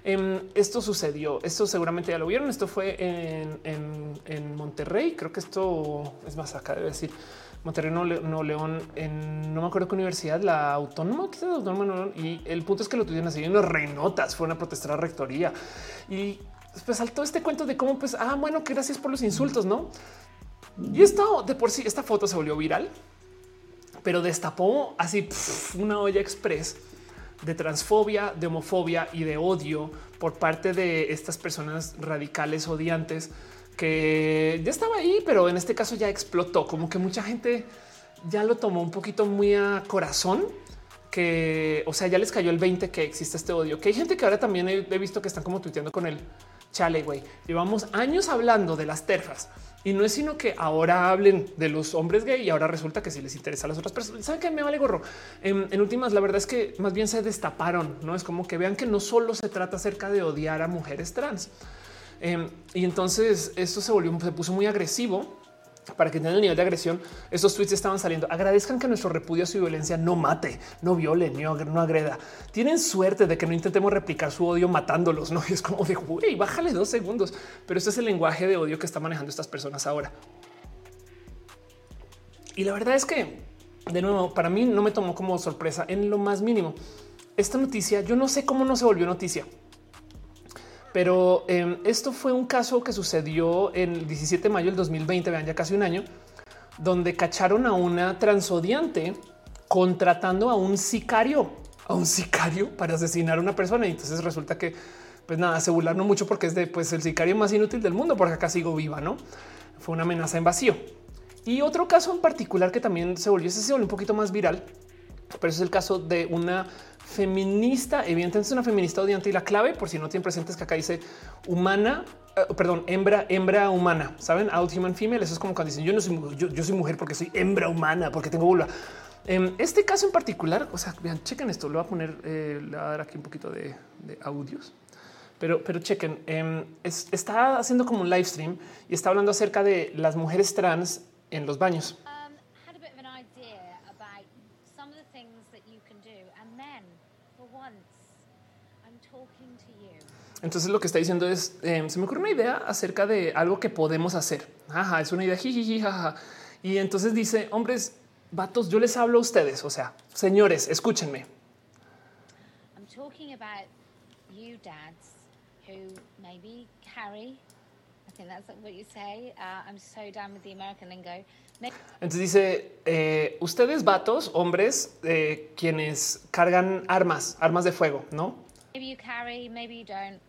Em, esto sucedió, esto seguramente ya lo vieron. Esto fue en, en Monterrey. Creo que esto es más acá, debe decir. Monterrey, no, León, en no me acuerdo qué universidad, la autónoma, quizás autónoma, y el punto es que lo tuvieron así las reinotas, fueron a protestar a la rectoría y pues saltó este cuento de cómo, pues, ah, bueno, que gracias por los insultos, no? Y esto de por sí, esta foto se volvió viral, pero destapó así una olla express de transfobia, de homofobia y de odio por parte de estas personas radicales odiantes que ya estaba ahí, pero en este caso ya explotó, como que mucha gente ya lo tomó un poquito muy a corazón, que, o sea, ya les cayó el 20 que existe este odio, que hay gente que ahora también he, visto que están como tuiteando con el chale, güey. Llevamos años hablando de las terfas y no es sino que ahora hablen de los hombres gay y ahora resulta que si les interesa a las otras personas, saben que me vale gorro. En, en, últimas, la verdad es que más bien se destaparon, no es como que vean que no solo se trata acerca de odiar a mujeres trans. Em, y entonces esto se volvió, se puso muy agresivo para que tengan el nivel de agresión. Estos tweets estaban saliendo. Agradezcan que nuestro repudio a su violencia no mate, no viole, no, agreda. Tienen suerte de que no intentemos replicar su odio matándolos. No es como de güey, bájale dos segundos. Pero este es el lenguaje de odio que está manejando estas personas ahora. Y la verdad es que, de nuevo, para mí no me tomó como sorpresa en lo más mínimo. Esta noticia, yo no sé cómo no se volvió noticia. Pero em, esto fue un caso que sucedió el 17 de mayo del 2020, vean ya casi un año, donde cacharon a una transodiante contratando a un sicario, a un sicario para asesinar a una persona. Y entonces resulta que, pues nada, se burlaron mucho porque es de pues el sicario más inútil del mundo, porque acá sigo viva, no fue una amenaza en vacío. Y otro caso en particular que también se volvió, se volvió un poquito más viral, pero es el caso de una feminista, evidentemente es una feminista odiante y la clave, por si no tienen presentes que acá dice humana, eh, perdón, hembra, hembra humana, saben, out human female. Eso es como cuando dicen yo no soy, yo, soy mujer porque soy hembra humana, porque tengo vulva. En em, este caso en particular, o sea, vean, chequen esto, lo voy a poner, eh, le voy a dar aquí un poquito de, audios. Pero, pero chequen, em, está haciendo como un live stream y está hablando acerca de las mujeres trans en los baños. Entonces lo que está diciendo es, em, se me ocurre una idea acerca de algo que podemos hacer. Ajá, es una idea, jiji, jaja. Y entonces dice, hombres, vatos, yo les hablo a ustedes, o sea, señores, escúchenme. I'm talking about you dads who maybe carry, I think that's what you say, uh, I'm so down with the American lingo. Entonces dice, eh, ustedes vatos, hombres, eh, quienes cargan armas, armas de fuego, ¿no? Maybe you carry, maybe you don't.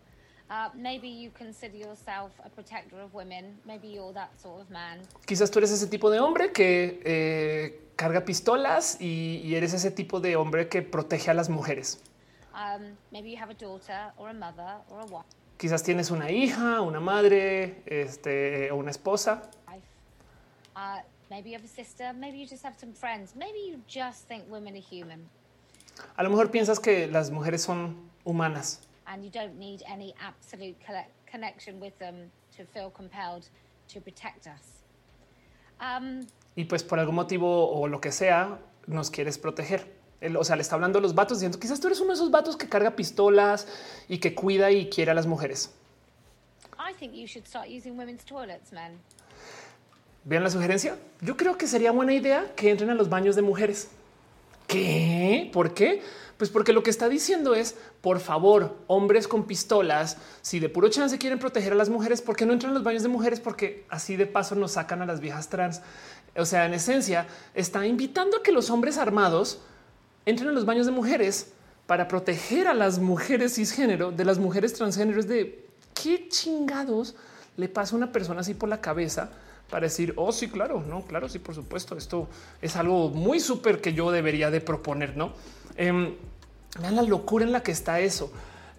Quizás tú eres ese tipo de hombre que eh, carga pistolas y, y, eres ese tipo de hombre que protege a las mujeres. Maybe you have a daughter or a mother or a wife. Quizás tienes una hija, una madre, este, o una esposa. Uh, Maybe you have a sister, maybe you just have some friends, maybe you just think women are human. A lo mejor piensas que las mujeres son humanas. And you don't need any absolute connection with them to feel compelled to protect us. Um, y pues por algún motivo o lo que sea, nos quieres proteger. o sea, le está hablando a los vatos diciendo quizás tú eres uno de esos vatos que carga pistolas y que cuida y quiere a las mujeres. I think you should start using women's toilets, man. Vean la sugerencia. Yo creo que sería buena idea que entren a los baños de mujeres. ¿Qué? ¿Por qué? Pues porque lo que está diciendo es, por favor, hombres con pistolas, si de puro chance quieren proteger a las mujeres, ¿por qué no entran los baños de mujeres? Porque así de paso nos sacan a las viejas trans. O sea, en esencia, está invitando a que los hombres armados entren a los baños de mujeres para proteger a las mujeres cisgénero de las mujeres transgénero. de qué chingados le pasa a una persona así por la cabeza para decir, oh, sí, claro, no, claro, sí, por supuesto. Esto es algo muy súper que yo debería de proponer, no? Eh, vean la locura en la que está eso.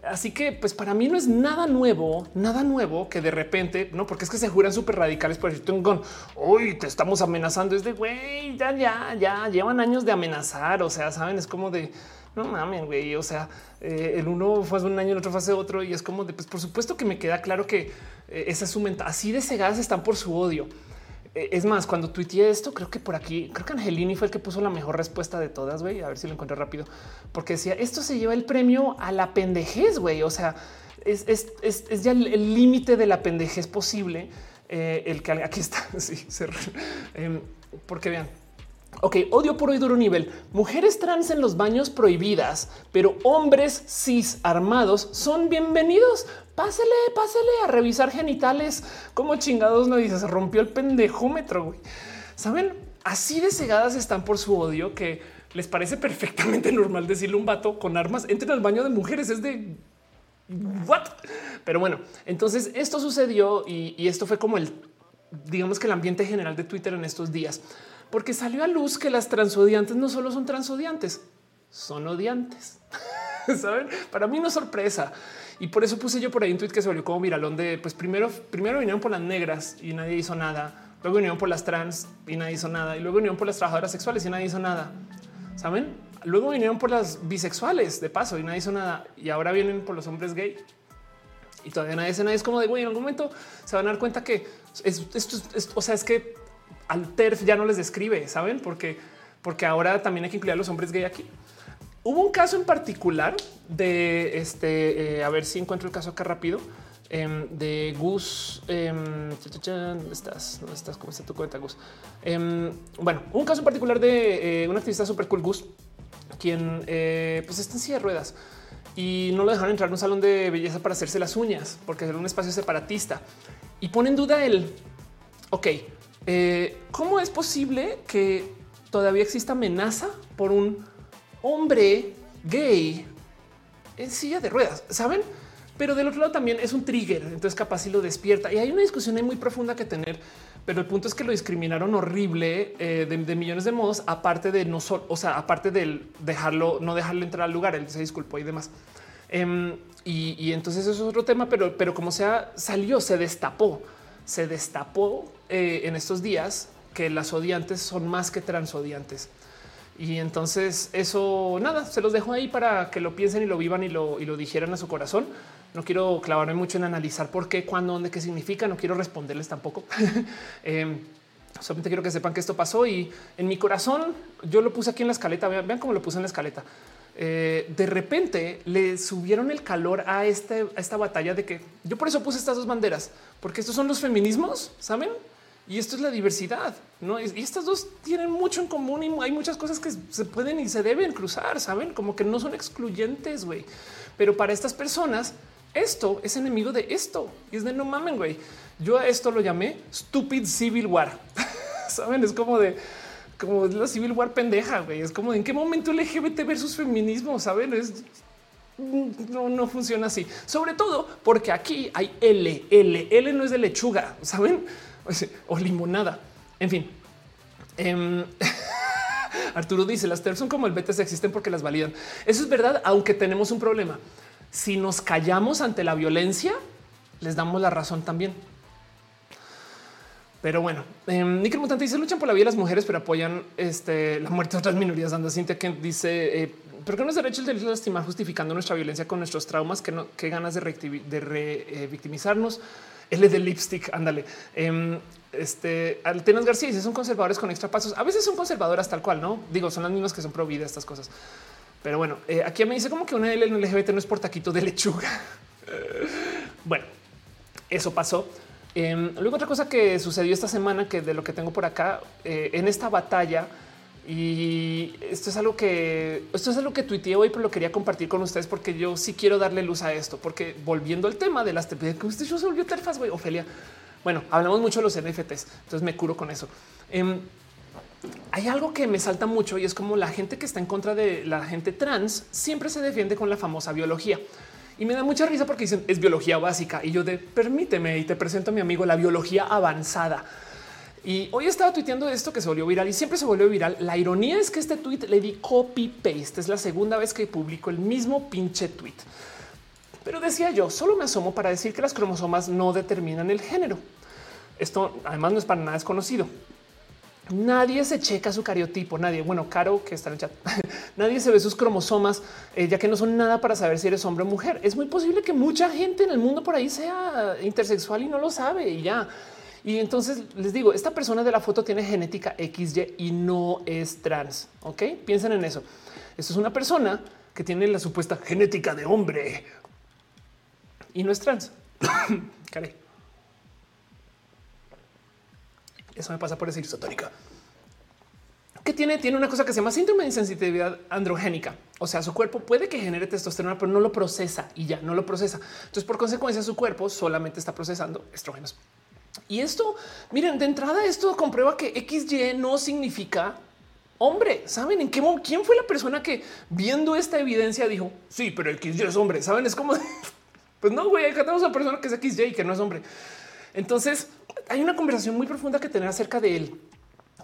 Así que, pues para mí no es nada nuevo, nada nuevo que de repente, no, porque es que se juran súper radicales por decir, con hoy te estamos amenazando. Es de güey, ya, ya, ya llevan años de amenazar. O sea, saben, es como de no mames, güey. O sea, eh, el uno fue hace un año, el otro fue hace otro, y es como de pues, por supuesto que me queda claro que eh, esa es su mental. Así de cegadas están por su odio. Eh, es más, cuando tuiteé esto, creo que por aquí, creo que Angelini fue el que puso la mejor respuesta de todas, güey. A ver si lo encuentro rápido, porque decía esto se lleva el premio a la pendejez, güey. O sea, es, ya el límite de la pendejez posible. Eh, el que aquí está, sí, em, porque vean, Ok, odio por hoy duro nivel. Mujeres trans en los baños prohibidas, pero hombres cis armados son bienvenidos. Pásele, pásele a revisar genitales. Como chingados no dices, rompió el pendejómetro. Güey. Saben, así de cegadas están por su odio que les parece perfectamente normal decirle un vato con armas entre al baño de mujeres. Es de what? Pero bueno, entonces esto sucedió y, y esto fue como el, digamos que el ambiente general de Twitter en estos días porque salió a luz que las transodiantes no solo son transodiantes, son odiantes. Saben, para mí no es sorpresa. Y por eso puse yo por ahí un tweet que se volvió como viralón de pues primero, primero vinieron por las negras y nadie hizo nada. Luego vinieron por las trans y nadie hizo nada. Y luego vinieron por las trabajadoras sexuales y nadie hizo nada. Saben? Luego vinieron por las bisexuales de paso y nadie hizo nada. Y ahora vienen por los hombres gay y todavía nadie dice nada. Es como de güey, en algún momento se van a dar cuenta que esto es, o sea, es que al TERF ya no les describe, saben? Porque, porque ahora también hay que incluir a los hombres gay aquí. Hubo un caso en particular de este, eh, a ver si encuentro el caso acá rápido, em, de Gus. Em, ¿Dónde estás? ¿Dónde estás? ¿Cómo está tu cuenta, Gus? Em, bueno, un caso en particular de eh, un activista súper cool, Gus, quien eh, pues está en silla de ruedas y no lo dejaron entrar a un salón de belleza para hacerse las uñas porque era un espacio separatista y pone en duda el ok, eh, ¿Cómo es posible que todavía exista amenaza por un hombre gay en silla de ruedas? ¿Saben? Pero del otro lado también es un trigger, entonces capaz si lo despierta. Y hay una discusión muy profunda que tener, pero el punto es que lo discriminaron horrible eh, de, millones de modos, aparte de no o sea, aparte de dejarlo, no dejarlo entrar al lugar, él se disculpó y demás. Em, y, y, entonces eso es otro tema, pero, pero como sea, salió, se destapó se destapó eh, en estos días que las odiantes son más que transodiantes. Y entonces eso nada, se los dejo ahí para que lo piensen y lo vivan y lo, y lo dijeran a su corazón. No quiero clavarme mucho en analizar por qué, cuándo, dónde, qué significa. No quiero responderles tampoco. Em, solamente quiero que sepan que esto pasó y en mi corazón yo lo puse aquí en la escaleta. Vean, vean cómo lo puse en la escaleta. Eh, de repente le subieron el calor a, este, a esta batalla de que yo por eso puse estas dos banderas, porque estos son los feminismos, saben? Y esto es la diversidad, no? Y estas dos tienen mucho en común y hay muchas cosas que se pueden y se deben cruzar, saben? Como que no son excluyentes, güey. Pero para estas personas, esto es enemigo de esto y es de no mamen, güey. Yo a esto lo llamé stupid civil war. saben? Es como de como la civil war pendeja, güey. Es como en qué momento LGBT versus feminismo, saben? Es no, no funciona así. Sobre todo porque aquí hay L, L, L no es de lechuga, saben? O limonada. En fin. Em, Arturo dice las TERF son como el BTS existen porque las validan. Eso es verdad, aunque tenemos un problema. Si nos callamos ante la violencia, les damos la razón también. Pero bueno, eh, Nickel Mutante dice luchan por la vida de las mujeres, pero apoyan este, la muerte de otras minorías. Anda Cintia que dice, eh, pero que no es derecho el de lastimar justificando nuestra violencia con nuestros traumas, que no, qué ganas de, de re, eh, victimizarnos. L de lipstick, ándale. Eh, este Altenas García dice son conservadores con extra pasos. A veces son conservadoras tal cual, no digo, son las mismas que son pro vida estas cosas. Pero bueno, eh, aquí me dice como que una L en LGBT no es por taquito de lechuga. bueno, eso pasó. Eh, luego otra cosa que sucedió esta semana, que de lo que tengo por acá, eh, en esta batalla, y esto es algo que esto es algo que tuiteé hoy, pero lo quería compartir con ustedes porque yo sí quiero darle luz a esto, porque volviendo al tema de las que usted se volvió terfas, güey, Ofelia. Bueno, hablamos mucho de los NFTs, entonces me curo con eso. Eh, hay algo que me salta mucho y es como la gente que está en contra de la gente trans siempre se defiende con la famosa biología. Y me da mucha risa porque dicen es biología básica y yo de permíteme y te presento a mi amigo la biología avanzada. Y hoy estaba tuiteando esto que se volvió viral y siempre se volvió viral. La ironía es que este tweet le di copy paste. Es la segunda vez que publico el mismo pinche tweet. Pero decía yo, solo me asomo para decir que las cromosomas no determinan el género. Esto además no es para nada desconocido. Nadie se checa su cariotipo, nadie. Bueno, Caro, que está en el chat, nadie se ve sus cromosomas, eh, ya que no son nada para saber si eres hombre o mujer. Es muy posible que mucha gente en el mundo por ahí sea intersexual y no lo sabe y ya. Y entonces les digo, esta persona de la foto tiene genética XY y no es trans. Ok, piensen en eso. Esto es una persona que tiene la supuesta genética de hombre y no es trans. Caray. Eso me pasa por decir isotónica. Que tiene, tiene una cosa que se llama síndrome de insensitividad androgénica. O sea, su cuerpo puede que genere testosterona, pero no lo procesa y ya no lo procesa. Entonces, por consecuencia, su cuerpo solamente está procesando estrógenos. Y esto, miren, de entrada, esto comprueba que XY no significa hombre. Saben en qué quién fue la persona que viendo esta evidencia dijo sí, pero XY es hombre. Saben, es como pues no, güey, acá tenemos a una persona que es XY y que no es hombre. Entonces, hay una conversación muy profunda que tener acerca de él.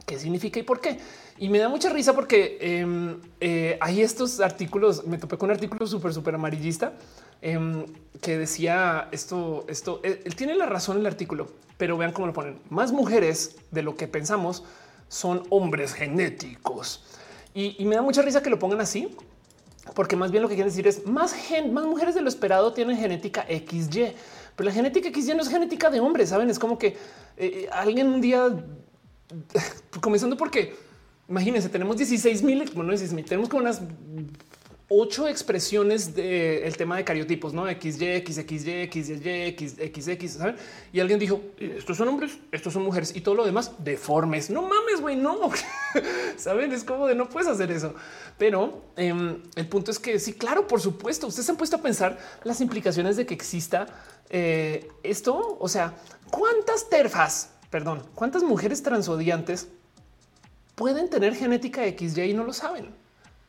¿Qué significa y por qué? Y me da mucha risa porque eh, eh, hay estos artículos, me topé con un artículo súper, súper amarillista eh, que decía esto, esto, él, tiene la razón el artículo, pero vean cómo lo ponen. Más mujeres de lo que pensamos son hombres genéticos. Y, me da mucha risa que lo pongan así, porque más bien lo que quieren decir es más, gen, más mujeres de lo esperado tienen genética XY. Pero la genética X ya no es genética de hombres, saben? Es como que eh, eh alguien un día, comenzando porque imagínense, tenemos 16 mil, bueno, 16 mil, tenemos como unas ocho expresiones del tema de cariotipos, no XY, XXY, XY, XX, ¿saben? Y alguien dijo: Estos son hombres, estos son mujeres y todo lo demás deformes. No mames, güey, no saben? Es como de no puedes hacer eso. Pero eh, el punto es que sí, claro, por supuesto, ustedes han puesto a pensar las implicaciones de que exista eh, esto. O sea, cuántas terfas, perdón, cuántas mujeres transodiantes pueden tener genética XY y no lo saben.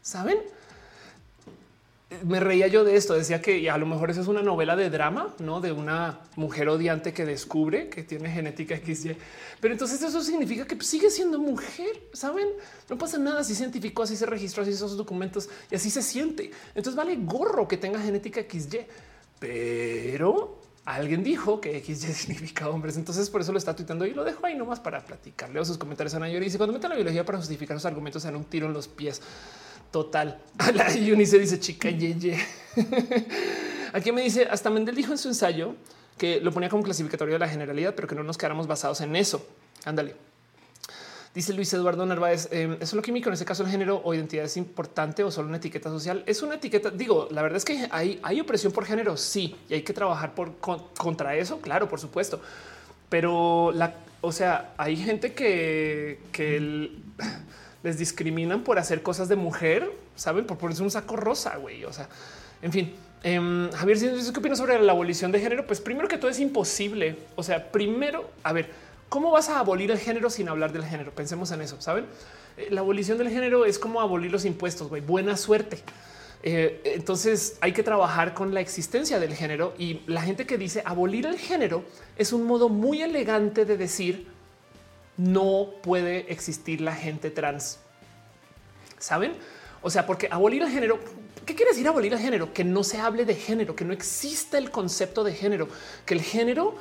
Saben? Me reía yo de esto. Decía que a lo mejor eso es una novela de drama, no de una mujer odiante que descubre que tiene genética XY. Pero entonces eso significa que sigue siendo mujer. Saben, no pasa nada. Si científico, así se registró, así esos documentos y así se siente. Entonces vale gorro que tenga genética XY, pero alguien dijo que XY significa hombres. Entonces por eso lo está tuitando y lo dejo ahí nomás para platicarle. sus comentarios a Nayori. Y cuando metan la biología para justificar los argumentos, en un tiro en los pies. Total. La Eunice dice chica ye, Aquí me dice hasta Mendel dijo en su ensayo que lo ponía como clasificatorio de la generalidad, pero que no nos quedáramos basados en eso. Ándale. Dice Luis Eduardo Narváez, eh, ¿es lo químico? En ese caso, el género o identidad es importante o solo una etiqueta social. Es una etiqueta. Digo, la verdad es que hay, hay opresión por género. Sí, y hay que trabajar por contra eso. Claro, por supuesto. Pero la, o sea, hay gente que, que el, les discriminan por hacer cosas de mujer, saben, por ponerse un saco rosa, güey. O sea, en fin. Eh, Javier, ¿qué opinas sobre la abolición de género? Pues primero que todo es imposible. O sea, primero, a ver, ¿cómo vas a abolir el género sin hablar del género? Pensemos en eso, ¿saben? Eh, la abolición del género es como abolir los impuestos, güey. Buena suerte. Eh, entonces hay que trabajar con la existencia del género y la gente que dice abolir el género es un modo muy elegante de decir no puede existir la gente trans. ¿Saben? O sea, porque abolir el género, ¿qué quiere decir abolir el género? Que no se hable de género, que no exista el concepto de género, que el género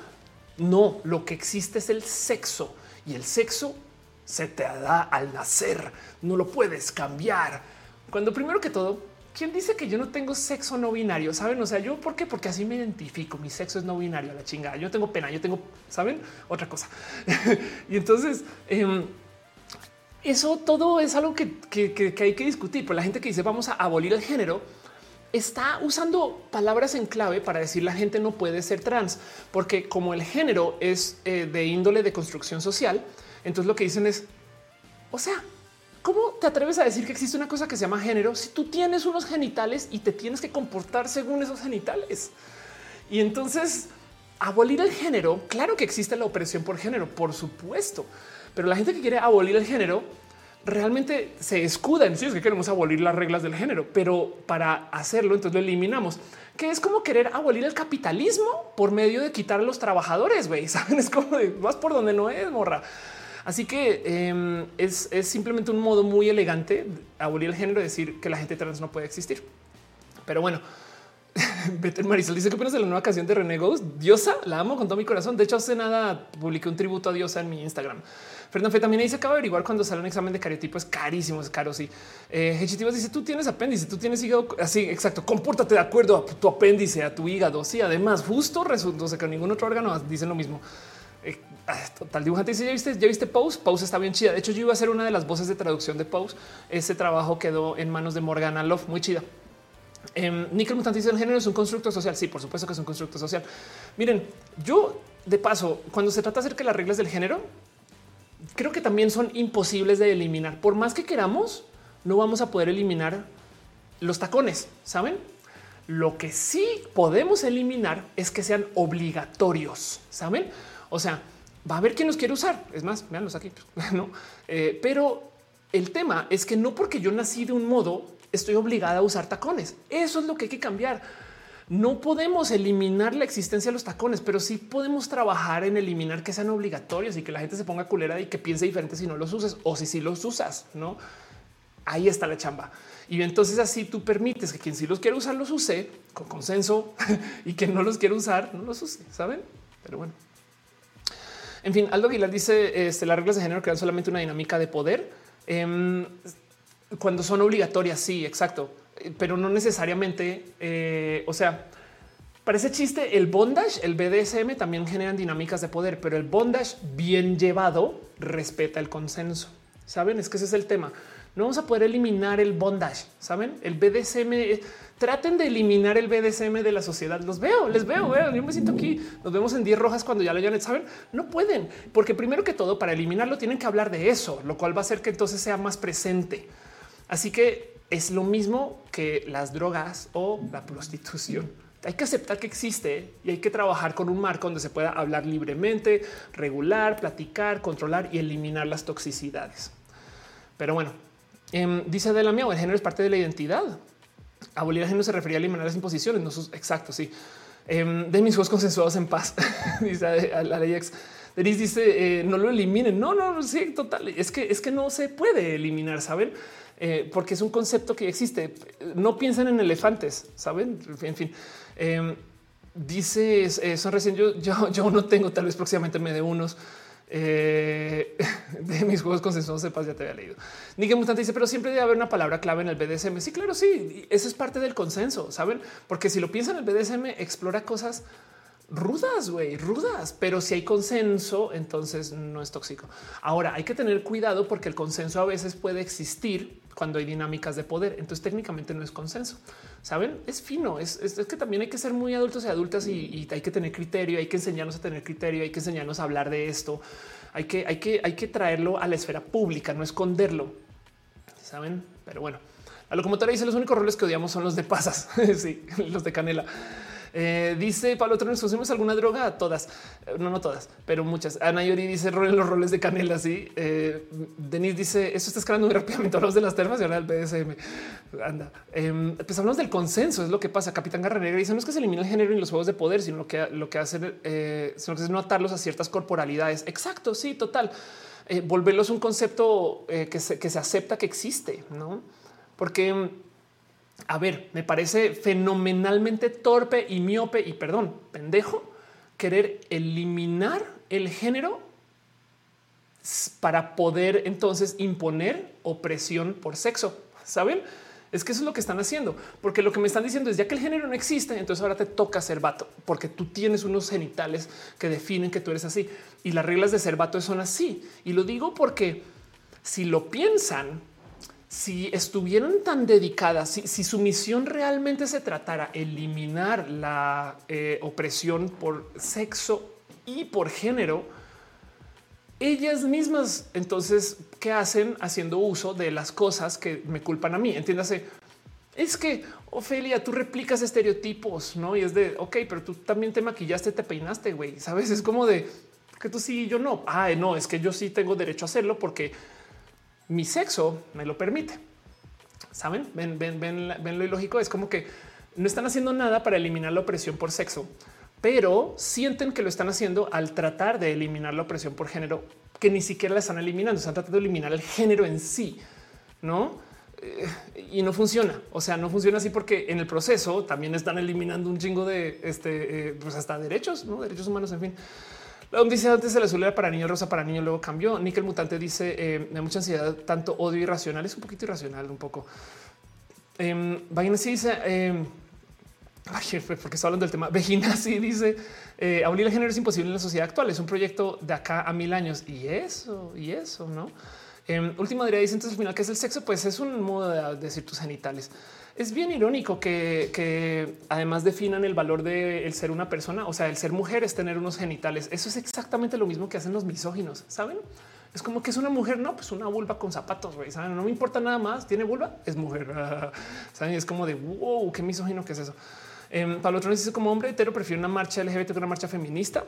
No, lo que existe es el sexo y el sexo se te da al nacer. No lo puedes cambiar. Cuando primero que todo, ¿quién dice que yo no tengo sexo no binario? Saben? O sea, yo por qué? Porque así me identifico. Mi sexo es no binario la chingada. Yo tengo pena, yo tengo, saben, otra cosa. y entonces, em, eso todo es algo que, que, hay que discutir. Pero la gente que dice vamos a abolir el género está usando palabras en clave para decir la gente no puede ser trans, porque como el género es eh, de índole de construcción social, entonces lo que dicen es, o sea, ¿cómo te atreves a decir que existe una cosa que se llama género si tú tienes unos genitales y te tienes que comportar según esos genitales? Y entonces abolir el género, claro que existe la opresión por género, por supuesto, pero la gente que quiere abolir el género realmente se escuda en sí es que queremos abolir las reglas del género, pero para hacerlo entonces lo eliminamos, que es como querer abolir el capitalismo por medio de quitar a los trabajadores, güey, saben, es como de vas por donde no es, morra. Así que em, es, simplemente un modo muy elegante abolir el género, decir que la gente trans no puede existir. Pero bueno, Better Marisol dice que opinas de la nueva canción de René Ghost. Diosa, la amo con todo mi corazón. De hecho, hace nada publiqué un tributo a Diosa en mi Instagram. Fernando Fe también dice acaba de averiguar cuando sale un examen de cariotipo es carísimo, es caro. Sí, eh, dice tú tienes apéndice, tú tienes hígado. Así exacto. Compórtate de acuerdo a tu apéndice, a tu hígado. Sí, además, justo resulta que ningún otro órgano dice lo mismo. Eh, ah, total dibujante dice ya viste, ya viste Pose. Pose está bien chida. De hecho, yo iba a ser una de las voces de traducción de Pose. Ese trabajo quedó en manos de Morgana Love, muy chida. Eh, Nickel Mutante dice el género es un constructo social. Sí, por supuesto que es un constructo social. Miren, yo de paso, cuando se trata acerca de las reglas del género, creo que también son imposibles de eliminar. Por más que queramos, no vamos a poder eliminar los tacones, ¿saben? Lo que sí podemos eliminar es que sean obligatorios, ¿saben? O sea, va a haber quien los quiere usar. Es más, veanlos aquí, ¿no? Eh, pero el tema es que no porque yo nací de un modo, estoy obligada a usar tacones. Eso es lo que hay que cambiar no podemos eliminar la existencia de los tacones, pero sí podemos trabajar en eliminar que sean obligatorios y que la gente se ponga culera y que piense diferente si no los uses o si sí los usas, no? Ahí está la chamba. Y entonces así tú permites que quien sí los quiere usar los use con consenso y que no los quiere usar no los use, saben? Pero bueno. En fin, Aldo Aguilar dice este, las reglas de género crean solamente una dinámica de poder em, cuando son obligatorias. Sí, exacto pero no necesariamente. Eh, o sea, parece chiste. El bondage, el BDSM también generan dinámicas de poder, pero el bondage bien llevado respeta el consenso. Saben, es que ese es el tema. No vamos a poder eliminar el bondage. Saben, el BDSM. Eh, traten de eliminar el BDSM de la sociedad. Los veo, les veo, veo. Yo me siento aquí. Nos vemos en 10 rojas cuando ya lo hayan. Saben, no pueden, porque primero que todo, para eliminarlo, tienen que hablar de eso, lo cual va a hacer que entonces sea más presente. Así que es lo mismo que las drogas o la prostitución. Hay que aceptar que existe y hay que trabajar con un marco donde se pueda hablar libremente, regular, platicar, controlar y eliminar las toxicidades. Pero bueno, eh, dice de la mía, el género es parte de la identidad. Abolir género se refería a eliminar las imposiciones. No exacto. Sí, em, de mis juegos consensuados en paz, dice la ley ex. Dice eh, no lo eliminen. No, no, sí, total. Es que es que no se puede eliminar. Saben? Eh, porque es un concepto que existe. No piensen en elefantes, saben? En fin, eh, dice eso recién. Yo, yo, no tengo, tal vez próximamente me dé unos eh, de mis juegos consensuados. Sepas, ya te había leído. Ni que Mutante dice, pero siempre debe haber una palabra clave en el BDSM. Sí, claro, sí. Eso es parte del consenso, saben? Porque si lo piensan, el BDSM explora cosas rudas, güey, rudas, pero si hay consenso, entonces no es tóxico. Ahora hay que tener cuidado porque el consenso a veces puede existir cuando hay dinámicas de poder. Entonces técnicamente no es consenso. Saben, es fino. Es, que también hay que ser muy adultos y adultas y, hay que tener criterio. Hay que enseñarnos a tener criterio. Hay que enseñarnos a hablar de esto. Hay que, hay que, hay que traerlo a la esfera pública, no esconderlo. Saben, pero bueno, la locomotora dice los únicos roles que odiamos son los de pasas. sí, los de canela. Eh, dice Pablo Trones, ¿usamos alguna droga? Todas, eh, no, no todas, pero muchas. Ana Yori dice rolen los roles de canela. Así eh, Denise dice eso está escalando muy rápidamente. Hablamos de las termas y ahora del BDSM. Anda, em, pues hablamos del consenso. Es lo que pasa. Capitán Garra Negra dice no es que se elimine el género en los juegos de poder, sino lo que lo que hacen es no atarlos a ciertas corporalidades. Exacto. Sí, total. volverlos un concepto que se, que se acepta que existe, no? Porque a ver, me parece fenomenalmente torpe y miope y perdón, pendejo querer eliminar el género para poder entonces imponer opresión por sexo. Saben? Es que eso es lo que están haciendo, porque lo que me están diciendo es ya que el género no existe, entonces ahora te toca ser vato, porque tú tienes unos genitales que definen que tú eres así y las reglas de ser vato son así. Y lo digo porque si lo piensan, si estuvieran tan dedicadas, si, su misión realmente se tratara eliminar la eh, opresión por sexo y por género, ellas mismas entonces qué hacen haciendo uso de las cosas que me culpan a mí. Entiéndase, es que Ofelia, tú replicas estereotipos, no? Y es de ok, pero tú también te maquillaste, te peinaste, güey. Sabes? Es como de que tú sí, yo no. Ah, no, es que yo sí tengo derecho a hacerlo porque mi sexo me lo permite. Saben? Ven, ven, ven, ven lo ilógico. Es como que no están haciendo nada para eliminar la opresión por sexo pero sienten que lo están haciendo al tratar de eliminar la opresión por género, que ni siquiera la están eliminando, están tratando de eliminar el género en sí, ¿no? Eh, y no funciona. O sea, no funciona así porque en el proceso también están eliminando un chingo de este, eh, pues hasta derechos, ¿no? derechos humanos, en fin. La dice antes el azul era para niño, rosa para niño, luego cambió. Nickel Mutante dice eh, de mucha ansiedad, tanto odio irracional, es un poquito irracional, un poco. Eh, sí dice em, porque está hablando del tema. Vegina sí dice eh, abolir el género es imposible en la sociedad actual. Es un proyecto de acá a mil años y eso y eso, no? Eh, última diría dice entonces al final que es el sexo, pues es un modo de decir tus genitales. Es bien irónico que, además definan el valor de ser una persona, o sea, el ser mujer es tener unos genitales. Eso es exactamente lo mismo que hacen los misóginos, saben? Es como que es una mujer, no, pues una vulva con zapatos, güey. ¿saben? No me importa nada más. Tiene vulva, es mujer. ¿Saben? Es como de wow, qué misógino que es eso. Eh, Pablo Trones dice como hombre hetero prefiere una marcha LGBT que una marcha feminista.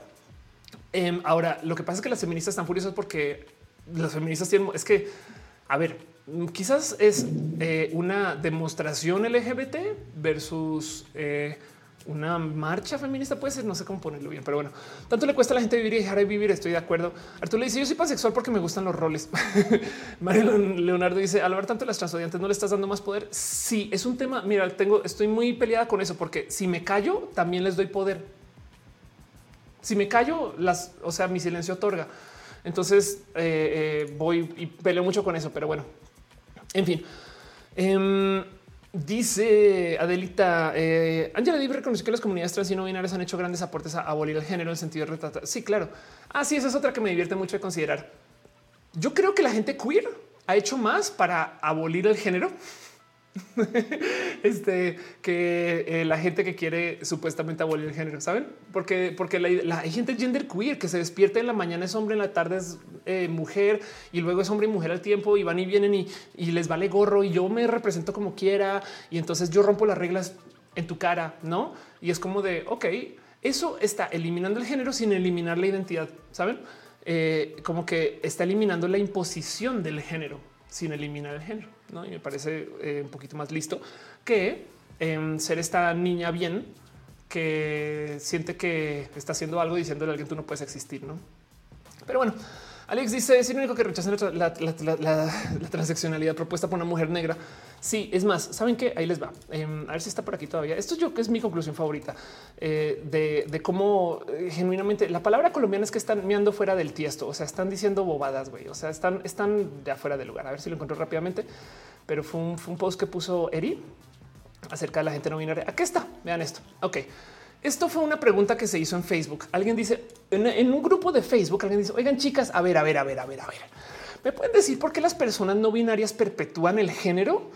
Em, ahora, lo que pasa es que las feministas están furiosas porque las feministas tienen, es que, a ver, quizás es eh, una demostración LGBT versus eh, una marcha feminista puede ser, no sé cómo ponerlo bien, pero bueno, tanto le cuesta a la gente vivir y dejar de vivir. Estoy de acuerdo. Arturo le dice: Yo soy pansexual porque me gustan los roles. Mario Leonardo dice: Al ver tanto las transodiantes, no le estás dando más poder. Sí, es un tema. Mira, tengo, estoy muy peleada con eso porque si me callo, también les doy poder. Si me callo, las, o sea, mi silencio otorga. Entonces eh, voy y peleo mucho con eso, pero bueno, en fin. Em, Dice Adelita, eh, Angela Div reconoció que las comunidades trans y no binarias han hecho grandes aportes a abolir el género en sentido de retratar. Sí, claro. Ah, sí, esa es otra que me divierte mucho de considerar. Yo creo que la gente queer ha hecho más para abolir el género este que eh, la gente que quiere supuestamente abolir el género, saben? Porque, porque la, hay gente gender queer que se despierta en la mañana es hombre, en la tarde es eh, mujer y luego es hombre y mujer al tiempo y van y vienen y, y, les vale gorro y yo me represento como quiera y entonces yo rompo las reglas en tu cara, no? Y es como de ok, eso está eliminando el género sin eliminar la identidad, saben? Eh, como que está eliminando la imposición del género sin eliminar el género. ¿No? Y me parece eh, un poquito más listo que em, ser esta niña bien que siente que está haciendo algo diciéndole a alguien tú no puedes existir. ¿no? Pero bueno, Alex dice es único que rechaza la, transaccionalidad propuesta por una mujer negra. Sí, es más, saben que ahí les va. Em, a ver si está por aquí todavía. Esto yo que es mi conclusión favorita eh, de, cómo eh, genuinamente la palabra colombiana es que están meando fuera del tiesto. O sea, están diciendo bobadas, güey. O sea, están, están de afuera del lugar. A ver si lo encuentro rápidamente. Pero fue un, fue un post que puso Eri acerca de la gente no binaria. Aquí está. Vean esto. Ok. Esto fue una pregunta que se hizo en Facebook. Alguien dice en, un grupo de Facebook, alguien dice, oigan chicas, a ver, a ver, a ver, a ver, a ver. ¿Me pueden decir por qué las personas no binarias perpetúan el género?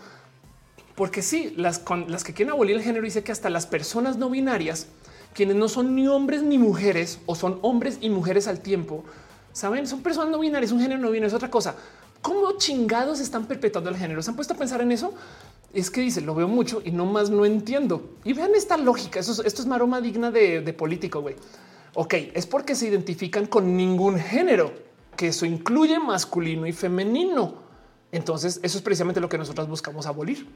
Porque sí, las, las que quieren abolir el género dice que hasta las personas no binarias, quienes no son ni hombres ni mujeres o son hombres y mujeres al tiempo, saben, son personas no binarias, un género no binario es otra cosa. ¿Cómo chingados están perpetuando el género? ¿Se han puesto a pensar en eso? Es que dice, lo veo mucho y no más no entiendo. Y vean esta lógica. Eso, esto es maroma digna de, político. güey. Ok, es porque se identifican con ningún género, que eso incluye masculino y femenino. Entonces, eso es precisamente lo que nosotros buscamos abolir.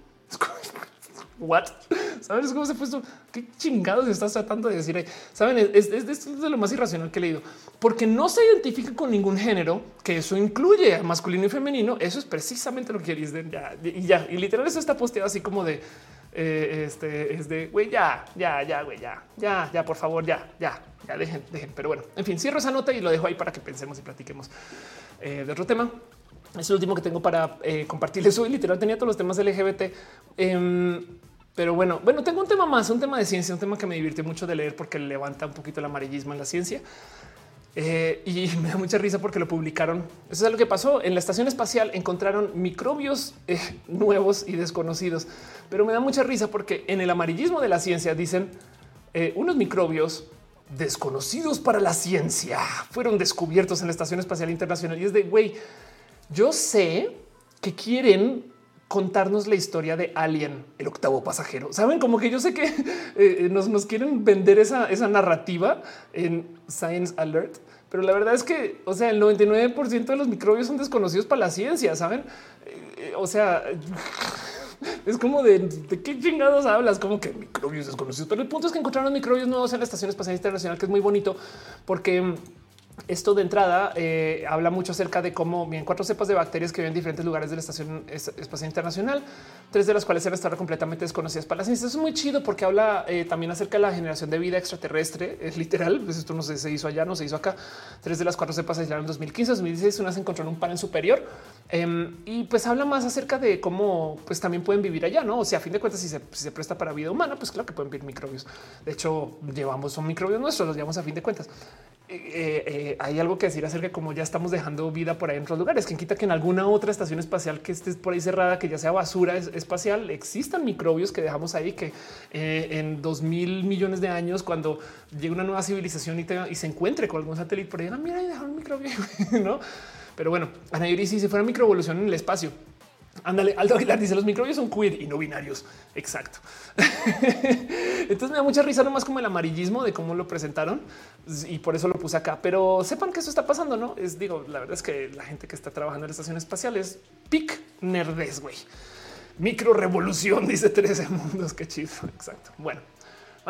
What? ¿Sabes cómo se ha puesto? ¿Qué chingados estás tratando de decir Saben, es, de lo más irracional que he leído. Porque no se identifica con ningún género, que eso incluye a masculino y femenino. Eso es precisamente lo que dicen. Ya, y ya, y literal eso está posteado así como de, eh, este, es de, güey, ya, ya, ya, güey, ya, ya, ya, por favor, ya, ya, ya dejen, dejen. Pero bueno, en fin, cierro esa nota y lo dejo ahí para que pensemos y platiquemos eh, de otro tema. Es el último que tengo para eh, compartirles hoy. Literal tenía todos los temas LGBT. Pero bueno, bueno, tengo un tema más, un tema de ciencia, un tema que me divierte mucho de leer porque levanta un poquito el amarillismo en la ciencia. Eh, y me da mucha risa porque lo publicaron. Eso es lo que pasó en la estación espacial. Encontraron microbios eh, nuevos y desconocidos, pero me da mucha risa porque en el amarillismo de la ciencia dicen eh, unos microbios desconocidos para la ciencia fueron descubiertos en la estación espacial internacional. Y es de güey, yo sé que quieren contarnos la historia de Alien, el octavo pasajero. Saben como que yo sé que nos, nos, quieren vender esa, esa narrativa en Science Alert, pero la verdad es que, o sea, el 99% de los microbios son desconocidos para la ciencia, ¿saben? Eh, o sea, es como de, qué chingados hablas, como que microbios desconocidos. Pero el punto es que encontraron microbios nuevos en la Estación Espacial Internacional, que es muy bonito porque esto de entrada eh, habla mucho acerca de cómo bien cuatro cepas de bacterias que viven en diferentes lugares de la Estación Espacial Internacional, tres de las cuales eran estar completamente desconocidas para la ciencia. Es muy chido porque habla eh, también acerca de la generación de vida extraterrestre. Es literal, pues esto no se, hizo allá, no se hizo acá. Tres de las cuatro cepas se aislaron en 2015, 2016, una se encontró en un panel superior eh, y pues habla más acerca de cómo pues también pueden vivir allá, no? O sea, a fin de cuentas, si se presta para vida humana, pues claro que pueden vivir microbios. De hecho, llevamos son microbios nuestros, los llevamos a fin de cuentas. Eh, eh, hay algo que decir acerca de cómo ya estamos dejando vida por ahí en otros lugares. Quien quita que en alguna otra estación espacial que esté por ahí cerrada, que ya sea basura espacial, existan microbios que dejamos ahí que eh, en dos mil millones de años, cuando llegue una nueva civilización y, y se encuentre con algún satélite por ahí, ah, mira, y dejaron un microbio, no? Pero bueno, Ana Yuri, si fuera microevolución en el espacio, Ándale, Aldo Aguilar dice los microbios son queer y no binarios. Exacto. Entonces me da mucha risa nomás como el amarillismo de cómo lo presentaron y por eso lo puse acá. Pero sepan que eso está pasando, no es digo, la verdad es que la gente que está trabajando en la estación espacial es pic nerdes, güey. Micro revolución, dice 13 mundos. Qué chido. Exacto. Bueno,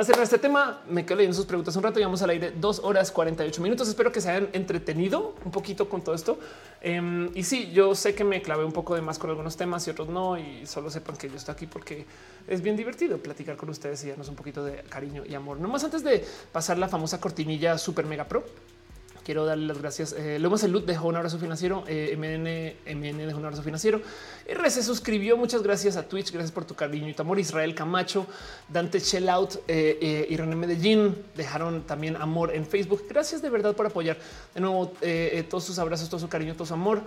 a cerrar este tema. Me quedo leyendo sus preguntas un rato. Llevamos al aire dos horas 48 minutos. Espero que se hayan entretenido un poquito con todo esto. Um, y sí, yo sé que me clavé un poco de más con algunos temas y otros no. Y solo sepan que yo estoy aquí porque es bien divertido platicar con ustedes y darnos un poquito de cariño y amor. No más antes de pasar la famosa cortinilla super mega pro quiero darle las gracias. Eh, Lomas Salud dejó un abrazo financiero. Eh, MN, MN dejó un abrazo financiero. R se suscribió. Muchas gracias a Twitch. Gracias por tu cariño y tu amor. Israel Camacho, Dante Out eh, eh, y René Medellín dejaron también amor en Facebook. Gracias de verdad por apoyar de nuevo eh, todos sus abrazos, todo su cariño, todo su amor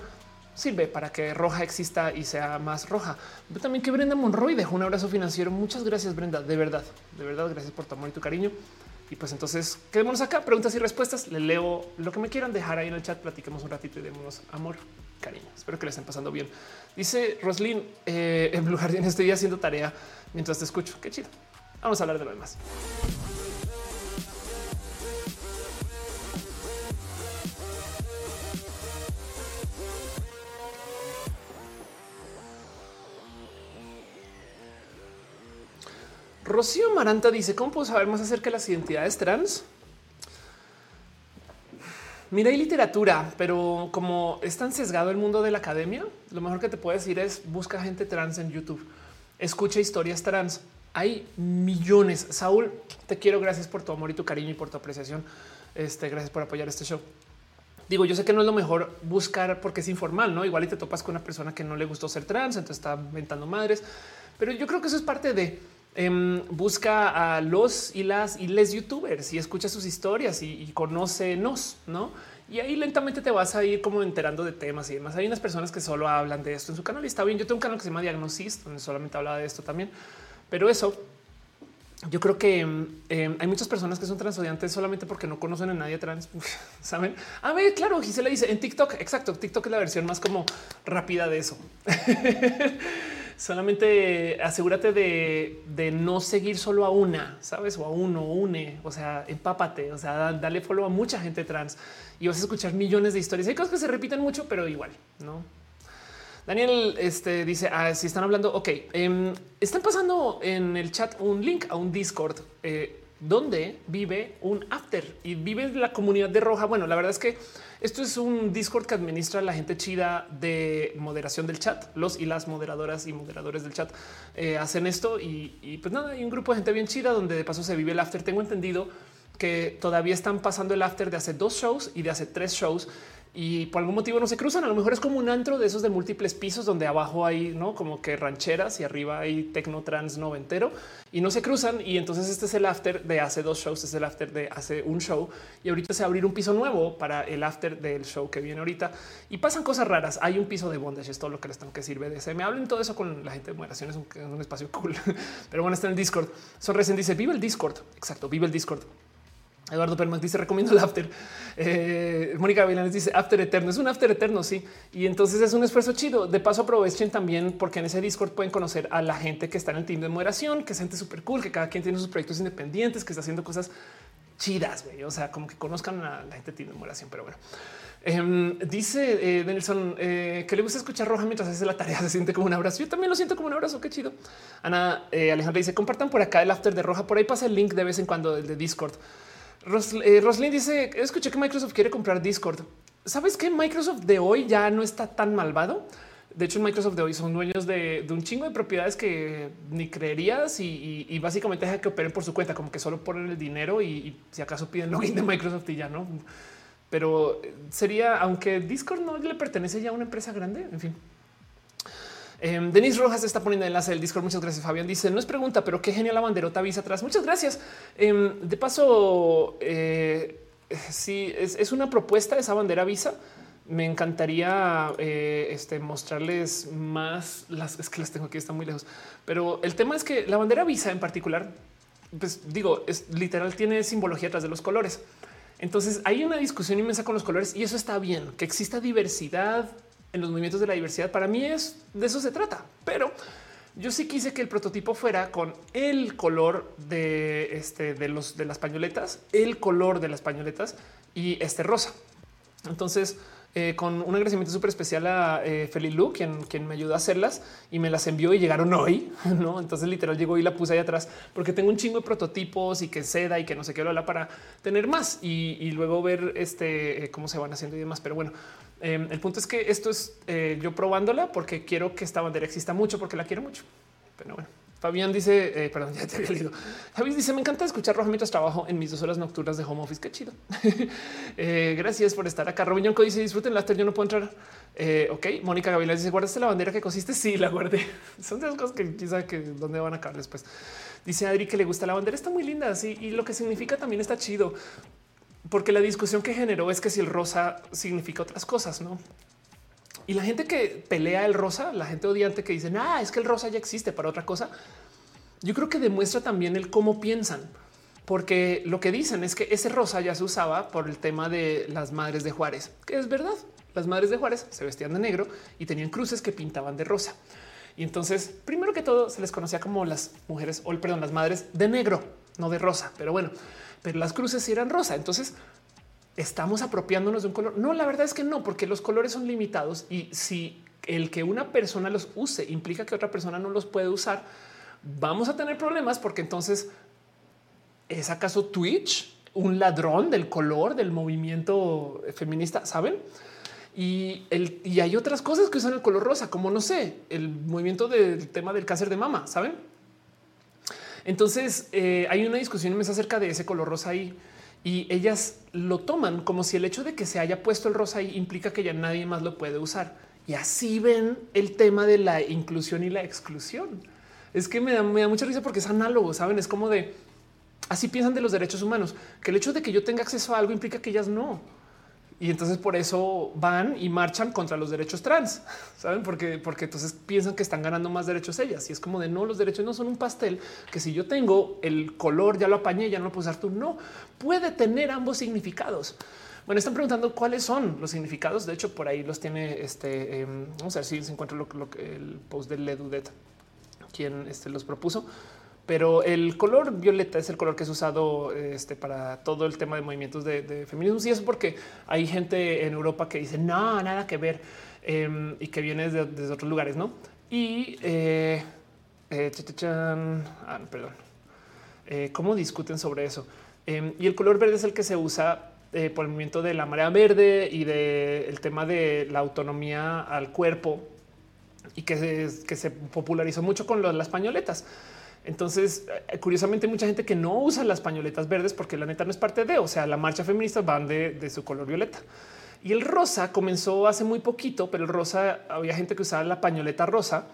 sirve para que Roja exista y sea más roja. Pero también que Brenda Monroy dejó un abrazo financiero. Muchas gracias, Brenda. De verdad, de verdad, gracias por tu amor y tu cariño. Y pues entonces quedémonos acá, preguntas y respuestas. Le leo lo que me quieran dejar ahí en el chat. Platiquemos un ratito y démonos amor, cariño. Espero que le estén pasando bien. Dice Roslyn eh, en Blue Jardín, estoy haciendo tarea mientras te escucho. Qué chido. Vamos a hablar de lo demás. Rocío Maranta dice cómo puedo saber más acerca de las identidades trans. Mira, hay literatura, pero como es tan sesgado el mundo de la academia, lo mejor que te puedo decir es busca gente trans en YouTube, escucha historias trans. Hay millones. Saúl, te quiero. Gracias por tu amor y tu cariño y por tu apreciación. Este, gracias por apoyar este show. Digo, yo sé que no es lo mejor buscar porque es informal, no? Igual y te topas con una persona que no le gustó ser trans, entonces está inventando madres, pero yo creo que eso es parte de eh, busca a los y las y les youtubers y escucha sus historias y, y conócenos, no? Y ahí lentamente te vas a ir como enterando de temas y demás. Hay unas personas que solo hablan de esto en su canal y está bien. Yo tengo un canal que se llama Diagnosis, donde solamente habla de esto también. Pero eso, yo creo que eh, hay muchas personas que son transodiantes solamente porque no conocen a nadie trans. Saben? A ver, claro, Gisela dice en TikTok. Exacto. TikTok es la versión más como rápida de eso. solamente asegúrate de, no seguir solo a una, sabes, o a uno, une, o sea, empápate, o sea, dale follow a mucha gente trans y vas a escuchar millones de historias. Hay cosas que se repiten mucho, pero igual, no? Daniel este, dice: ah, Si están hablando, ok, em, están pasando en el chat un link a un Discord eh, donde vive un after y vive la comunidad de Roja. Bueno, la verdad es que esto es un Discord que administra la gente chida de moderación del chat. Los y las moderadoras y moderadores del chat eh, hacen esto y, y, pues nada, hay un grupo de gente bien chida donde de paso se vive el after. Tengo entendido que todavía están pasando el after de hace dos shows y de hace tres shows y por algún motivo no se cruzan. A lo mejor es como un antro de esos de múltiples pisos donde abajo hay no como que rancheras y arriba hay tecno trans noventero y no se cruzan. Y entonces este es el after de hace dos shows, es el after de hace un show y ahorita se va abrir un piso nuevo para el after del show que viene ahorita y pasan cosas raras. Hay un piso de bondage, es todo lo que les tengo que decir. BDSM. Me hablen todo eso con la gente de moderación, es un, es un espacio cool, pero bueno, está en el Discord. Son recién dice vive el Discord. Exacto, vive el Discord. Eduardo Permac dice recomiendo el after. Eh, Mónica Vilanes dice after eterno. Es un after eterno, sí. Y entonces es un esfuerzo chido. De paso aprovechen también porque en ese Discord pueden conocer a la gente que está en el team de moderación, que es gente súper cool, que cada quien tiene sus proyectos independientes, que está haciendo cosas chidas. O sea, como que conozcan a la gente de team de moderación. Pero bueno. Em, dice eh, Nelson eh, que le gusta escuchar roja mientras hace la tarea. Se siente como un abrazo. Yo también lo siento como un abrazo. Qué chido. Ana eh, Alejandra dice compartan por acá el after de roja. Por ahí pasa el link de vez en cuando del de Discord. Ros, eh, Roslyn dice: Escuché que Microsoft quiere comprar Discord. ¿Sabes que Microsoft de hoy ya no está tan malvado? De hecho, Microsoft de hoy son dueños de, un chingo de propiedades que ni creerías y, básicamente deja que operen por su cuenta, como que solo ponen el dinero y, y si acaso piden login de Microsoft y ya no. Pero sería, aunque Discord no le pertenece ya a una empresa grande, en fin. Eh, Denis Rojas está poniendo enlace del Discord. Muchas gracias. Fabián dice: No es pregunta, pero qué genial la banderota avisa atrás. Muchas gracias. Eh, de paso, eh, si es, es, una propuesta esa bandera visa, me encantaría eh, este, mostrarles más las es que las tengo aquí, están muy lejos. Pero el tema es que la bandera visa en particular, pues digo, es literal, tiene simbología atrás de los colores. Entonces hay una discusión inmensa con los colores y eso está bien, que exista diversidad en los movimientos de la diversidad. Para mí es de eso se trata, pero yo sí quise que el prototipo fuera con el color de este de los de las pañoletas, el color de las pañoletas y este rosa. Entonces, eh, con un agradecimiento súper especial a eh, Felilu, quien, quien me ayudó a hacerlas y me las envió y llegaron hoy. No, entonces literal llegó y la puse ahí atrás porque tengo un chingo de prototipos y que seda y que no sé qué habla para tener más y, y luego ver este eh, cómo se van haciendo y demás. Pero bueno, eh, el punto es que esto es eh, yo probándola porque quiero que esta bandera exista mucho, porque la quiero mucho. Pero bueno, Fabián dice, eh, perdón, ya te había leído. Javi dice, me encanta escuchar rojo mientras trabajo en mis dos horas nocturnas de home office. Qué chido. eh, gracias por estar acá. Robin dice, disfruten la yo no puedo entrar. Eh, ok, Mónica Gavilán dice, ¿guardaste la bandera que cosiste? Sí, la guardé. Son de las cosas que quizá que dónde van a acabar después. Dice Adri que le gusta la bandera, está muy linda, sí, y lo que significa también está chido porque la discusión que generó es que si el rosa significa otras cosas, no? Y la gente que pelea el rosa, la gente odiante que dice, ah, es que el rosa ya existe para otra cosa. Yo creo que demuestra también el cómo piensan, porque lo que dicen es que ese rosa ya se usaba por el tema de las madres de Juárez, que es verdad. Las madres de Juárez se vestían de negro y tenían cruces que pintaban de rosa. Y entonces, primero que todo, se les conocía como las mujeres, o perdón, las madres de negro, no de rosa. Pero bueno, pero las cruces eran rosa. Entonces estamos apropiándonos de un color. No, la verdad es que no, porque los colores son limitados y si el que una persona los use implica que otra persona no los puede usar, vamos a tener problemas porque entonces es acaso Twitch un ladrón del color del movimiento feminista, saben? Y, el, y hay otras cosas que usan el color rosa, como no sé, el movimiento del tema del cáncer de mama, saben? Entonces eh, hay una discusión más acerca de ese color rosa ahí y ellas lo toman como si el hecho de que se haya puesto el rosa ahí implica que ya nadie más lo puede usar. Y así ven el tema de la inclusión y la exclusión. Es que me da, me da mucha risa porque es análogo, saben? Es como de así piensan de los derechos humanos, que el hecho de que yo tenga acceso a algo implica que ellas no. Y entonces por eso van y marchan contra los derechos trans, saben? Porque, porque entonces piensan que están ganando más derechos ellas. Y es como de no, los derechos no son un pastel que si yo tengo el color, ya lo apañé, ya no lo puedo usar tú. No puede tener ambos significados. Bueno, están preguntando cuáles son los significados. De hecho, por ahí los tiene este. Eh, vamos a ver si se encuentra lo, lo, el post de Ledudet, quien este, los propuso pero el color violeta es el color que es usado este, para todo el tema de movimientos de, feminismo. Y eso porque hay gente en Europa que dice no, nada que ver eh, y que viene desde, otros lugares, no? Y eh, eh, ah, perdón, eh, cómo discuten sobre eso. Em, y el color verde es el que se usa eh, por el movimiento de la marea verde y del de tema de la autonomía al cuerpo y que se, que se popularizó mucho con las pañoletas. Entonces, eh, curiosamente, mucha gente que no usa las pañoletas verdes porque la neta no es parte de, o sea, la marcha feminista van de, su color violeta. Y el rosa comenzó hace muy poquito, pero el rosa había gente que usaba la pañoleta rosa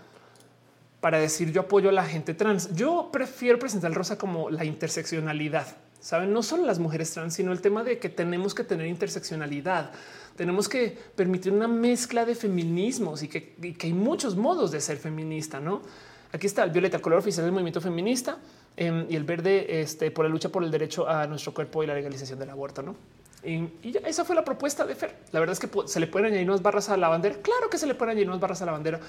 para decir yo apoyo a la gente trans. Yo prefiero presentar el rosa como la interseccionalidad. Saben, no solo las mujeres trans, sino el tema de que tenemos que tener interseccionalidad. Tenemos que permitir una mezcla de feminismos y que, y que hay muchos modos de ser feminista, no? Aquí está el violeta, el color oficial del movimiento feminista em, y el verde este, por la lucha por el derecho a nuestro cuerpo y la legalización del aborto. ¿no? Y, ya, esa fue la propuesta de Fer. La verdad es que se le pueden añadir unas barras a la bandera. Claro que se le pueden añadir unas barras a la bandera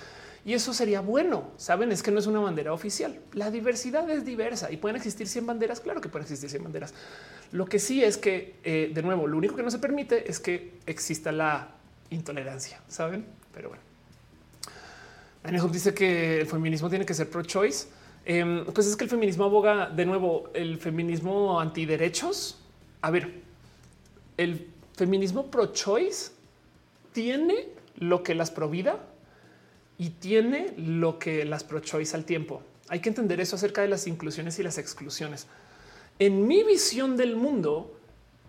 y eso sería bueno. Saben, es que no es una bandera oficial. La diversidad es diversa y pueden existir 100 banderas. Claro que pueden existir 100 banderas. Lo que sí es que, eh, de nuevo, lo único que no se permite es que exista la intolerancia. Saben, pero bueno. Daniel dice que el feminismo tiene que ser pro choice. Em, pues es que el feminismo aboga de nuevo el feminismo antiderechos. A ver, el feminismo pro choice tiene lo que las pro vida y tiene lo que las pro choice al tiempo. Hay que entender eso acerca de las inclusiones y las exclusiones. En mi visión del mundo,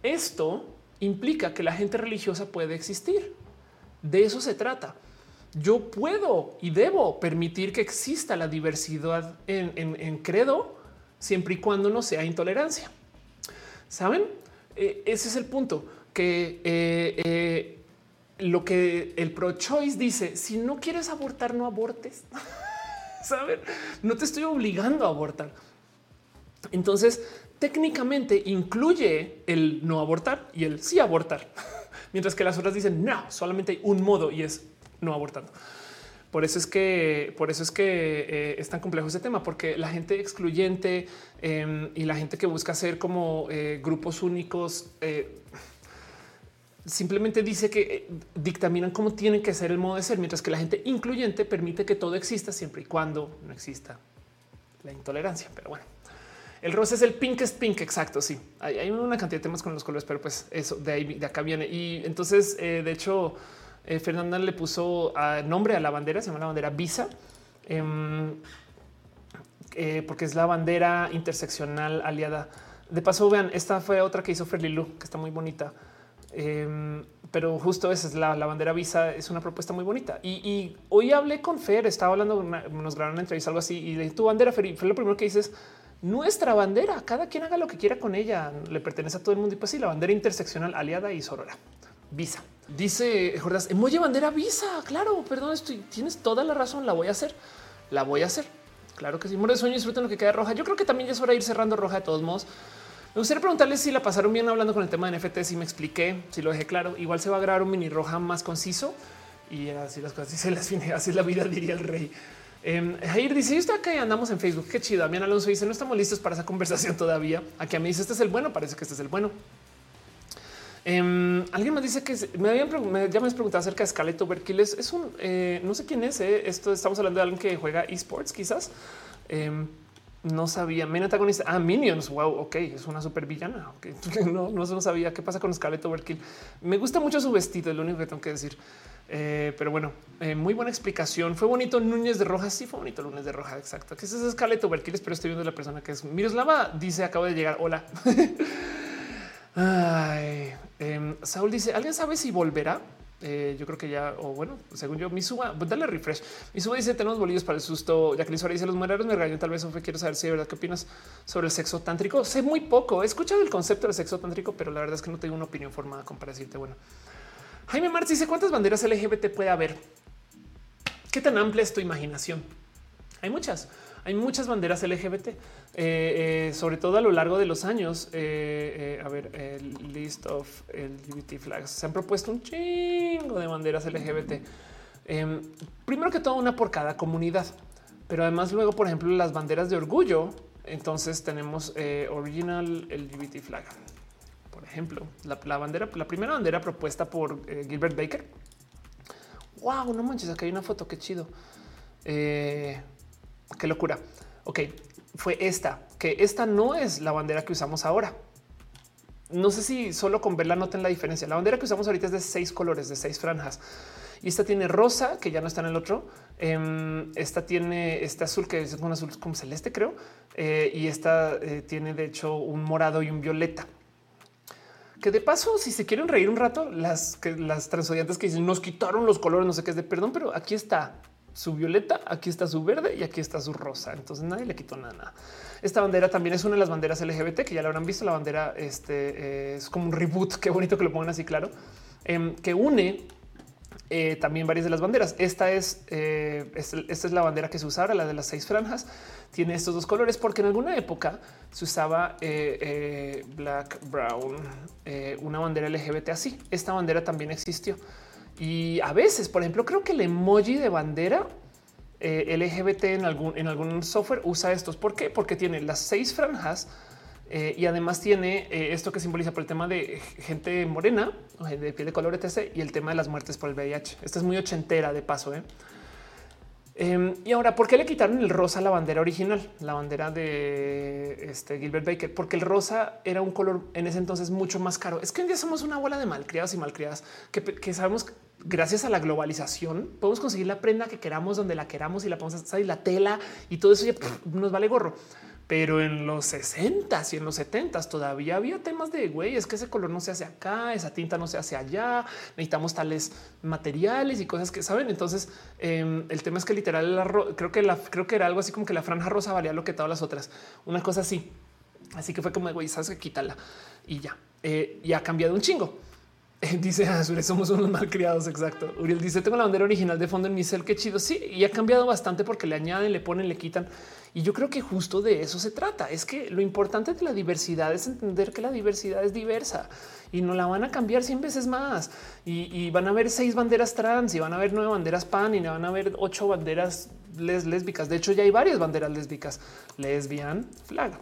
esto implica que la gente religiosa puede existir. De eso se trata yo puedo y debo permitir que exista la diversidad en, credo siempre y cuando no sea intolerancia. Saben, e, ese es el punto que eh, eh, lo que el pro choice dice: si no quieres abortar, no abortes. Saben, no te estoy obligando a abortar. Entonces, técnicamente incluye el no abortar y el sí abortar, mientras que las otras dicen no, solamente hay un modo y es no abortando. Por eso es que, por eso es que eh, es tan complejo ese tema, porque la gente excluyente em, y la gente que busca ser como eh, grupos únicos eh, simplemente dice que dictaminan cómo tiene que ser el modo de ser, mientras que la gente incluyente permite que todo exista siempre y cuando no exista la intolerancia. Pero bueno, el rosa es el pinkest pink. Exacto. Sí, hay, una cantidad de temas con los colores, pero pues eso de ahí de acá viene. Y entonces, de hecho, eh, Fernanda le puso a nombre a la bandera, se llama la bandera Visa, em, eh, porque es la bandera interseccional aliada. De paso, vean, esta fue otra que hizo Ferlilu, que está muy bonita. Em, pero justo esa es la, bandera Visa, es una propuesta muy bonita. Y, hoy hablé con Fer, estaba hablando, nos grabaron una entrevista, algo así, y le tu bandera, Fer, fue lo primero que dices, nuestra bandera, cada quien haga lo que quiera con ella, le pertenece a todo el mundo. Y pues sí, la bandera interseccional aliada y sorora. Visa. Dice Jordás, emoji bandera Visa. Claro, perdón, estoy, tienes toda la razón. La voy a hacer. La voy a hacer. Claro que sí. Muere de sueño, disfruten lo que queda roja. Yo creo que también ya es hora de ir cerrando roja de todos modos. Me gustaría preguntarles si la pasaron bien hablando con el tema de NFT, si me expliqué, si lo dejé claro. Igual se va a grabar un mini roja más conciso y así las cosas. se las así la vida, diría el rey. Eh, Jair dice: Yo estoy acá andamos en Facebook. Qué chido. Damián Alonso dice: No estamos listos para esa conversación todavía. Aquí a mí dice: Este es el bueno. Parece que este es el bueno. Em, alguien me dice que me habían ya me has preguntado acerca de Scarlett Overkill. Es, un eh, no sé quién es. Eh. Esto estamos hablando de alguien que juega esports, quizás. Em, no sabía. Main antagonista. Ah, Minions. Wow. Ok, es una super villana. No, no, sabía qué pasa con Scarlett Overkill. Me gusta mucho su vestido, es lo único que tengo que decir. Eh, pero bueno, muy buena explicación. Fue bonito Núñez de Roja. Sí, fue bonito Lunes de Roja. Exacto. Que es Scarlett Overkill, pero estoy viendo la persona que es Miroslava. Dice acabo de llegar. Hola. Ay, em, Saúl dice: ¿Alguien sabe si volverá? Eh, yo creo que ya, o bueno, según yo, mi suba, pues dale refresh. Mi suba dice: Tenemos bolillos para el susto. Jacqueline Suárez dice: Los muereros me regañan. Tal vez quiero saber si de verdad qué opinas sobre el sexo tántrico. Sé muy poco. He escuchado el concepto del sexo tántrico, pero la verdad es que no tengo una opinión formada como para decirte. Bueno, Jaime Martí dice: ¿Cuántas banderas LGBT puede haber? ¿Qué tan amplia es tu imaginación? Hay muchas hay muchas banderas LGBT, eh, eh, sobre todo a lo largo de los años. Eh, a ver, el list of LGBT flags. Se han propuesto un chingo de banderas LGBT. Em, primero que todo, una por cada comunidad, pero además luego, por ejemplo, las banderas de orgullo. Entonces tenemos original LGBT flag. Por ejemplo, la, bandera, la primera bandera propuesta por Gilbert Baker. Wow, no manches, acá hay una foto, qué chido. Qué locura. Ok, fue esta, que esta no es la bandera que usamos ahora. No sé si solo con verla noten la diferencia. La bandera que usamos ahorita es de seis colores, de seis franjas. y esta tiene rosa, que ya no está en el otro. Em, esta tiene este azul, que es un azul como celeste, creo. Eh, y esta eh, tiene de hecho un morado y un violeta. Que de paso, si se quieren reír un rato, las, que, las transodiantes que dicen nos quitaron los colores, no sé qué es de perdón, pero aquí está su violeta, aquí está su verde y aquí está su rosa. Entonces nadie le quitó nada. Esta bandera también es una de las banderas LGBT que ya la habrán visto. La bandera este, es como un reboot. Qué bonito que lo pongan así, claro, em, que une eh, también varias de las banderas. Esta es, eh, esta es la bandera que se usa ahora, la de las seis franjas. Tiene estos dos colores porque en alguna época se usaba eh, black, brown, una bandera LGBT así. Esta bandera también existió. Y a veces, por ejemplo, creo que el emoji de bandera LGBT en algún, en algún software usa estos. ¿Por qué? Porque tiene las seis franjas eh, y además tiene eh, esto que simboliza por el tema de gente morena, de piel de color, etc. Y el tema de las muertes por el VIH. Esta es muy ochentera de paso. ¿eh? Em, y ahora, ¿por qué le quitaron el rosa a la bandera original? La bandera de este Gilbert Baker, porque el rosa era un color en ese entonces mucho más caro. Es que hoy día somos una bola de malcriados y malcriadas que, que sabemos gracias a la globalización podemos conseguir la prenda que queramos donde la queramos y la podemos hacer la tela y todo eso ya nos vale gorro pero en los 60 y en los 70 todavía había temas de güey, es que ese color no se hace acá, esa tinta no se hace allá, necesitamos tales materiales y cosas que saben. Entonces, em, el tema es que literal, creo que la, creo que era algo así como que la franja rosa valía lo que todas las otras, una cosa así. Así que fue como güey, sabes que quítala y ya, eh, y ha cambiado un chingo. dice Azure, somos unos malcriados. Exacto. Uriel dice: Tengo la bandera original de fondo en mi cel. Qué chido. Sí, y ha cambiado bastante porque le añaden, le ponen, le quitan. Y yo creo que justo de eso se trata. Es que lo importante de la diversidad es entender que la diversidad es diversa y no la van a cambiar 100 veces más. Y, van a haber seis banderas trans y van a haber nueve banderas pan y van a haber ocho banderas lésbicas. De hecho, ya hay varias banderas lésbicas. Lesbian flag.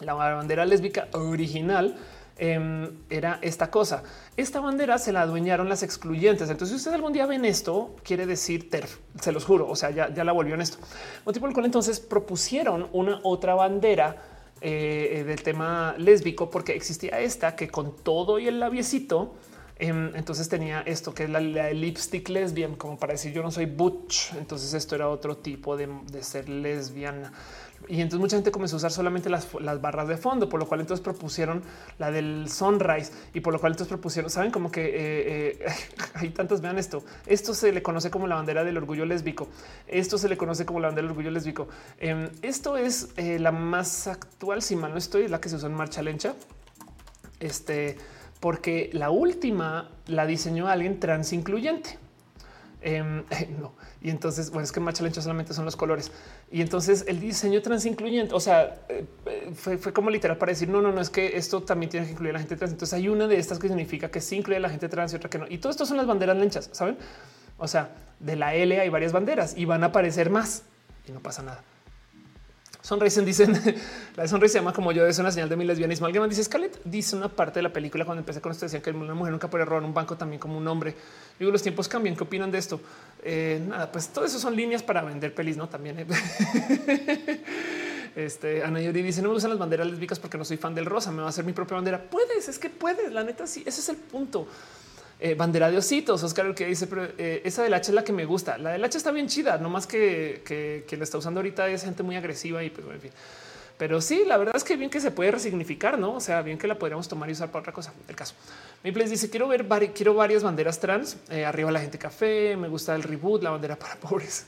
La bandera lésbica original Em, era esta cosa. Esta bandera se la adueñaron las excluyentes. Entonces, si ustedes algún día ven esto, quiere decir TERF, se los juro. O sea, ya, la volvió en esto. Motivo por el cual entonces propusieron una otra bandera eh, eh, del tema lésbico, porque existía esta que con todo y el labiecito, em, entonces tenía esto que es la, lipstick lesbian, como para decir yo no soy butch. Entonces, esto era otro tipo de ser lesbiana. Y entonces mucha gente comenzó a usar solamente las, barras de fondo, por lo cual entonces propusieron la del sunrise y por lo cual entonces propusieron, saben como que eh, eh, hay tantas, vean esto, esto se le conoce como la bandera del orgullo lésbico, esto se le conoce como la bandera del orgullo lésbico. Em, esto es eh, la más actual, si mal no estoy, la que se usó en marcha lencha. Este, porque la última la diseñó alguien trans incluyente. Em, no. Y entonces, bueno, es que Macha Lencha solamente son los colores. Y entonces el diseño trans incluyente, o sea, eh, eh, fue, como literal para decir, no, no, no, es que esto también tiene que incluir a la gente trans. Entonces hay una de estas que significa que sí incluye a la gente trans y otra que no. Y todo esto son las banderas lenchas, ¿saben? O sea, de la L hay varias banderas y van a aparecer más y no pasa nada. Sonrisen, dicen la sonrisa llama como yo, es una señal de mi lesbianismo. Alguien dice Scarlett dice una parte de la película cuando empecé con esto decían que una mujer nunca puede robar un banco también como un hombre. Digo, los tiempos cambian. ¿Qué opinan de esto? Eh, nada, pues todo eso son líneas para vender pelis, no también. ¿eh? Este Ana Yuri dice: No me las banderas lésbicas porque no soy fan del rosa. Me va a hacer mi propia bandera. Puedes, es que puedes. La neta, sí, ese es el punto. Eh, bandera de ositos. Oscar, el que dice, pero eh, esa del H es la que me gusta. La del H está bien chida, no más que, que, la está usando ahorita es gente muy agresiva y pues en fin. Pero sí, la verdad es que bien que se puede resignificar, no? O sea, bien que la podríamos tomar y usar para otra cosa. El caso. Mi place dice: Quiero ver, quiero varias banderas trans. Eh, arriba la gente café. Me gusta el reboot, la bandera para pobres.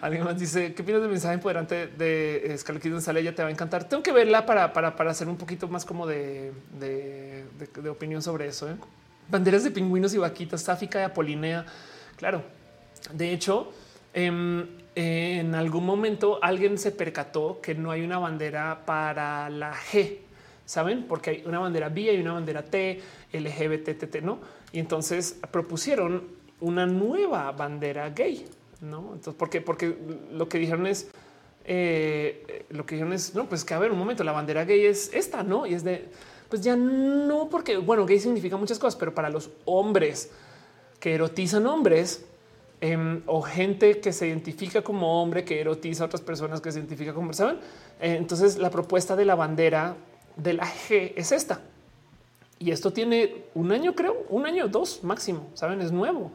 Alguien más dice: ¿Qué opinas del mensaje empoderante de Scarlett González? Ya te va a encantar. Tengo que verla para, para, para hacer un poquito más como de, de opinión sobre eso. ¿eh? Banderas de pingüinos y vaquitas, Sáfica y Apolinea. Claro, de hecho, em, en algún momento alguien se percató que no hay una bandera para la G, saben, porque hay una bandera B y una bandera T, LGBT, no? Y entonces propusieron una nueva bandera gay, no? Entonces, ¿por qué? Porque lo que dijeron es eh, lo que dijeron es no, pues que a ver un momento, la bandera gay es esta, no? Y es de pues ya no, porque bueno, gay significa muchas cosas, pero para los hombres que erotizan hombres em, o gente que se identifica como hombre, que erotiza a otras personas que se identifica como, saben? Eh, entonces la propuesta de la bandera de la G es esta. Y esto tiene un año, creo, un año, dos máximo, saben, es nuevo.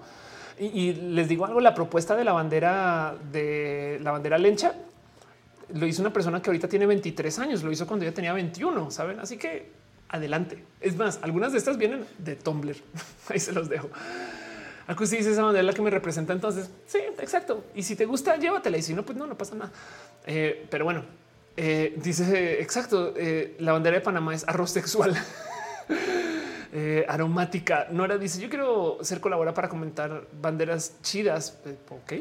Y, les digo algo, la propuesta de la bandera de la bandera lencha lo hizo una persona que ahorita tiene 23 años, lo hizo cuando ella tenía 21, ¿saben? Así que adelante. Es más, algunas de estas vienen de Tumblr. Ahí se los dejo. Algo si dice esa bandera la que me representa. Entonces, sí, exacto. Y si te gusta, llévatela. Y si no, pues no, no pasa nada. Eh, pero bueno, eh, dice exacto. Eh, la bandera de Panamá es arroz sexual. aromática. Nora dice: Yo quiero ser colaboradora para comentar banderas chidas. ok.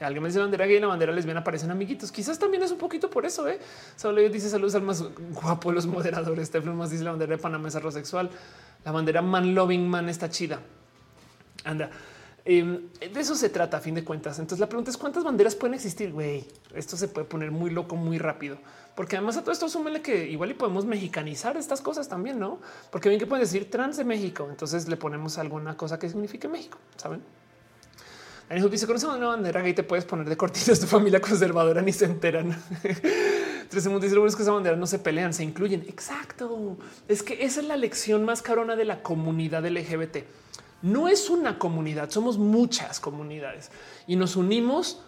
Alguien me dice bandera gay y la bandera lesbiana parecen amiguitos. Quizás también es un poquito por eso. ¿eh? Solo dice saludos al más guapo los moderadores. Teflon más dice la bandera de Panamá es arroz sexual. La bandera man loving man está chida. Anda. Em, de eso se trata a fin de cuentas. Entonces la pregunta es cuántas banderas pueden existir. Güey, esto se puede poner muy loco muy rápido, porque además a todo esto súmele que igual y podemos mexicanizar estas cosas también, no? Porque bien que pueden decir trans de México. Entonces le ponemos alguna cosa que signifique México, saben? Anywho dice con esa bandera gay te puedes poner de cortinas tu familia conservadora ni se enteran. Tres segundos dice lo es que esa bandera no se pelean, se incluyen. Exacto. Es que esa es la lección más carona de la comunidad LGBT no es una comunidad, somos muchas comunidades y nos unimos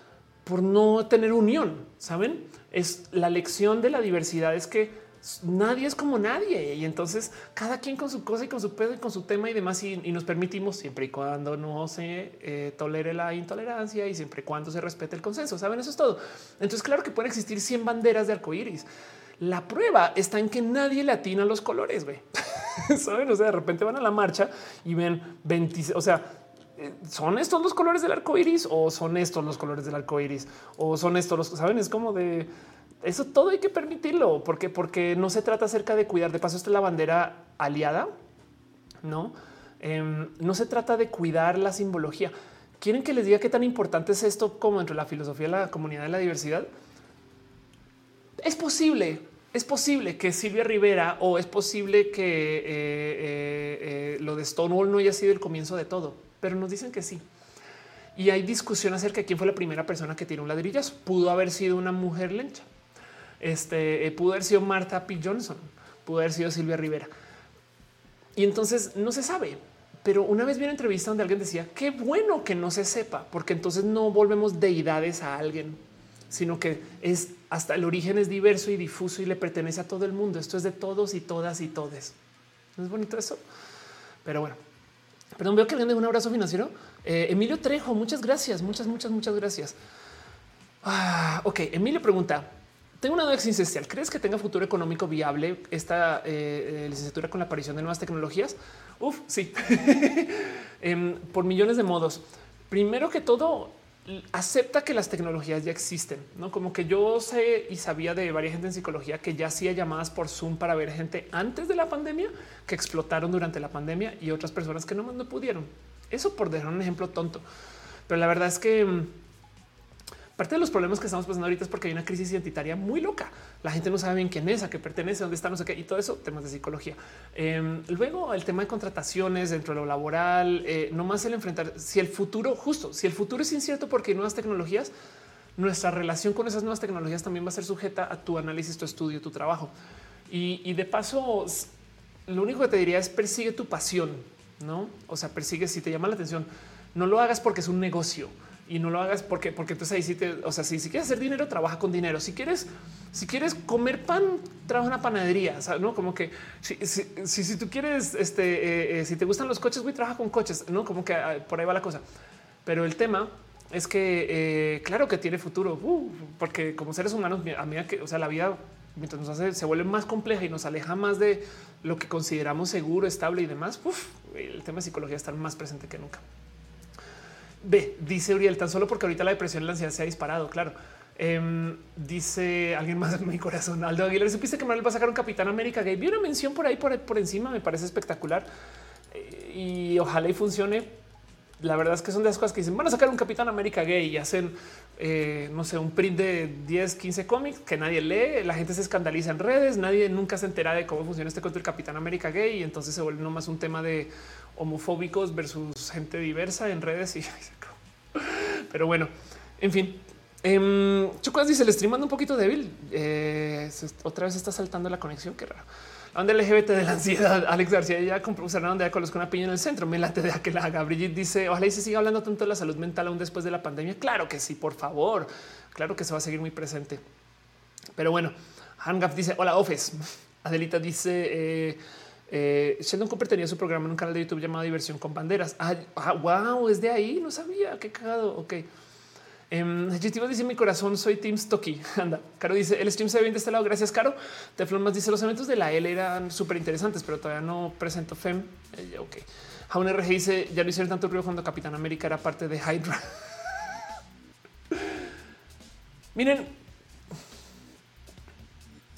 por no tener unión. Saben, es la lección de la diversidad es que nadie es como nadie y entonces cada quien con su cosa y con su pedo y con su tema y demás y, nos permitimos siempre y cuando no se eh, tolere la intolerancia y siempre y cuando se respete el consenso. Saben, eso es todo. Entonces, claro que pueden existir 100 banderas de arcoíris. La prueba está en que nadie le atina los colores. Güey. Saben, o sea, de repente van a la marcha y ven 20, o sea, eh, son estos los colores del arco iris o son estos los colores del arco iris o son estos los saben. Es como de eso todo hay que permitirlo porque, porque no se trata acerca de cuidar. De paso, esta es la bandera aliada, no? Em, no se trata de cuidar la simbología. Quieren que les diga qué tan importante es esto como entre la filosofía de la comunidad de la diversidad. Es posible, es posible que Silvia Rivera o es posible que eh, eh, eh, lo de Stonewall no haya sido el comienzo de todo, pero nos dicen que sí. Y hay discusión acerca de quién fue la primera persona que tiró un ladrillazo. Pudo haber sido una mujer lencha. Este pudo haber sido Martha P. Johnson, pudo haber sido Silvia Rivera. Y entonces no se sabe. Pero una vez vi una entrevista donde alguien decía qué bueno que no se sepa, porque entonces no volvemos deidades a alguien sino que es hasta el origen es diverso y difuso y le pertenece a todo el mundo. Esto es de todos y todas y todes. ¿No es bonito eso? Pero bueno, perdón, veo que alguien de un abrazo financiero. Eh, Emilio Trejo, muchas gracias, muchas, muchas, muchas gracias. Ah, ok, Emilio pregunta, tengo una duda existencial. ¿Crees que tenga futuro económico viable esta eh, eh, licenciatura con la aparición de nuevas tecnologías? Uf, sí, em, por millones de modos. Primero que todo, acepta que las tecnologías ya existen, no como que yo sé y sabía de varias gente en psicología que ya hacía llamadas por Zoom para ver gente antes de la pandemia que explotaron durante la pandemia y otras personas que no, no pudieron. Eso por dejar un ejemplo tonto. Pero la verdad es que mm, Parte de los problemas que estamos pasando ahorita es porque hay una crisis identitaria muy loca. La gente no sabe bien quién es, a qué pertenece, dónde está, no sé qué, y todo eso, temas de psicología. Em, luego, el tema de contrataciones dentro de lo laboral, eh, no más el enfrentar, si el futuro, justo, si el futuro es incierto porque hay nuevas tecnologías, nuestra relación con esas nuevas tecnologías también va a ser sujeta a tu análisis, tu estudio, tu trabajo. Y, y de paso, lo único que te diría es persigue tu pasión, ¿no? O sea, persigue si te llama la atención, no lo hagas porque es un negocio y no lo hagas porque, porque entonces ahí sí te, o sea, si, si quieres hacer dinero, trabaja con dinero. Si quieres, si quieres comer pan, trabaja en una panadería, no como que si, si, si, tú quieres, este, eh, eh, si te gustan los coches, voy trabaja con coches, no como que ah, por ahí va la cosa. Pero el tema es que eh, claro que tiene futuro, uh, porque como seres humanos, a medida que, o sea, la vida mientras nos hace, se vuelve más compleja y nos aleja más de lo que consideramos seguro, estable y demás, el tema de psicología está más presente que nunca. B, dice Uriel, tan solo porque ahorita la depresión y la ansiedad se ha disparado, claro. Em, dice alguien más en mi corazón, Aldo Aguilar, supiste que Manuel va a sacar un Capitán América gay. Vi una mención por ahí por, por encima, me parece espectacular eh, y ojalá y funcione. La verdad es que son de las cosas que dicen van a sacar un Capitán América gay y hacen, eh, no sé, un print de 10, 15 cómics que nadie lee. La gente se escandaliza en redes, nadie nunca se entera de cómo funciona este cuento del Capitán América gay y entonces se vuelve nomás un tema de homofóbicos versus gente diversa en redes y pero bueno, en fin, Eh, dice el stream anda un poquito débil. Eh, otra vez está saltando la conexión. Qué raro. Donde LGBT de la ansiedad. Alex García ya compró una donde con una piña en el centro. Me late de que la haga. Dice ojalá y se siga hablando tanto de la salud mental aún después de la pandemia. Claro que sí, por favor. Claro que se va a seguir muy presente. Pero bueno, Hangaf dice hola, Office. Adelita dice eh, eh, Sheldon Cooper tenía su programa en un canal de YouTube llamado Diversión con Banderas. Ah, wow, ah, es de ahí. No sabía qué cagado. Ok. Um, dice mi corazón, soy Team Stocky. Anda, Caro dice el stream se ve bien de este lado. Gracias, Caro. Teflon más dice los eventos de la L eran súper interesantes, pero todavía no presento FEM. Eh, ok. Jaun RG dice ya no hicieron tanto ruido cuando Capitán América era parte de Hydra. Miren,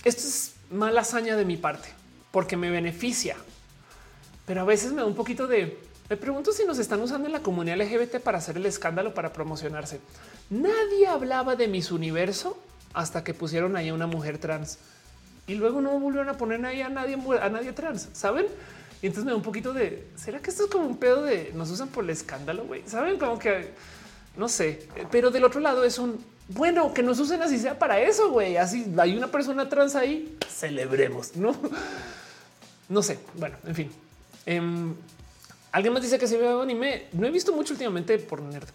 esto es mala hazaña de mi parte porque me beneficia, pero a veces me da un poquito de me pregunto si nos están usando en la comunidad LGBT para hacer el escándalo, para promocionarse. Nadie hablaba de mis universo hasta que pusieron ahí a una mujer trans y luego no volvieron a poner ahí a nadie, a nadie trans, saben? Y entonces me da un poquito de será que esto es como un pedo de nos usan por el escándalo? Güey, saben como que no sé, pero del otro lado es un bueno que nos usen así sea para eso. Güey, así hay una persona trans ahí, celebremos, no? No sé. Bueno, en fin. Em, Alguien más dice que se ve anime. No he visto mucho últimamente por nerd.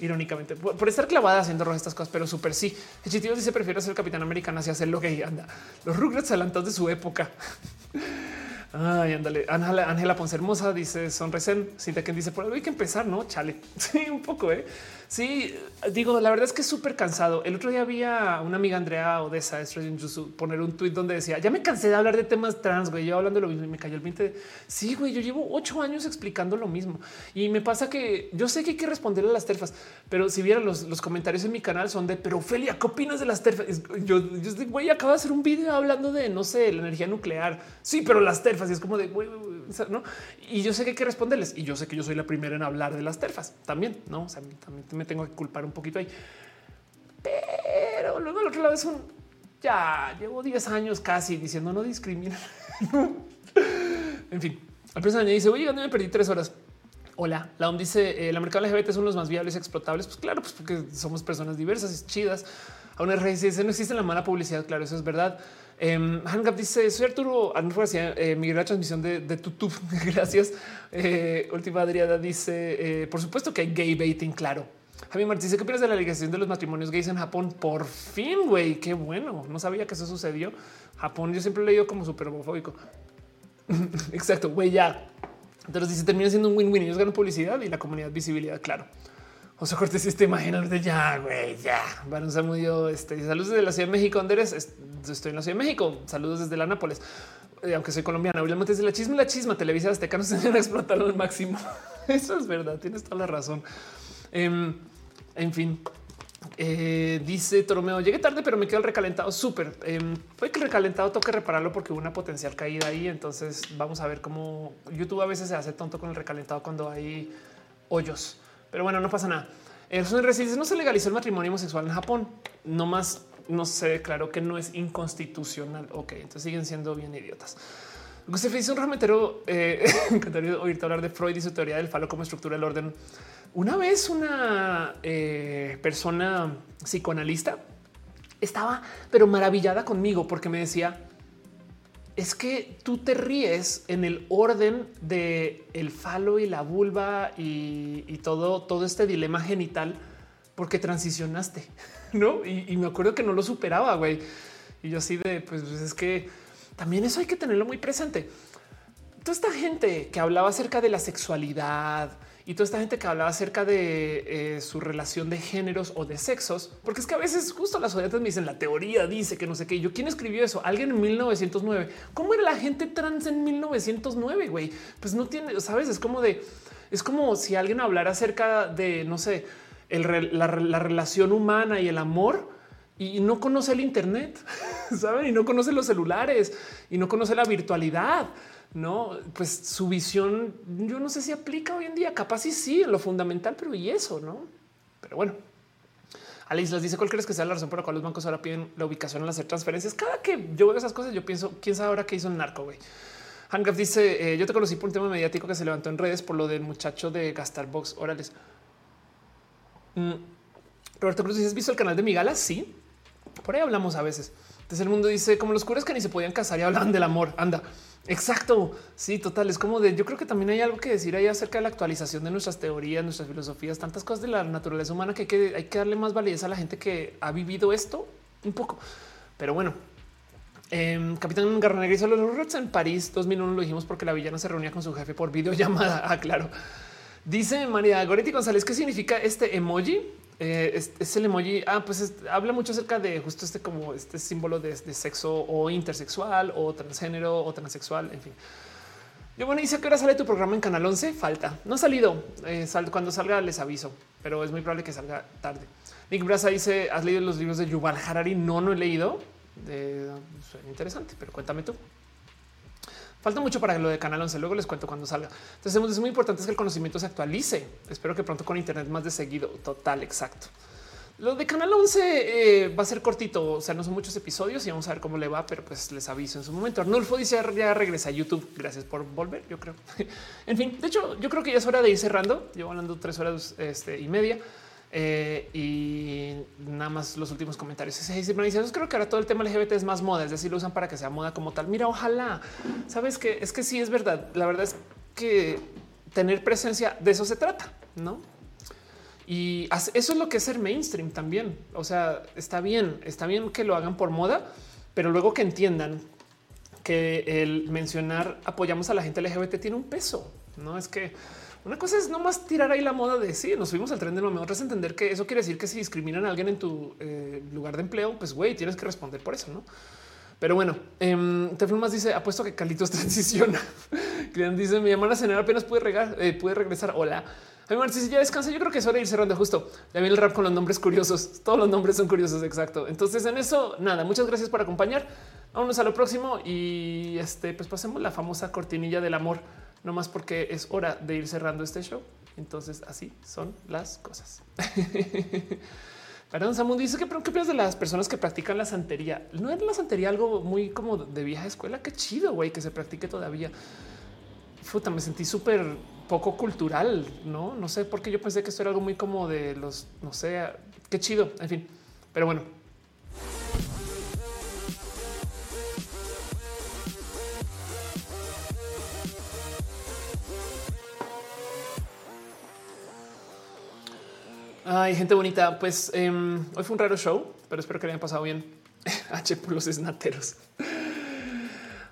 Irónicamente, por, estar clavada haciendo estas cosas, pero súper sí. El chitivo dice prefiero ser capitán americano así hacer lo que anda. Los Rugrats adelantados de su época. Ay, ándale. Ángela Ponce Hermosa dice son recién. Cinta que dice por algo hay que empezar, no? Chale. Sí, un poco, eh. Sí, digo, la verdad es que es súper cansado. El otro día había una amiga Andrea Odessa de poner un tweet donde decía ya me cansé de hablar de temas trans, güey. Yo hablando de lo mismo y me cayó el 20. Sí, güey, yo llevo ocho años explicando lo mismo y me pasa que yo sé que hay que responderle a las terfas, pero si vieran los, comentarios en mi canal son de pero Ophelia, ¿qué opinas de las terfas? Yo, yo güey, acabo de hacer un video hablando de no sé, la energía nuclear. Sí, pero las terfas y es como de güey, no? Y yo sé que hay que responderles y yo sé que yo soy la primera en hablar de las terfas también, no? También me tengo que culpar un poquito ahí. Pero luego al otro lado es un ya llevo 10 años casi diciendo no discrimina. en fin, la persona dice, oye, me perdí tres horas. Hola, la OM dice el mercado LGBT son los más viables y explotables. Pues claro, pues porque somos personas diversas y chidas. A una dice no existe la mala publicidad. Claro, eso es verdad. Eh, dice soy Arturo García, eh, gran transmisión de, de YouTube. Gracias. Eh, última Adriana dice eh, por supuesto que hay gay baiting. Claro, Javi Martínez, ¿qué opinas de la legalización de los matrimonios gays en Japón? Por fin, güey, qué bueno. No sabía que eso sucedió. Japón, yo siempre he leído como súper homofóbico. Exacto, güey, ya. Entonces dice, termina siendo un win-win. Ellos ganan publicidad y la comunidad visibilidad, claro. José Cortés, este imagínate ya, güey, ya. Bueno, Samudio, este, saludos desde la Ciudad de México, Andrés. Estoy en la Ciudad de México. Saludos desde la Nápoles. Eh, aunque soy colombiana, William Montes de la chisma, la chisma, Televisa Azteca no se van a explotar al máximo. Eso es verdad, tienes toda la razón. Em, en fin, eh, dice Toromeo, llegué tarde, pero me quedo el recalentado súper. Em, fue que el recalentado toque repararlo porque hubo una potencial caída ahí. Entonces vamos a ver cómo YouTube a veces se hace tonto con el recalentado cuando hay hoyos. Pero bueno, no pasa nada. El no se legalizó el matrimonio homosexual en Japón. No más no se declaró que no es inconstitucional. Ok, entonces siguen siendo bien idiotas. Usted dice un rametero. Eh, encantaría oírte hablar de Freud y su teoría del falo como estructura del orden. Una vez una eh, persona psicoanalista estaba pero maravillada conmigo porque me decía es que tú te ríes en el orden de el falo y la vulva y, todo, todo este dilema genital porque transicionaste, no? Y, y me acuerdo que no lo superaba, güey. Y yo así de pues es que también eso hay que tenerlo muy presente. Toda esta gente que hablaba acerca de la sexualidad, y toda esta gente que hablaba acerca de eh, su relación de géneros o de sexos, porque es que a veces justo las odiantes me dicen la teoría dice que no sé qué. Yo quién escribió eso? Alguien en 1909. ¿Cómo era la gente trans en 1909? Güey, pues no tiene, sabes? Es como de, es como si alguien hablara acerca de no sé, la, la relación humana y el amor y no conoce el Internet, saben? Y no conoce los celulares y no conoce la virtualidad no, pues su visión, yo no sé si aplica hoy en día, capaz y sí, en lo fundamental, pero y eso, no? Pero bueno, Alice les dice cuál crees que sea la razón por la cual los bancos ahora piden la ubicación al hacer transferencias. Cada que yo veo esas cosas, yo pienso quién sabe ahora qué hizo el narco. Güey. Hangaf dice: eh, Yo te conocí por un tema mediático que se levantó en redes por lo del muchacho de gastar box orales. Mm, Roberto Cruz dice: ¿Has visto el canal de Migala? Sí, por ahí hablamos a veces. Entonces el mundo dice como los curas que ni se podían casar y hablaban del amor. Anda. Exacto. Sí, total. Es como de yo creo que también hay algo que decir ahí acerca de la actualización de nuestras teorías, nuestras filosofías, tantas cosas de la naturaleza humana que hay que, darle más validez a la gente que ha vivido esto un poco. Pero bueno, eh, Capitán Garnegri hizo los Roots en París 2001. Lo dijimos porque la villana se reunía con su jefe por videollamada. Ah, claro. Dice María Goretti González, ¿qué significa este emoji? Eh, es, el emoji. Ah, pues habla mucho acerca de justo este como este símbolo de, sexo o intersexual o transgénero o transexual. En fin. Yo bueno, dice que ahora sale tu programa en Canal 11. Falta, no ha salido. Eh, cuando salga les aviso, pero es muy probable que salga tarde. Nick Brasa dice: ¿Has leído los libros de Yuval Harari? No, no he leído. De, suena interesante, pero cuéntame tú. Falta mucho para lo de Canal 11. Luego les cuento cuando salga. Entonces es muy importante que el conocimiento se actualice. Espero que pronto con Internet más de seguido. Total, exacto. Lo de Canal 11 eh, va a ser cortito, o sea, no son muchos episodios y vamos a ver cómo le va, pero pues les aviso en su momento. Arnulfo dice ya regresa a YouTube. Gracias por volver, yo creo. en fin, de hecho, yo creo que ya es hora de ir cerrando. Llevo hablando tres horas este, y media. Eh, y nada más los últimos comentarios. Yo creo que ahora todo el tema LGBT es más moda, es decir, lo usan para que sea moda como tal. Mira, ojalá sabes que es que sí es verdad. La verdad es que tener presencia de eso se trata, no? Y eso es lo que es ser mainstream también. O sea, está bien, está bien que lo hagan por moda, pero luego que entiendan que el mencionar apoyamos a la gente LGBT tiene un peso. No es que una cosa es no más tirar ahí la moda de sí, nos subimos al tren de lo mejor es entender que eso quiere decir que si discriminan a alguien en tu eh, lugar de empleo, pues güey, tienes que responder por eso, no? Pero bueno, eh, más dice apuesto que Calitos transiciona. dice mi hermana cenar apenas puede regar, eh, puede regresar. Hola. A mí si ya descansa. Yo creo que es hora de ir cerrando justo. Ya viene el rap con los nombres curiosos. Todos los nombres son curiosos. Exacto. Entonces, en eso, nada. Muchas gracias por acompañar. Vámonos a lo próximo y este, pues pasemos la famosa cortinilla del amor no más porque es hora de ir cerrando este show. Entonces así son las cosas. Perdón, Samuel dice que, pero ¿qué piensas de las personas que practican la santería? ¿No es la santería algo muy como de vieja escuela? Qué chido, güey, que se practique todavía. Futa, me sentí súper poco cultural, ¿no? No sé por qué yo pensé que esto era algo muy como de los, no sé, qué chido, en fin. Pero bueno, Ay, gente bonita. Pues em, hoy fue un raro show, pero espero que hayan pasado bien. H los esnateros.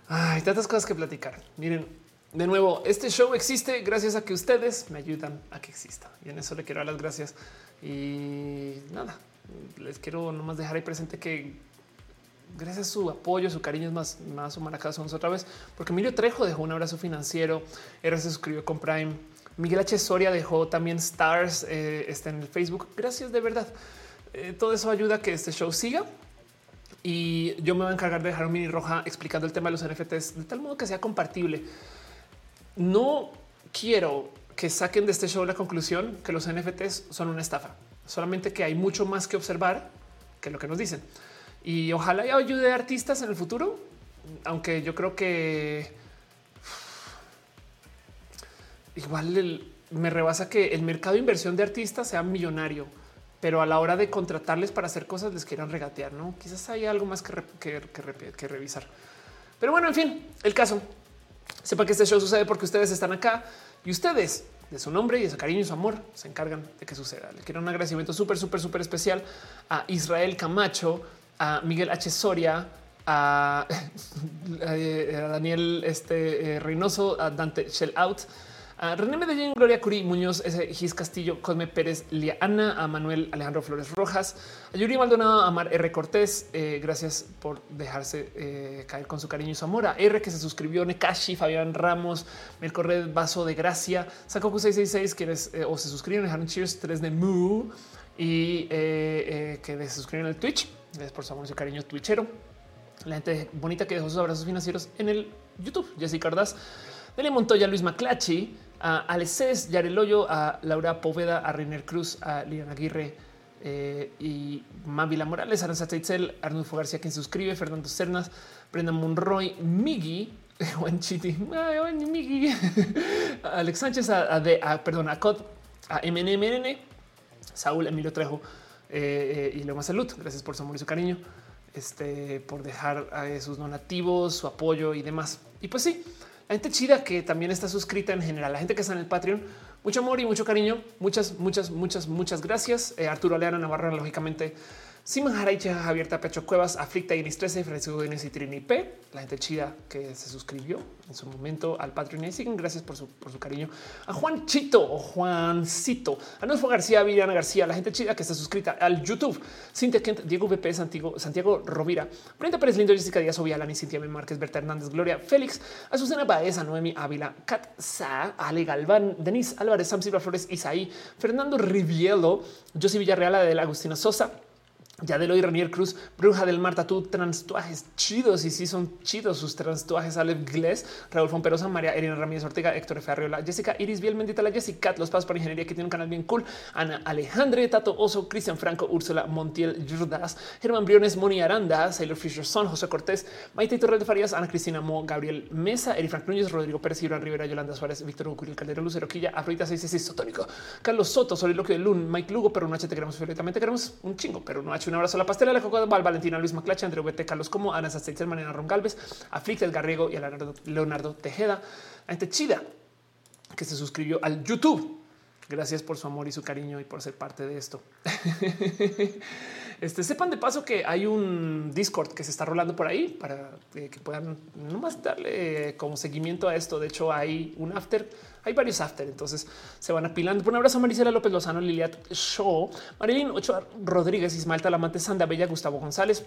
Hay tantas cosas que platicar. Miren, de nuevo, este show existe gracias a que ustedes me ayudan a que exista. Y en eso le quiero dar las gracias. Y nada, les quiero nomás dejar ahí presente que gracias a su apoyo, su cariño es más, más humana cada otra vez, porque Emilio Trejo dejó un abrazo financiero, era se suscribió con Prime Miguel H. Soria dejó también stars eh, está en el Facebook. Gracias de verdad. Eh, todo eso ayuda a que este show siga. Y yo me voy a encargar de dejar un mini roja explicando el tema de los NFTs de tal modo que sea compartible. No quiero que saquen de este show la conclusión que los NFTs son una estafa, solamente que hay mucho más que observar que lo que nos dicen. Y ojalá ayude a artistas en el futuro, aunque yo creo que igual me rebasa que el mercado de inversión de artistas sea millonario, pero a la hora de contratarles para hacer cosas les quieran regatear. No, quizás hay algo más que, que, revisar. Pero bueno, en fin, el caso. Sepa que este show sucede porque ustedes están acá y ustedes de su nombre y de su cariño y su amor se encargan de que suceda. Le quiero un agradecimiento súper, súper, súper especial a Israel Camacho, a Miguel H. Soria, a, Daniel este, eh, Reynoso, a Dante Shell Out, a René Medellín, Gloria Curí, Muñoz, Gis Castillo, Cosme Pérez, Liana, a Manuel Alejandro Flores Rojas, a Yuri Maldonado, a Mar R. Cortés. Eh, gracias por dejarse eh, caer con su cariño y su amor. A R que se suscribió, Nekashi, Fabián Ramos, Melcorred, Vaso de Gracia, Sacoku 666, quienes eh, o se suscriben, dejaron cheers 3 de Moo y que se suscriben al Twitch. Gracias por su amor y su cariño twitchero. La gente bonita que dejó sus abrazos financieros en el YouTube. Jessica Cardaz, Dele Montoya, Luis Maclachi, a Aleces Yareloyo, a Laura Poveda, a Reiner Cruz, a Liliana Aguirre eh, y Mávila Morales, Aranza Teitzel, Arnulfo García, quien suscribe, Fernando Cernas, Brenda Monroy, Migi, Juan Chiti, Migi, Alex Sánchez, a, perdón, a COD, a MNMN, Saúl Emilio Trejo, eh, y más Salud. Gracias por su amor y su cariño, este, por dejar a sus donativos, su apoyo y demás. Y pues sí, la gente chida que también está suscrita en general, la gente que está en el Patreon, mucho amor y mucho cariño. Muchas, muchas, muchas, muchas gracias. Eh, Arturo Aleana Navarra, lógicamente Simon Jaraicha, Abierta Pecho Cuevas, Aflicta Iris 13, Francisco Inés y Trini P, la gente chida que se suscribió en su momento al Patreon y siguen. Gracias por su, por su cariño. A Juanchito o Juancito, a Nusfo García, Viriana García, la gente chida que está suscrita al YouTube. Cintia Kent, Diego VP, Santiago, Santiago Rovira, Brenda Pérez Lindo, Jessica Díaz, Ovialani, Cintia M. Márquez, Berta Hernández, Gloria Félix, Azucena Baeza, Noemi Ávila, Kat Sa, Ale Galván, Denise Álvarez, Sam Silva Flores, Isaí, Fernando Rivielo, José Villarreal, Adela Agustina Sosa, ya de Eloy Ranier Cruz, Bruja del Marta, tú transtuajes chidos y sí son chidos sus transtuajes. Alev Gles, Raúl Fomperosa, María Erina Ramírez Ortega, Héctor F. Arriola, Jessica Iris Biel, Mendita la Jessica, Los Pasos para Ingeniería, que tiene un canal bien cool. Ana Alejandre, Tato Oso, Cristian Franco, Úrsula Montiel Yurdas, Germán Briones, Moni Aranda, Sailor Fisher Son, José Cortés, Maite Torres de Farías, Ana Cristina Mo, Gabriel Mesa, Eri Frank Núñez, Rodrigo Pérez, Iván Rivera, Yolanda Suárez, Víctor Ucuril, Caldero, Lucero Quilla, Afrodita 66 Sotónico, Carlos Soto, Soliloquio de Lun, Mike Lugo, pero no H te queremos violentamente, queremos un chingo, pero no H un abrazo a la pastela, la Val, Valentina Luis Maclacha, André Vete, Carlos Como, Ana Sasteitzel, Mariana Ron Galvez, Aflicta El Garrigo y a Leonardo Tejeda, a gente chida que se suscribió al YouTube. Gracias por su amor y su cariño y por ser parte de esto. Este sepan de paso que hay un Discord que se está rolando por ahí para que puedan nomás darle como seguimiento a esto. De hecho, hay un after, hay varios after, entonces se van apilando. Un abrazo a Marisela López Lozano, Liliat Show, Marilyn Ochoa Rodríguez, Ismael Talamante, Sanda Bella, Gustavo González,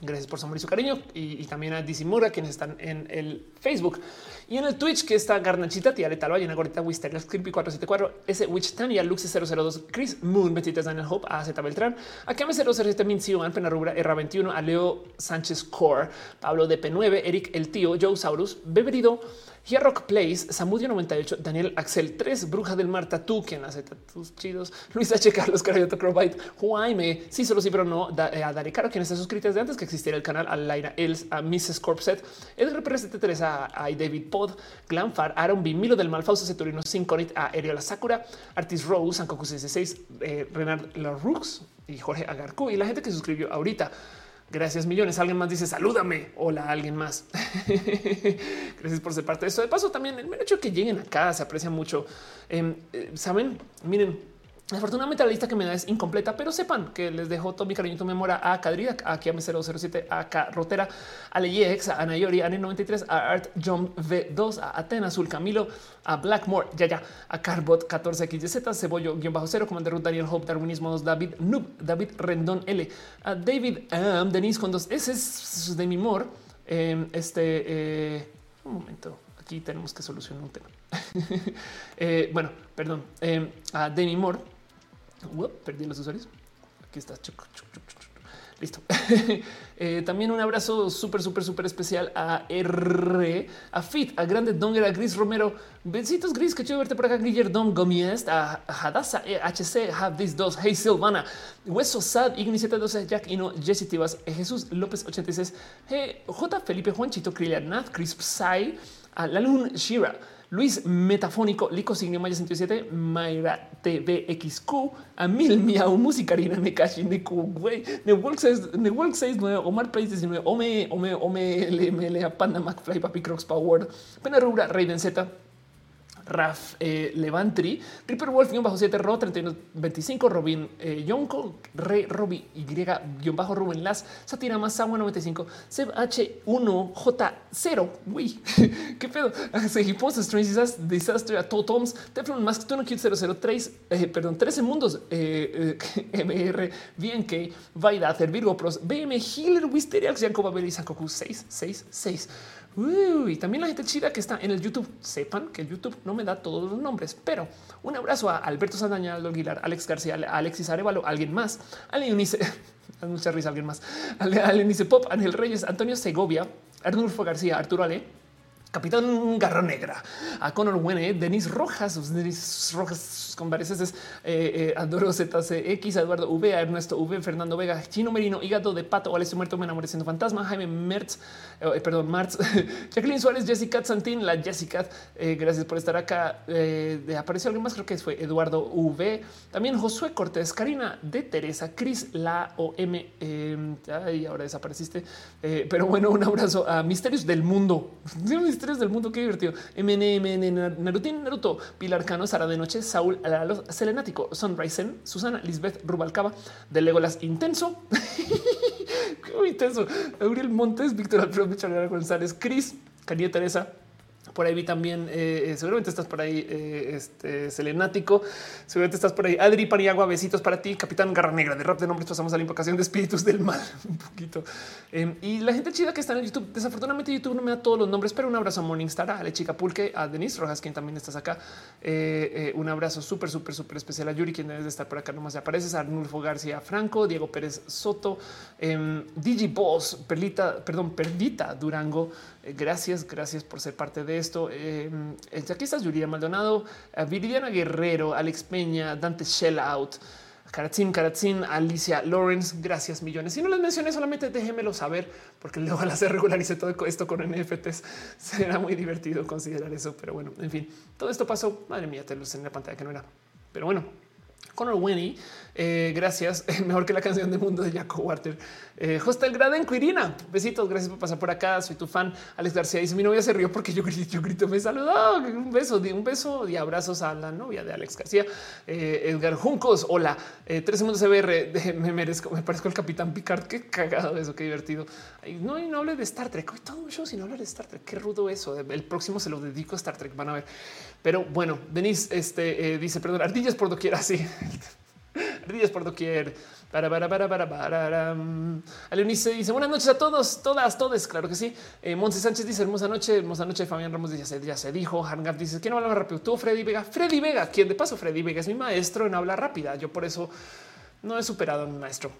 Gracias por su amor y su cariño. Y, también a Dizimura, quienes están en el Facebook y en el Twitch, que está Garnachita, Tía Letal, una Gorita, Wister, Creepy 474, S. Witch Tania, Luxe 002, Chris Moon, 23 Daniel Hope, A. Z. Beltrán, a Kame 007, Mincio, Pena Rubra, R21, a Leo Sánchez Core, Pablo de P9, Eric El Tío, Joe Saurus, Beberido, Here Rock Place, Samudio 98, Daniel Axel 3, Bruja del Mar Tatú, quien hace tus chidos, Luis H. Carlos Carayota Crowbite, Jaime, sí, solo sí, pero no, eh, a Dari Caro, quien está suscrito desde antes que existiera el canal, a Laira Els, a Mrs. Corpset, el representante Teresa, a David Pod, Glamfar, Aaron B, del Malfausto, Ceturino Synconit, a La Sakura, Artis Rose, Sankoku 66, eh, Renard Larux y Jorge Agarcu y la gente que suscribió ahorita. Gracias millones. Alguien más dice salúdame. Hola, alguien más. Gracias por ser parte de esto. De paso, también el hecho de que lleguen acá se aprecia mucho. Em, eh, Saben, miren, Afortunadamente la lista que me da es incompleta, pero sepan que les dejo todo mi cariño, tu memoria a Cadrida, a Kiame 007, a K Rotera, a Leyex, a Anayori, a N93, a Art Jump V2, a Atena Azul Camilo, a Blackmore, ya ya, a Carbot 14XYZ, Cebollo, guion bajo cero, Commander Ruth, Daniel Hope, Darwinismos, David Noob, David Rendón L, a David um, Denise con dos S de mi amor. Em, este eh, un momento, aquí tenemos que solucionar un tema. eh, bueno, perdón, em, a Demi Moore perdí los usuarios. Aquí está. Listo. Eh, también un abrazo súper, súper, súper especial a R, a Fit, a Grande Donger, a Gris Romero. Besitos Gris, que chido verte por acá. Griller Dom Gomiest, a Hadasa HC, Have These Dos, Hey Silvana, Hueso Sad, Igni 12 Jack Ino, Jesse Tivas, Jesús López 86, J. Felipe Juanchito, Krillian Nath, Chris Psy, a Lalun Shira. Luis Metafónico, Lico Signio Maya 107, Mayra TVXQ, Amil Miau, Musicarina, Nekashi, Neku, güey, Newolk 69, Omar Pace 19, Ome, Ome, Ome, LML, Panda McFly, Papi Crocs Power, Pena Rubra, Raven Z, Raf eh, Levantri, Ripper Wolf, guion bajo 7, Ro 3125, Robin eh, Yonko, Re Robi Y, guion bajo Rubén Las, Satirama, Sama 95, Seb H1, J0, uy, qué pedo, Seguimos Strange Disaster, a Totoms, Teflon Mask, Tono Cute 003, eh, perdón, 13 mundos, eh, eh, MR, BNK, Vaida, Virgo Pros, BM, Healer, Wisteria, Jacob Abel y 6, 6, 6. Uy, y también la gente chida que está en el YouTube. Sepan que YouTube no me da todos los nombres, pero un abrazo a Alberto Sandaña, Aldo Aguilar, Alex García, Alexis Arevalo, alguien más, Ale Unice, mucha risa, alguien más, Ale, Ale Unice Pop, Ángel Reyes, Antonio Segovia, Arnulfo García, Arturo Ale, Capitán Garra Negra, a Conor Wene, Denis Rojas, Denis Rojas, con varias veces, eh, eh, Adoro ZCX, Eduardo V, Ernesto V, Fernando Vega, Chino Merino, Hígado de Pato, Alex Muerto, Me enamoré siendo fantasma, Jaime Mertz, eh, perdón, Martz, Jacqueline Suárez, Jessica Santín, la Jessica, gracias por estar acá. apareció alguien más, creo que fue Eduardo V, también Josué Cortés, Karina de Teresa, Cris, la OM, y ahora desapareciste, pero bueno, un abrazo a Misterios del Mundo. del mundo. Qué divertido. MNM, Narutin, Naruto, Pilar Cano, Sara de Noche, Saúl Selenático, Sunrisen, Susana, Lisbeth Rubalcaba, de Legolas Intenso. Intenso. Gabriel Montes, Víctor Alfredo Michalera González, Cris, Cariño Teresa, por ahí vi también, eh, eh, seguramente estás por ahí, eh, este Selenático, seguramente estás por ahí. Adri Paniagua, besitos para ti, Capitán Garra Negra de rap de nombres. Pasamos a la invocación de espíritus del mal un poquito. Em, y la gente chida que está en YouTube, desafortunadamente YouTube no me da todos los nombres, pero un abrazo a Morningstar, a Chica Pulque, a Denise Rojas, quien también estás acá. un abrazo súper, súper, súper especial a Yuri, quien debe de estar por acá. Nomás ya apareces Arnulfo García Franco, Diego Pérez Soto, eh, Digiboss, Perlita, perdón, Perdita Durango. Gracias, gracias por ser parte de esto. Eh, aquí estás Maldonado, Viridiana Guerrero, Alex Peña, Dante Shellout, Karatzin, Karatzin, Alicia Lawrence. Gracias millones. Si no les mencioné, solamente déjenmelo saber, porque luego al hacer regularice todo esto con NFTs. Será muy divertido considerar eso. Pero bueno, en fin, todo esto pasó. Madre mía, te lo en la pantalla que no era. Pero bueno, Conor Winnie, eh, gracias. Mejor que la canción de mundo de Jaco Water. Eh, Hostel Graden Quirina. Besitos. Gracias por pasar por acá. Soy tu fan. Alex García dice: Mi novia se rió porque yo grito, yo grito, me saludó. Un beso, un beso y abrazos a la novia de Alex García. Eh, Edgar Juncos. Hola. Eh, tres segundos CBR. me merezco. Me parezco el capitán Picard. Qué cagado eso. Qué divertido. no, y no hable de Star Trek. Hoy todo un show sin hablar de Star Trek. Qué rudo eso. El próximo se lo dedico a Star Trek. Van a ver. Pero bueno, Denise este, dice: Perdón, ardillas por doquier. Así. Ríos por doquier. Para, para, para, para, para. Aleonice dice buenas noches a todos, todas, todos. Claro que sí. Eh, Monse Sánchez dice hermosa noche, hermosa noche. Fabián Ramos dice ya se, dijo. Hangard dice quién habla más rápido. Tú, Freddy Vega. Freddy Vega, quien de paso, Freddy Vega es mi maestro en habla rápida. Yo por eso no he superado a mi maestro.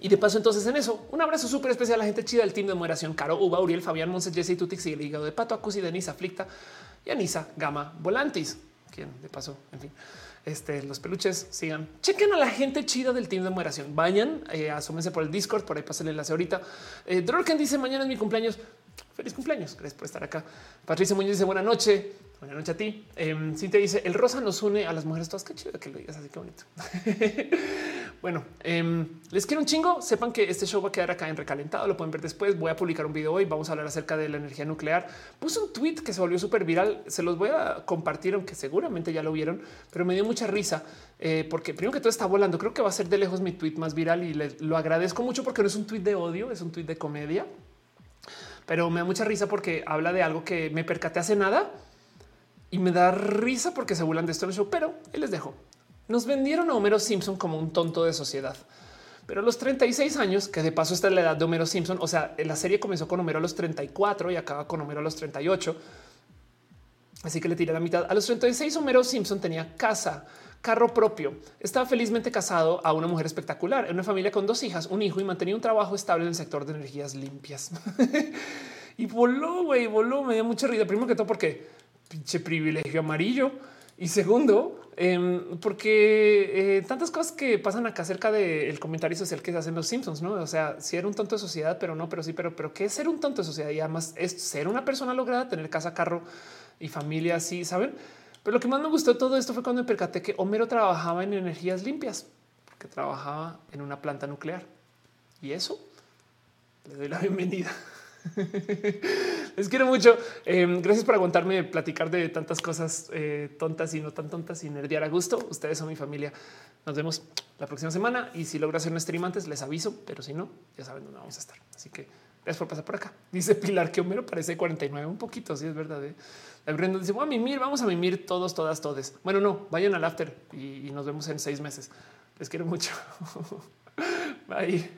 Y de paso, entonces en eso, un abrazo súper especial a la gente chida del team de moderación: Caro, Uba, Uriel, Fabián, Monse, Jesse, Tutix y el hígado de Pato, Acusi, Denisa, Aflicta y Anisa, Gama, Volantis, quien de paso, en fin este, los peluches sigan. Chequen a la gente chida del team de moderación. Vayan, eh, asómense por el Discord, por ahí pasen el enlace ahorita. Eh, dice mañana es mi cumpleaños. Feliz cumpleaños. Gracias por estar acá. Patricia Muñoz dice buena noche. Buenas noches a ti. Eh, Cintia dice el rosa nos une a las mujeres todas. Qué chido que lo digas así, que bonito. bueno, em, les quiero un chingo. Sepan que este show va a quedar acá en recalentado. Lo pueden ver después. Voy a publicar un video hoy. Vamos a hablar acerca de la energía nuclear. Puse un tweet que se volvió súper viral. Se los voy a compartir, aunque seguramente ya lo vieron, pero me dio mucha risa eh, porque primero que todo está volando. Creo que va a ser de lejos mi tweet más viral y les, lo agradezco mucho porque no es un tweet de odio, es un tweet de comedia. Pero me da mucha risa porque habla de algo que me percaté hace nada y me da risa porque se burlan de esto en el show, pero les dejo. Nos vendieron a Homero Simpson como un tonto de sociedad. Pero a los 36 años, que de paso esta es la edad de Homero Simpson, o sea, la serie comenzó con Homero a los 34 y acaba con Homero a los 38. Así que le tiré la mitad. A los 36 Homero Simpson tenía casa, carro propio. Estaba felizmente casado a una mujer espectacular, en una familia con dos hijas, un hijo y mantenía un trabajo estable en el sector de energías limpias. y voló, güey, voló. Me dio mucha risa. Primero que todo porque pinche privilegio amarillo. Y segundo, em, porque eh, tantas cosas que pasan acá acerca del comentario social que se hacen los Simpsons, no? O sea, si era un tonto de sociedad, pero no, pero sí, pero, pero qué es ser un tonto de sociedad y además es ser una persona lograda, tener casa, carro y familia así, saben? Pero lo que más me gustó de todo esto fue cuando me percaté que Homero trabajaba en energías limpias, porque trabajaba en una planta nuclear y eso le doy la bienvenida. Les quiero mucho. Em, gracias por aguantarme platicar de tantas cosas eh, tontas y no tan tontas y nerdear a gusto. Ustedes son mi familia. Nos vemos la próxima semana y si logro hacer un stream antes les aviso, pero si no, ya saben dónde vamos a estar. Así que gracias por pasar por acá. Dice Pilar que Homero parece 49, un poquito, si es verdad. ¿eh? Brenda dice, vamos a mimir, vamos a mimir todos, todas, todes. Bueno, no, vayan al after y nos vemos en seis meses. Les quiero mucho. Bye.